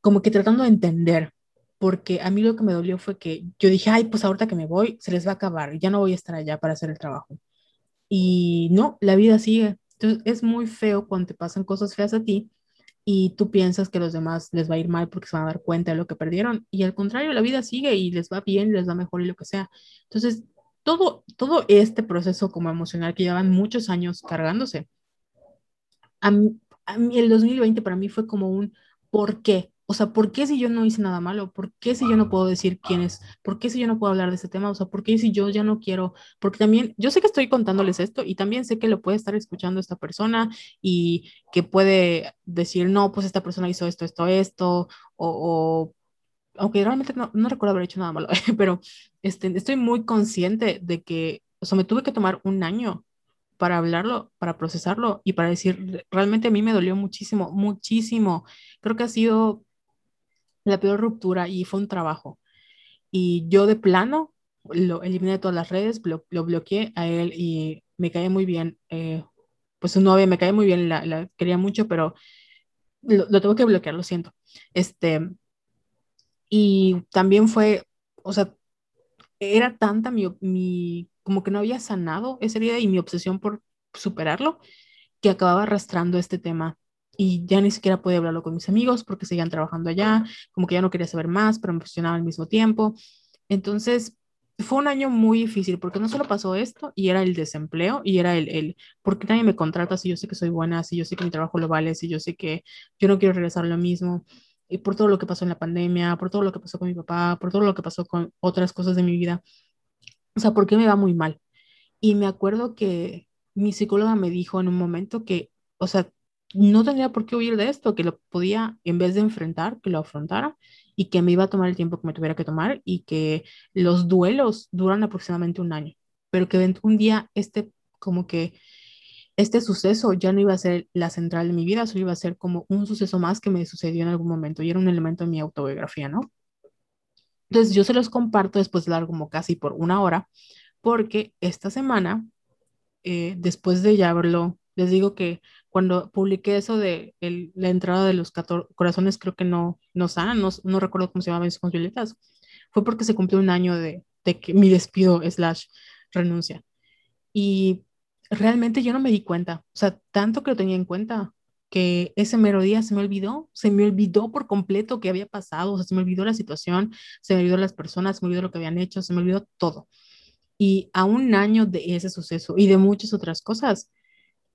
como que tratando de entender, porque a mí lo que me dolió fue que yo dije, ay, pues ahorita que me voy, se les va a acabar, ya no voy a estar allá para hacer el trabajo. Y no, la vida sigue. Entonces es muy feo cuando te pasan cosas feas a ti y tú piensas que a los demás les va a ir mal porque se van a dar cuenta de lo que perdieron y al contrario, la vida sigue y les va bien, les va mejor y lo que sea. Entonces, todo, todo este proceso como emocional que llevan muchos años cargándose, a mí, a mí el 2020 para mí fue como un ¿por qué? O sea, ¿por qué si yo no hice nada malo? ¿Por qué si yo no puedo decir quién es? ¿Por qué si yo no puedo hablar de este tema? O sea, ¿por qué si yo ya no quiero? Porque también, yo sé que estoy contándoles esto y también sé que lo puede estar escuchando esta persona y que puede decir, no, pues esta persona hizo esto, esto, esto, o, o aunque realmente no, no recuerdo haber hecho nada malo, pero este, estoy muy consciente de que, o sea, me tuve que tomar un año para hablarlo, para procesarlo y para decir, realmente a mí me dolió muchísimo, muchísimo. Creo que ha sido la peor ruptura y fue un trabajo. Y yo de plano lo eliminé de todas las redes, blo- lo bloqueé a él y me caía muy bien. eh, pues su novia me caía muy bien, la, la quería mucho, pero lo, lo tengo que bloquear, lo siento. Este, y también fue, o sea, era tanta mi, mi, como que no había sanado esa herida y mi obsesión por superarlo, que acababa arrastrando este tema y ya ni siquiera podía hablarlo con mis amigos porque seguían trabajando allá, como que ya no quería saber más, pero me funcionaba al mismo tiempo. Entonces, fue un año muy difícil porque no solo pasó esto y era el desempleo y era el, el ¿por qué nadie me contrata si yo sé que soy buena, si yo sé que mi trabajo lo vale, si yo sé que yo no quiero regresar lo mismo? Y por todo lo que pasó en la pandemia, por todo lo que pasó con mi papá, por todo lo que pasó con otras cosas de mi vida. O sea, ¿por qué me va muy mal? Y me acuerdo que mi psicóloga me dijo en un momento que, o sea, no tendría por qué huir de esto, que lo podía, en vez de enfrentar, que lo afrontara y que me iba a tomar el tiempo que me tuviera que tomar y que los duelos duran aproximadamente un año, pero que un día este, como que este suceso ya no iba a ser la central de mi vida, solo iba a ser como un suceso más que me sucedió en algún momento y era un elemento de mi autobiografía, ¿no? Entonces yo se los comparto después de hablar como casi por una hora, porque esta semana eh, después de ya verlo, les digo que cuando publiqué eso de el- la entrada de los 14 corazones, creo que no, no sanan, no, no recuerdo cómo se llama con violetas, fue porque se cumplió un año de, de que mi despido slash renuncia. Y realmente yo no me di cuenta, o sea, tanto que lo tenía en cuenta, que ese mero día se me olvidó, se me olvidó por completo que había pasado, o sea, se me olvidó la situación, se me olvidó las personas, se me olvidó lo que habían hecho, se me olvidó todo. Y a un año de ese suceso y de muchas otras cosas,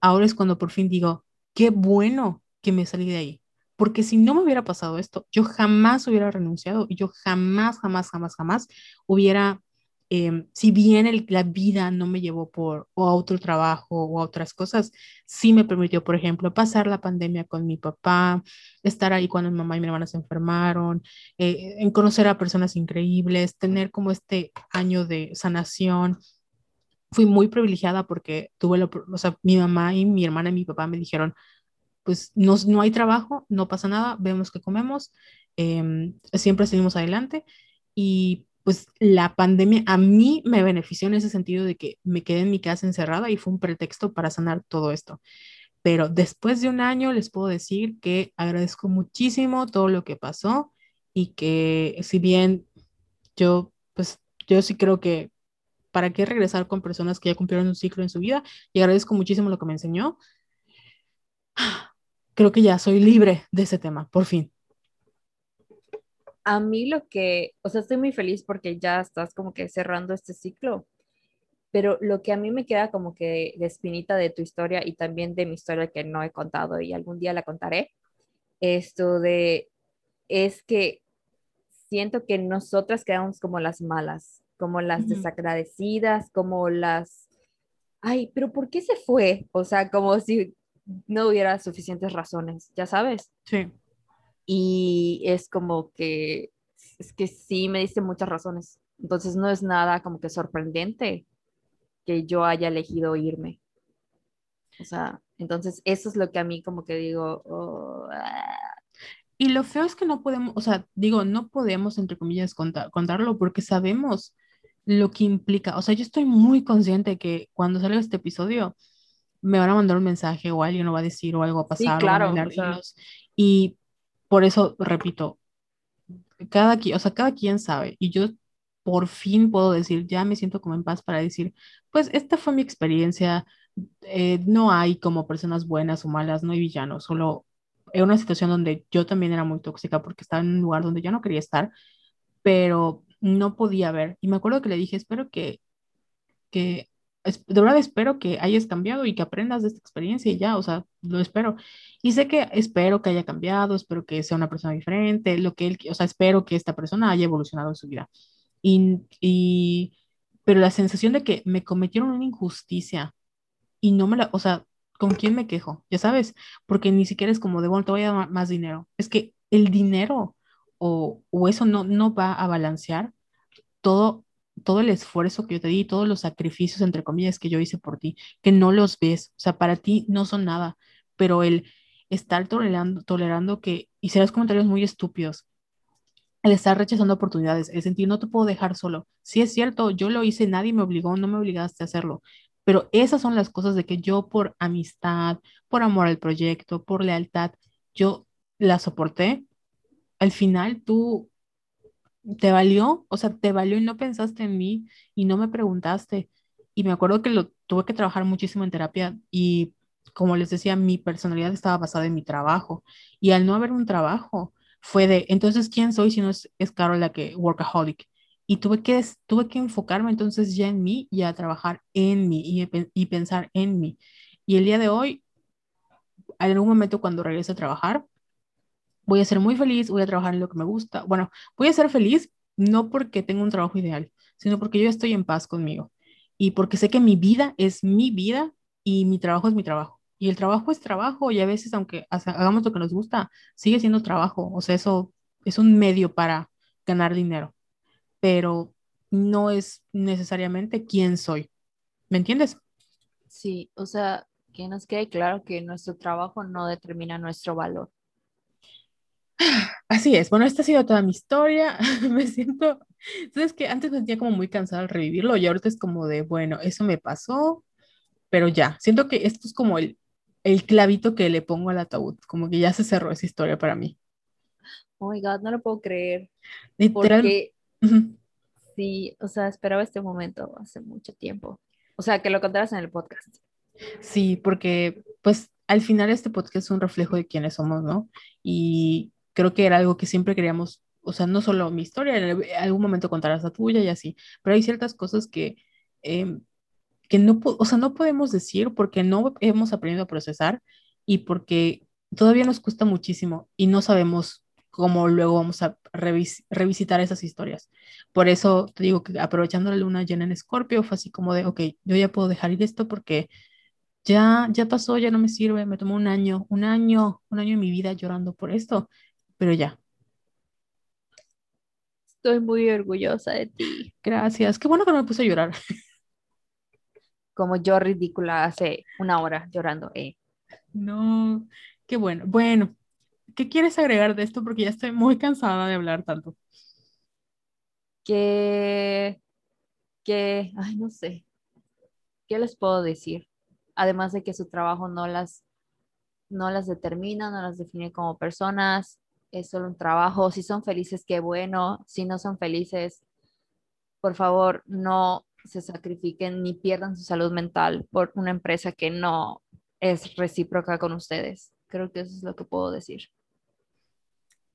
ahora es cuando por fin digo, qué bueno que me salí de ahí. Porque si no me hubiera pasado esto, yo jamás hubiera renunciado y yo jamás, jamás, jamás, jamás hubiera Em, si bien la vida no me llevó por o a otro trabajo o a otras cosas, sí me permitió, por ejemplo, pasar la pandemia con mi papá, estar ahí cuando mi mamá y mi hermana se enfermaron, eh, conocer a personas increíbles, tener como este año de sanación. Fui muy privilegiada porque tuve, lo, o sea, mi mamá y mi hermana y mi papá me dijeron, pues no, no hay trabajo, no pasa nada, vemos que comemos, em, siempre seguimos adelante y pues la pandemia a mí me benefició en ese sentido de que me quedé en mi casa encerrada y fue un pretexto para sanar todo esto. Pero después de un año les puedo decir que agradezco muchísimo todo lo que pasó y que si bien yo, pues yo sí creo que para qué regresar con personas que ya cumplieron un ciclo en su vida y agradezco muchísimo lo que me enseñó. Creo que ya soy libre de ese tema, por fin. A mí lo que, o sea, estoy muy feliz porque ya estás como que cerrando este ciclo, pero lo que a mí me queda como que de espinita de tu historia y también de mi historia que no he contado y algún día la contaré, esto de, es que siento que nosotras quedamos como las malas, como las desagradecidas, como las, ay, pero ¿por qué se fue? O sea, como si no hubiera suficientes razones, ya sabes. Sí y es como que, es que sí me dice muchas razones. Entonces no es nada como que sorprendente que yo haya elegido irme. O sea, entonces eso es lo que a mí como que digo. Oh, ah. Y lo feo es que no podemos, o sea, digo, no podemos, entre comillas, contarlo porque sabemos lo que implica. O sea, yo estoy muy consciente que cuando salga este episodio me van a mandar un mensaje o alguien lo va a decir o algo va a pasar. Sí, claro. y por eso, repito, cada, o sea, cada quien sabe y yo por fin puedo decir, ya me siento como en paz para decir, pues esta fue mi experiencia, eh, no hay como personas buenas o malas, no hay villanos, solo en una situación donde yo también era muy tóxica porque estaba en un lugar donde yo no quería estar, pero no podía ver. Y me acuerdo que le dije, espero que, que de verdad espero que hayas cambiado y que aprendas de esta experiencia y ya, o sea, lo espero. Y sé que espero que haya cambiado, espero que sea una persona diferente, lo que él, o sea, espero que esta persona haya evolucionado en su vida. Y, y, pero la sensación de que me cometieron una injusticia y no me la, o sea, ¿con quién me quejo? Ya sabes, porque ni siquiera es como de, bueno, te voy a dar más dinero. Es que el dinero o, eso no, no va a balancear todo todo el esfuerzo que yo te di, todos los sacrificios, entre comillas, que yo hice por ti, que no los ves, o sea, para ti no son nada, pero el estar tolerando, tolerando que hicieras comentarios muy estúpidos, el estar rechazando oportunidades, el sentir no te puedo dejar solo. Sí es cierto, yo lo hice, nadie me obligó, no me obligaste a hacerlo, pero esas son las cosas de que yo por amistad, por amor al proyecto, por lealtad, yo la soporté. Al final tú te valió, o sea, te valió y no pensaste en mí y no me preguntaste. Y me acuerdo que lo tuve que trabajar muchísimo en terapia y como les decía, mi personalidad estaba basada en mi trabajo. Y al no haber un trabajo, fue de, entonces, ¿quién soy si no es, es Carol la que workaholic? Y tuve que, tuve que enfocarme entonces ya en mí y a trabajar en mí y, pensar en mí. Y el día de hoy, en algún momento cuando regrese a trabajar, voy a ser muy feliz, voy a trabajar en lo que me gusta. Bueno, voy a ser feliz no porque tengo un trabajo ideal, sino porque yo estoy en paz conmigo y porque sé que mi vida es mi vida y mi trabajo es mi trabajo. Y el trabajo es trabajo y a veces, aunque hagamos lo que nos gusta, sigue siendo trabajo. O sea, eso es un medio para ganar dinero, pero no es necesariamente quién soy. ¿Me entiendes? Sí, o sea, que nos quede claro que nuestro trabajo no determina nuestro valor. Así es. Bueno, esta ha sido toda mi historia. me siento, sabes que antes me sentía como muy cansada al revivirlo y ahorita es como de, bueno, eso me pasó, pero ya, siento que esto es como el, el clavito que le pongo al ataúd, como que ya se cerró esa historia para mí. Oh my God, no lo puedo creer. Porque, sí, o sea, esperaba este momento hace mucho tiempo. O sea, que lo contaras en el podcast. Sí, porque pues al final este podcast es un reflejo de quiénes somos, ¿no? Y creo que era algo que siempre queríamos, o sea, no solo mi historia, en algún momento contarás la tuya y así, pero hay ciertas cosas que, em, que no, o sea, no podemos decir porque no hemos aprendido a procesar y porque todavía nos cuesta muchísimo y no sabemos cómo luego vamos a revisitar esas historias. Por eso te digo que aprovechando la luna llena en Escorpio, fue así como de, ok, yo ya puedo dejar ir esto porque ya, ya pasó, ya no me sirve, me tomó un año, un año, un año de mi vida llorando por esto, pero ya. Estoy muy orgullosa de ti. Gracias, qué bueno que no me puse a llorar. Como yo ridícula hace una hora llorando, eh. No, qué bueno. Bueno, ¿qué quieres agregar de esto? Porque ya estoy muy cansada de hablar tanto. Que, que, ay, no sé. ¿Qué les puedo decir? además de que su trabajo no las, no las determina, no las define como personas, es solo un trabajo. Si son felices, qué bueno. Si no son felices, por favor, no se sacrifiquen ni pierdan su salud mental por una empresa que no es recíproca con ustedes. Creo que eso es lo que puedo decir.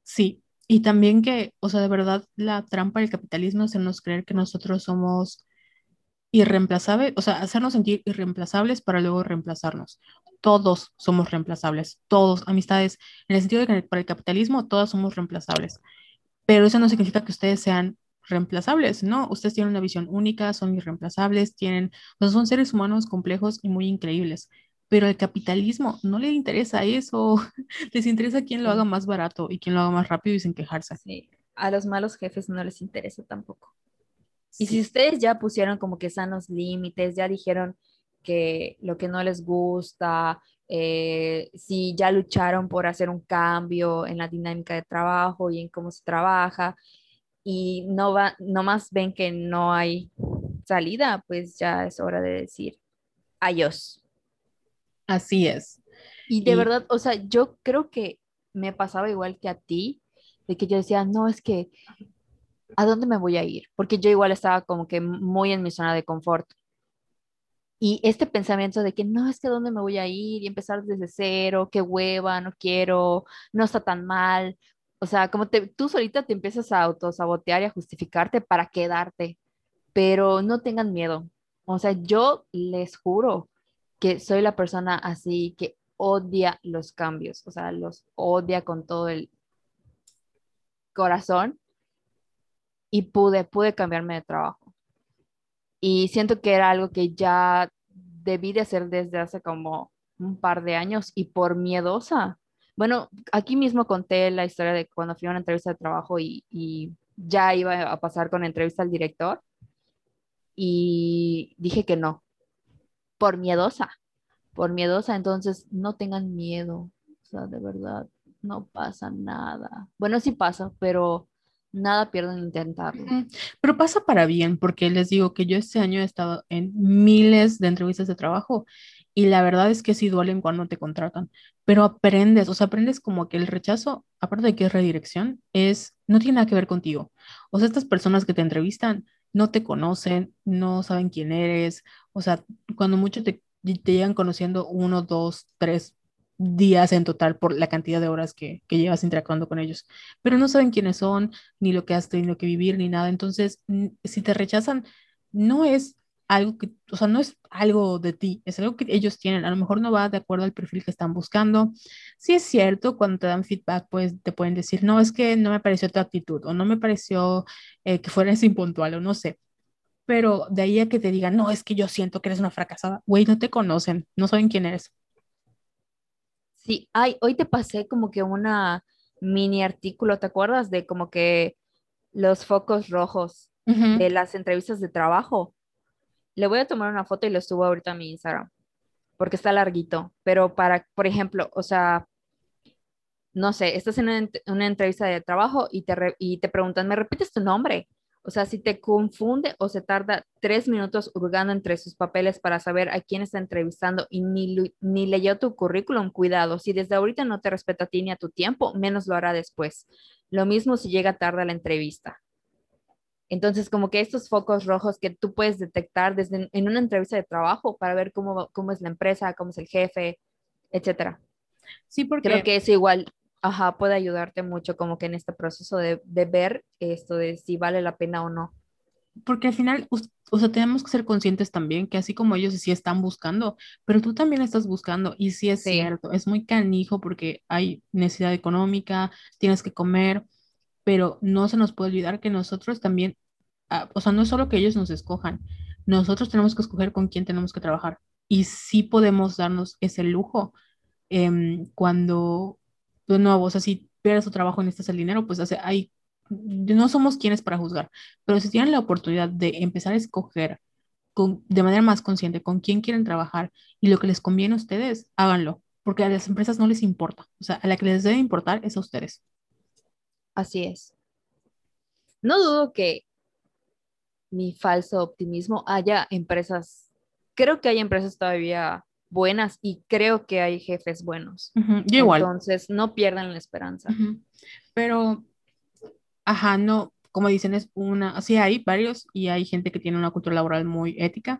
Sí, y también que, o sea, de verdad, la trampa del capitalismo es en nos creer que nosotros somos irreemplazables, o sea, hacernos sentir irreemplazables para luego reemplazarnos. Todos somos reemplazables, todos, amistades, en el sentido de que para el capitalismo todas somos reemplazables, pero eso no significa que ustedes sean reemplazables, ¿no? Ustedes tienen una visión única, son irreemplazables, tienen, son seres humanos complejos y muy increíbles, pero al capitalismo no le interesa eso, les interesa quién lo haga más barato y quién lo haga más rápido y sin quejarse. Sí, a los malos jefes no les interesa tampoco. Y si ustedes ya pusieron como que sanos límites, ya dijeron que lo que no les gusta, eh, si ya lucharon por hacer un cambio en la dinámica de trabajo y en cómo se trabaja, y no va, más ven que no hay salida, pues ya es hora de decir adiós. Así es. Y de verdad, o sea, yo creo que me pasaba igual que a ti, de que yo decía, no, es que ¿a dónde me voy a ir? Porque yo igual estaba como que muy en mi zona de confort. Y este pensamiento de que no es que a dónde me voy a ir y empezar desde cero, qué hueva, no quiero, no está tan mal. O sea, como te, tú solita te empiezas a autosabotear y a justificarte para quedarte, pero no tengan miedo. O sea, yo les juro que soy la persona así que odia los cambios, o sea, los odia con todo el corazón y pude, pude cambiarme de trabajo. Y siento que era algo que ya debí de hacer desde hace como un par de años y por miedosa. Bueno, aquí mismo conté la historia de cuando fui a una entrevista de trabajo y, ya iba a pasar con entrevista al director y dije que no, por miedosa, por miedosa, entonces no tengan miedo, o sea, de verdad, no pasa nada. Bueno, sí pasa, pero nada pierden intentarlo. Pero pasa para bien, porque les digo que yo este año he estado en miles de entrevistas de trabajo y la verdad es que sí duelen cuando te contratan, pero aprendes, o sea, aprendes como que el rechazo, aparte de que es redirección, es, no tiene nada que ver contigo. O sea, estas personas que te entrevistan no te conocen, no saben quién eres, o sea, cuando mucho te, te llegan conociendo uno, dos, tres días en total por la cantidad de horas que, llevas interactuando con ellos, pero no saben quiénes son, ni lo que has tenido que vivir, ni nada. Entonces, si te rechazan, no es algo que, o sea, no es algo de ti, es algo que ellos tienen. A lo mejor no va de acuerdo al perfil que están buscando. Sí es cierto, cuando te dan feedback, pues te pueden decir, no, es que no me pareció tu actitud, o no me pareció eh, que fueras impuntual, o no sé. Pero de ahí a que te digan, no, es que yo siento que eres una fracasada, güey, no te conocen, no saben quién eres. Sí, ay, hoy te pasé como que una mini artículo, ¿te acuerdas? De como que los focos rojos de las entrevistas de trabajo. Le voy a tomar una foto y lo subo ahorita a mi Instagram, porque está larguito, pero para, por ejemplo, o sea, no sé, estás en una, entrevista de trabajo y te, y te preguntan, ¿me repites tu nombre? O sea, si te confunde o se tarda tres minutos hurgando entre sus papeles para saber a quién está entrevistando y ni, ni leyó tu currículum, cuidado. Si desde ahorita no te respeta a ti ni a tu tiempo, menos lo hará después. Lo mismo si llega tarde a la entrevista. Entonces, como que estos focos rojos que tú puedes detectar desde en una entrevista de trabajo para ver cómo, cómo es la empresa, cómo es el jefe, etcétera. Sí, porque Creo que eso igual, ajá, puede ayudarte mucho como que en este proceso de, de ver esto de si vale la pena o no. porque al final, o sea, tenemos que ser conscientes también que así como ellos sí están buscando, pero tú también estás buscando y sí es Sí, cierto, es muy canijo porque hay necesidad económica, tienes que comer, pero no se nos puede olvidar que nosotros también, ah, o sea, no es solo que ellos nos escojan, nosotros tenemos que escoger con quién tenemos que trabajar y sí podemos darnos ese lujo em, cuando, de nuevo, o sea, si pierdes tu trabajo necesitas el dinero, pues hace, hay, no somos quienes para juzgar, pero si tienen la oportunidad de empezar a escoger con, de manera más consciente con quién quieren trabajar y lo que les conviene a ustedes, háganlo, porque a las empresas no les importa, o sea, a la que les debe importar es a ustedes. así es. No dudo que mi falso optimismo haya empresas, creo que hay empresas todavía buenas y creo que hay jefes buenos. Igual. Entonces, no pierdan la esperanza. Pero, ajá, no, como dicen, es una, sí hay varios y hay gente que tiene una cultura laboral muy ética,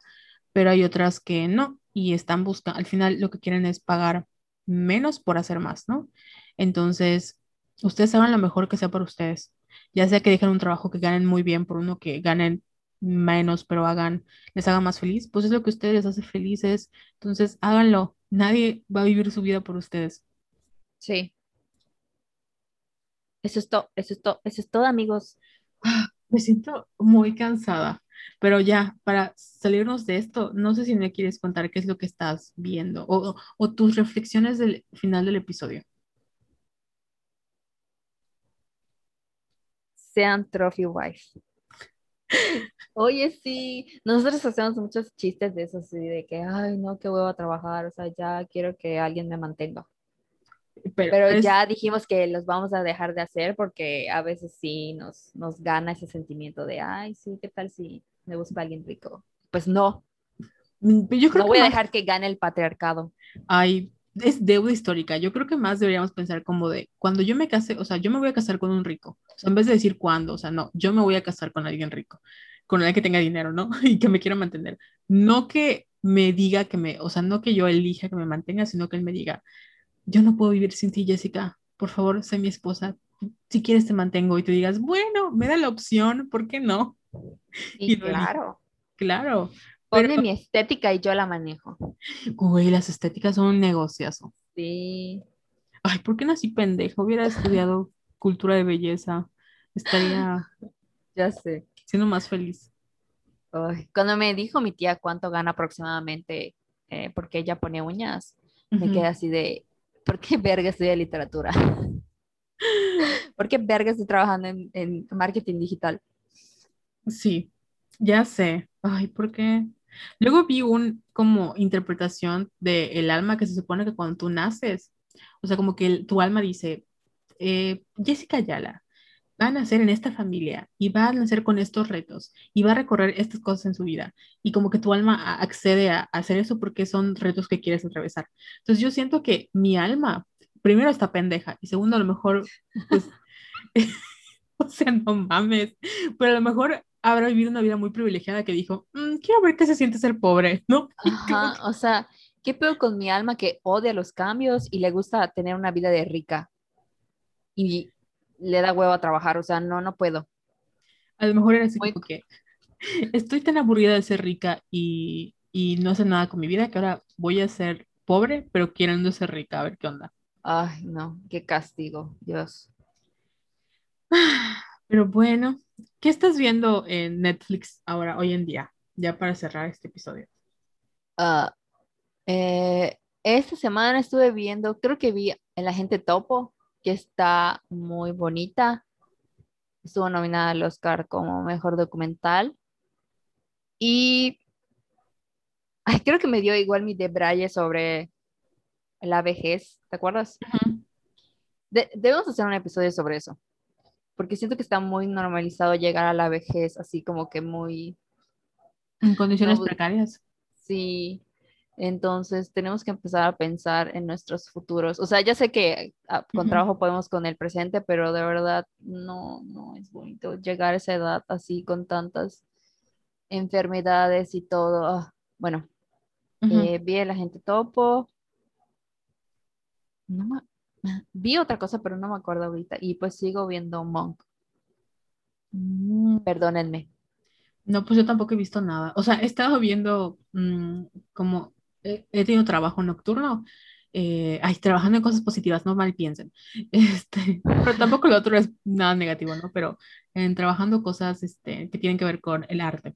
pero hay otras que no y están buscando, al final lo que quieren es pagar menos por hacer más, ¿no? Entonces, ustedes hagan lo mejor que sea para ustedes, ya sea que dejen un trabajo que ganen muy bien por uno que ganen menos, pero hagan, les haga más feliz, pues es lo que a ustedes les hace felices, entonces háganlo, nadie va a vivir su vida por ustedes. Sí, eso es todo, eso es todo, eso es todo, amigos. Ah, Me siento muy cansada, pero ya, para salirnos de esto, no sé si me quieres contar qué es lo que estás viendo o, o tus reflexiones del final del episodio. Sean trophy wife. Oye, sí, nosotros hacemos muchos chistes de eso, así de que, ay, no, qué huevo a trabajar, o sea, ya quiero que alguien me mantenga. Pero, Pero es- ya dijimos que los vamos a dejar de hacer porque a veces sí nos, nos gana ese sentimiento de, ay, sí, ¿qué tal si me busco a alguien rico? Pues no, mm, yo creo no que voy a más dejar que gane el patriarcado. hay, es deuda histórica. Yo creo que más deberíamos pensar como de, cuando yo me case, o sea, yo me voy a casar con un rico. O sea, en vez de decir cuándo, o sea, no, yo me voy a casar con alguien rico, con alguien que tenga dinero, ¿no? Y que me quiera mantener. No que me diga que me, o sea, no que yo elija que me mantenga, sino que él me diga, yo no puedo vivir sin ti, Jessica. Por favor, sé mi esposa. Si quieres te mantengo y tú digas, bueno, me da la opción, ¿por qué no? Y Y elijo. claro, Pero, ponme mi estética y yo la manejo. güey, las estéticas son un negociazo. Sí, Ay, ¿por qué nací pendejo? Hubiera estudiado cultura de belleza. Estaría ya sé. siendo más feliz. Ay, Cuando me dijo mi tía cuánto gana aproximadamente, eh, porque ella pone uñas, me quedé así de, ¿por qué verga estudia literatura? ¿Por qué verga estoy trabajando en, en marketing digital? Sí, ya sé. Ay, ¿por qué? Luego vi un como interpretación de el alma que se supone que cuando tú naces, o sea, como que tu alma dice, eh, Jessica Ayala va a nacer en esta familia y va a nacer con estos retos y va a recorrer estas cosas en su vida y como que tu alma accede a, a hacer eso porque son retos que quieres atravesar. Entonces yo siento que mi alma, primero está pendeja y segundo a lo mejor, pues, o sea, no mames, pero a lo mejor habrá vivido una vida muy privilegiada que dijo, "Mm, quiero ver qué se siente ser pobre, ¿no? Ajá, o sea, ¿qué peor con mi alma que odia los cambios y le gusta tener una vida de rica? Y le da huevo a trabajar, o sea, no, no puedo. A lo mejor era así Muy- como que estoy tan aburrida de ser rica y, y no hacer nada con mi vida que ahora voy a ser pobre, pero queriendo ser rica, a ver qué onda. Ay, no, qué castigo, Dios. Pero bueno, ¿qué estás viendo en Netflix ahora, hoy en día? Ya para cerrar este episodio. Ah, eh, esta semana estuve viendo, creo que vi El Agente Topo, que está muy bonita. Estuvo nominada al Oscar como mejor documental. Y ay, creo que me dio igual mi debraye sobre la vejez, ¿te acuerdas? Ujú. De- debemos hacer un episodio sobre eso, porque siento que está muy normalizado llegar a la vejez, así como que muy, En condiciones No, precarias. sí. Entonces tenemos que empezar a pensar en nuestros futuros. O sea, ya sé que ah, con trabajo podemos con el presente, pero de verdad no, no es bonito llegar a esa edad así con tantas enfermedades y todo. Ah, bueno, Ujú. eh, vi el agente topo. No Vi otra cosa, pero no me acuerdo ahorita. Y pues sigo viendo Monk. Mm, Perdónenme. No, pues yo tampoco he visto nada. O sea, he estado viendo mm, como he, tenido trabajo nocturno. eh, ay, trabajando en cosas positivas, no mal piensen. Este, pero tampoco lo otro es nada negativo, ¿no? Pero en trabajando cosas este, que tienen que ver con el arte.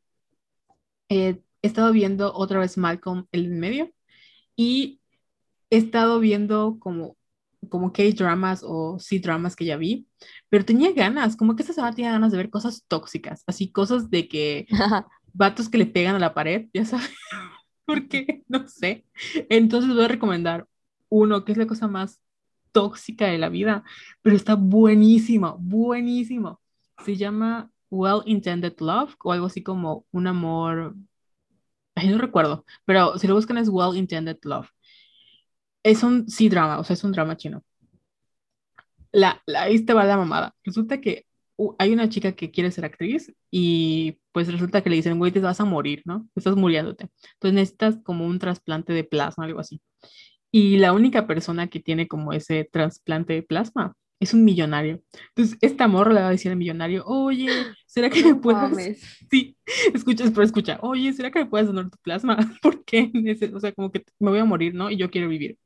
Eh, he estado viendo otra vez Malcolm el medio y he estado viendo como, como K-dramas o C-dramas que ya vi, pero tenía ganas, como que esta semana tenía ganas de ver cosas tóxicas, así cosas de que vatos que le pegan a la pared, ya sabes, porque no sé. Entonces voy a recomendar uno que es la cosa más tóxica de la vida, pero está buenísimo, buenísimo. Se llama Well Intended Love o algo así como un amor, ay, no recuerdo, pero si lo buscan es Well Intended Love. Es un sí drama, o sea, es un drama chino. La, la, ahí te va la mamada. Resulta que uh, hay una chica que quiere ser actriz y pues resulta que le dicen, güey, te vas a morir, ¿no? Estás muriéndote. Entonces necesitas como un trasplante de plasma, algo así. Y la única persona que tiene como ese trasplante de plasma es un millonario. Entonces esta morra le va a decir al millonario, oye, ¿será que me No puedes... mames. Sí, escuchas, pero escucha, oye, ¿será que me puedes donar tu plasma? Porque, o sea, como que me voy a morir, ¿no? Y yo quiero vivir.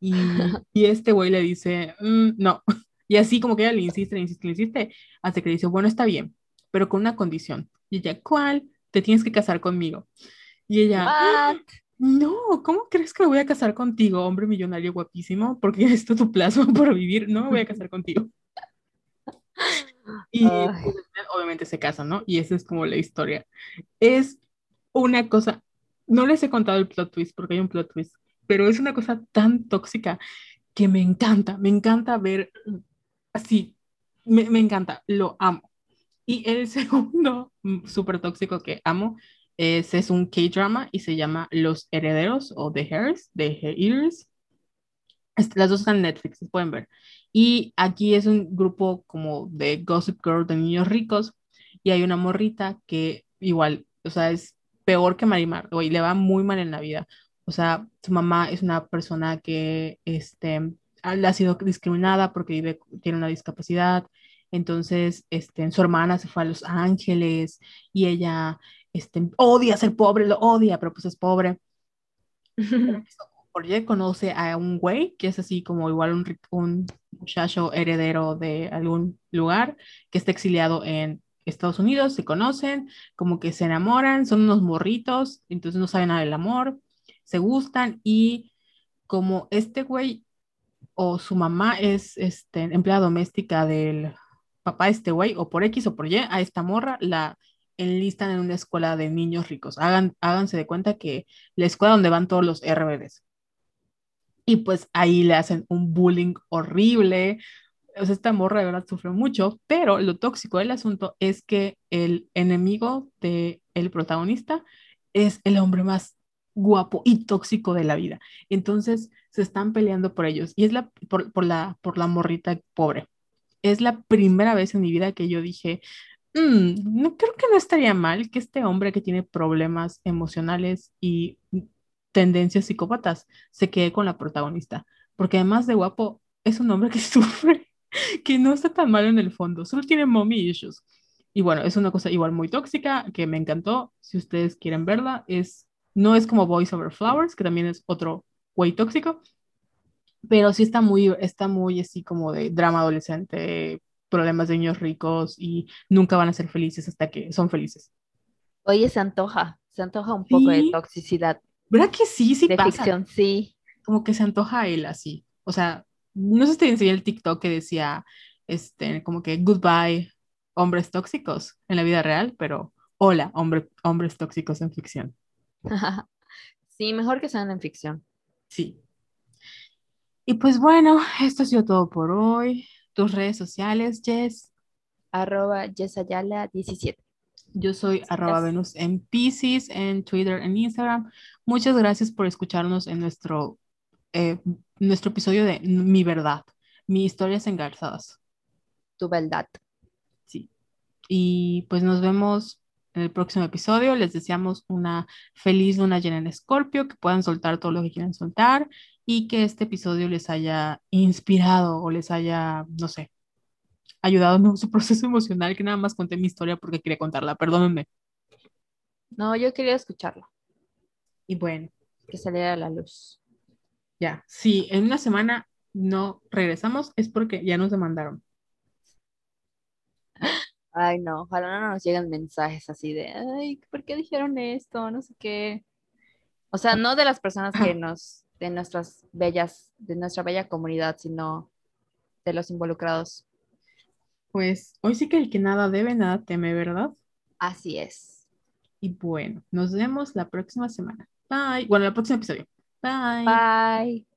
Y, y este güey le dice, "Mm, no. Y así como que ella le insiste, le insiste, le insiste, hasta que le dice, bueno, está bien, pero con una condición. Y ella, ¿cuál? Te tienes que casar conmigo. Y ella, "Ah, What? No, ¿cómo crees que me voy a casar contigo, hombre millonario guapísimo? Porque esto es tu plasma para vivir, no me voy a casar contigo. Y pues, obviamente se casan, ¿no? Y esa es como la historia. Es una cosa, no les he contado el plot twist porque hay un plot twist, pero es una cosa tan tóxica que me encanta, me encanta ver así, me, me encanta, lo amo. Y el segundo mm, súper tóxico que amo es, es un K-drama y se llama Los Herederos o The Heirs, The Heirs. Las dos están en Netflix, se pueden ver. Y aquí es un grupo como de Gossip Girl de niños ricos y hay una morrita que igual, o sea, es peor que Marimar, güey, le va muy mal en la vida. O sea, su mamá es una persona que este, ha sido discriminada porque vive, tiene una discapacidad. Entonces, este, su hermana se fue a Los Ángeles y ella este, odia ser pobre, lo odia, pero pues es pobre. Porque conoce a un güey que es así como igual un, un muchacho heredero de algún lugar que está exiliado en Estados Unidos, se conocen, como que se enamoran, son unos morritos, entonces no saben nada del amor, se gustan y como este güey o su mamá es este, empleada doméstica del papá de este güey, o por X o por Y, a esta morra la enlistan en una escuela de niños ricos. Hagan, háganse de cuenta que la escuela donde van todos los RBDs. Y pues ahí le hacen un bullying horrible. O sea, esta morra de verdad sufre mucho, pero lo tóxico del asunto es que el enemigo del el protagonista es el hombre más guapo y tóxico de la vida. Entonces se están peleando por ellos y es la por, por la por la morrita pobre. Es la primera vez en mi vida que yo dije, "Mm, no creo que no estaría mal que este hombre que tiene problemas emocionales y tendencias psicópatas se quede con la protagonista, porque además de guapo, es un hombre que sufre, que no está tan mal en el fondo, solo tiene mommy issues. Y bueno, es una cosa igual muy tóxica que me encantó. Si ustedes quieren verla, es no es como Boys Over Flowers, que también es otro güey tóxico, pero sí está muy, está muy así como de drama adolescente, problemas de niños ricos y nunca van a ser felices hasta que son felices. Oye, se antoja, se antoja un poco de toxicidad, ¿verdad que sí? Sí de pasa. ficción, sí. como que se antoja a él así. O sea, no sé si te enseñé el TikTok que decía, este, como que goodbye, hombres tóxicos en la vida real, pero hola, hombre, hombres tóxicos en ficción. Sí, mejor que sean en ficción. Sí. Y pues bueno, esto ha sido todo por hoy. Tus redes sociales, Jess. Arroba Yesayala 17. Yo soy arroba Venus en Pisces, en Twitter, en Instagram. Muchas gracias por escucharnos en nuestro, eh, nuestro episodio de Mi Verdad, Mi Historias Engarzadas. Tu verdad. Sí. Y pues nos vemos en el próximo episodio. Les deseamos una feliz luna llena en Escorpio, que puedan soltar todo lo que quieran soltar y que este episodio les haya inspirado o les haya, no sé, ayudado en su proceso emocional, que nada más conté mi historia porque quería contarla, perdónenme. No, yo quería escucharla. Y bueno. Que saliera a la luz. Ya, si en una semana no regresamos, es porque ya nos demandaron. Ay, no, ojalá no nos lleguen mensajes así de, ay, ¿por qué dijeron esto? No sé qué. O sea, no de las personas que nos, de nuestras bellas, de nuestra bella comunidad, sino de los involucrados. Pues hoy sí que el que nada debe, nada teme, ¿verdad? Así es. Y bueno, nos vemos la próxima semana. Bye. Bueno, el próximo episodio. Bye. Bye.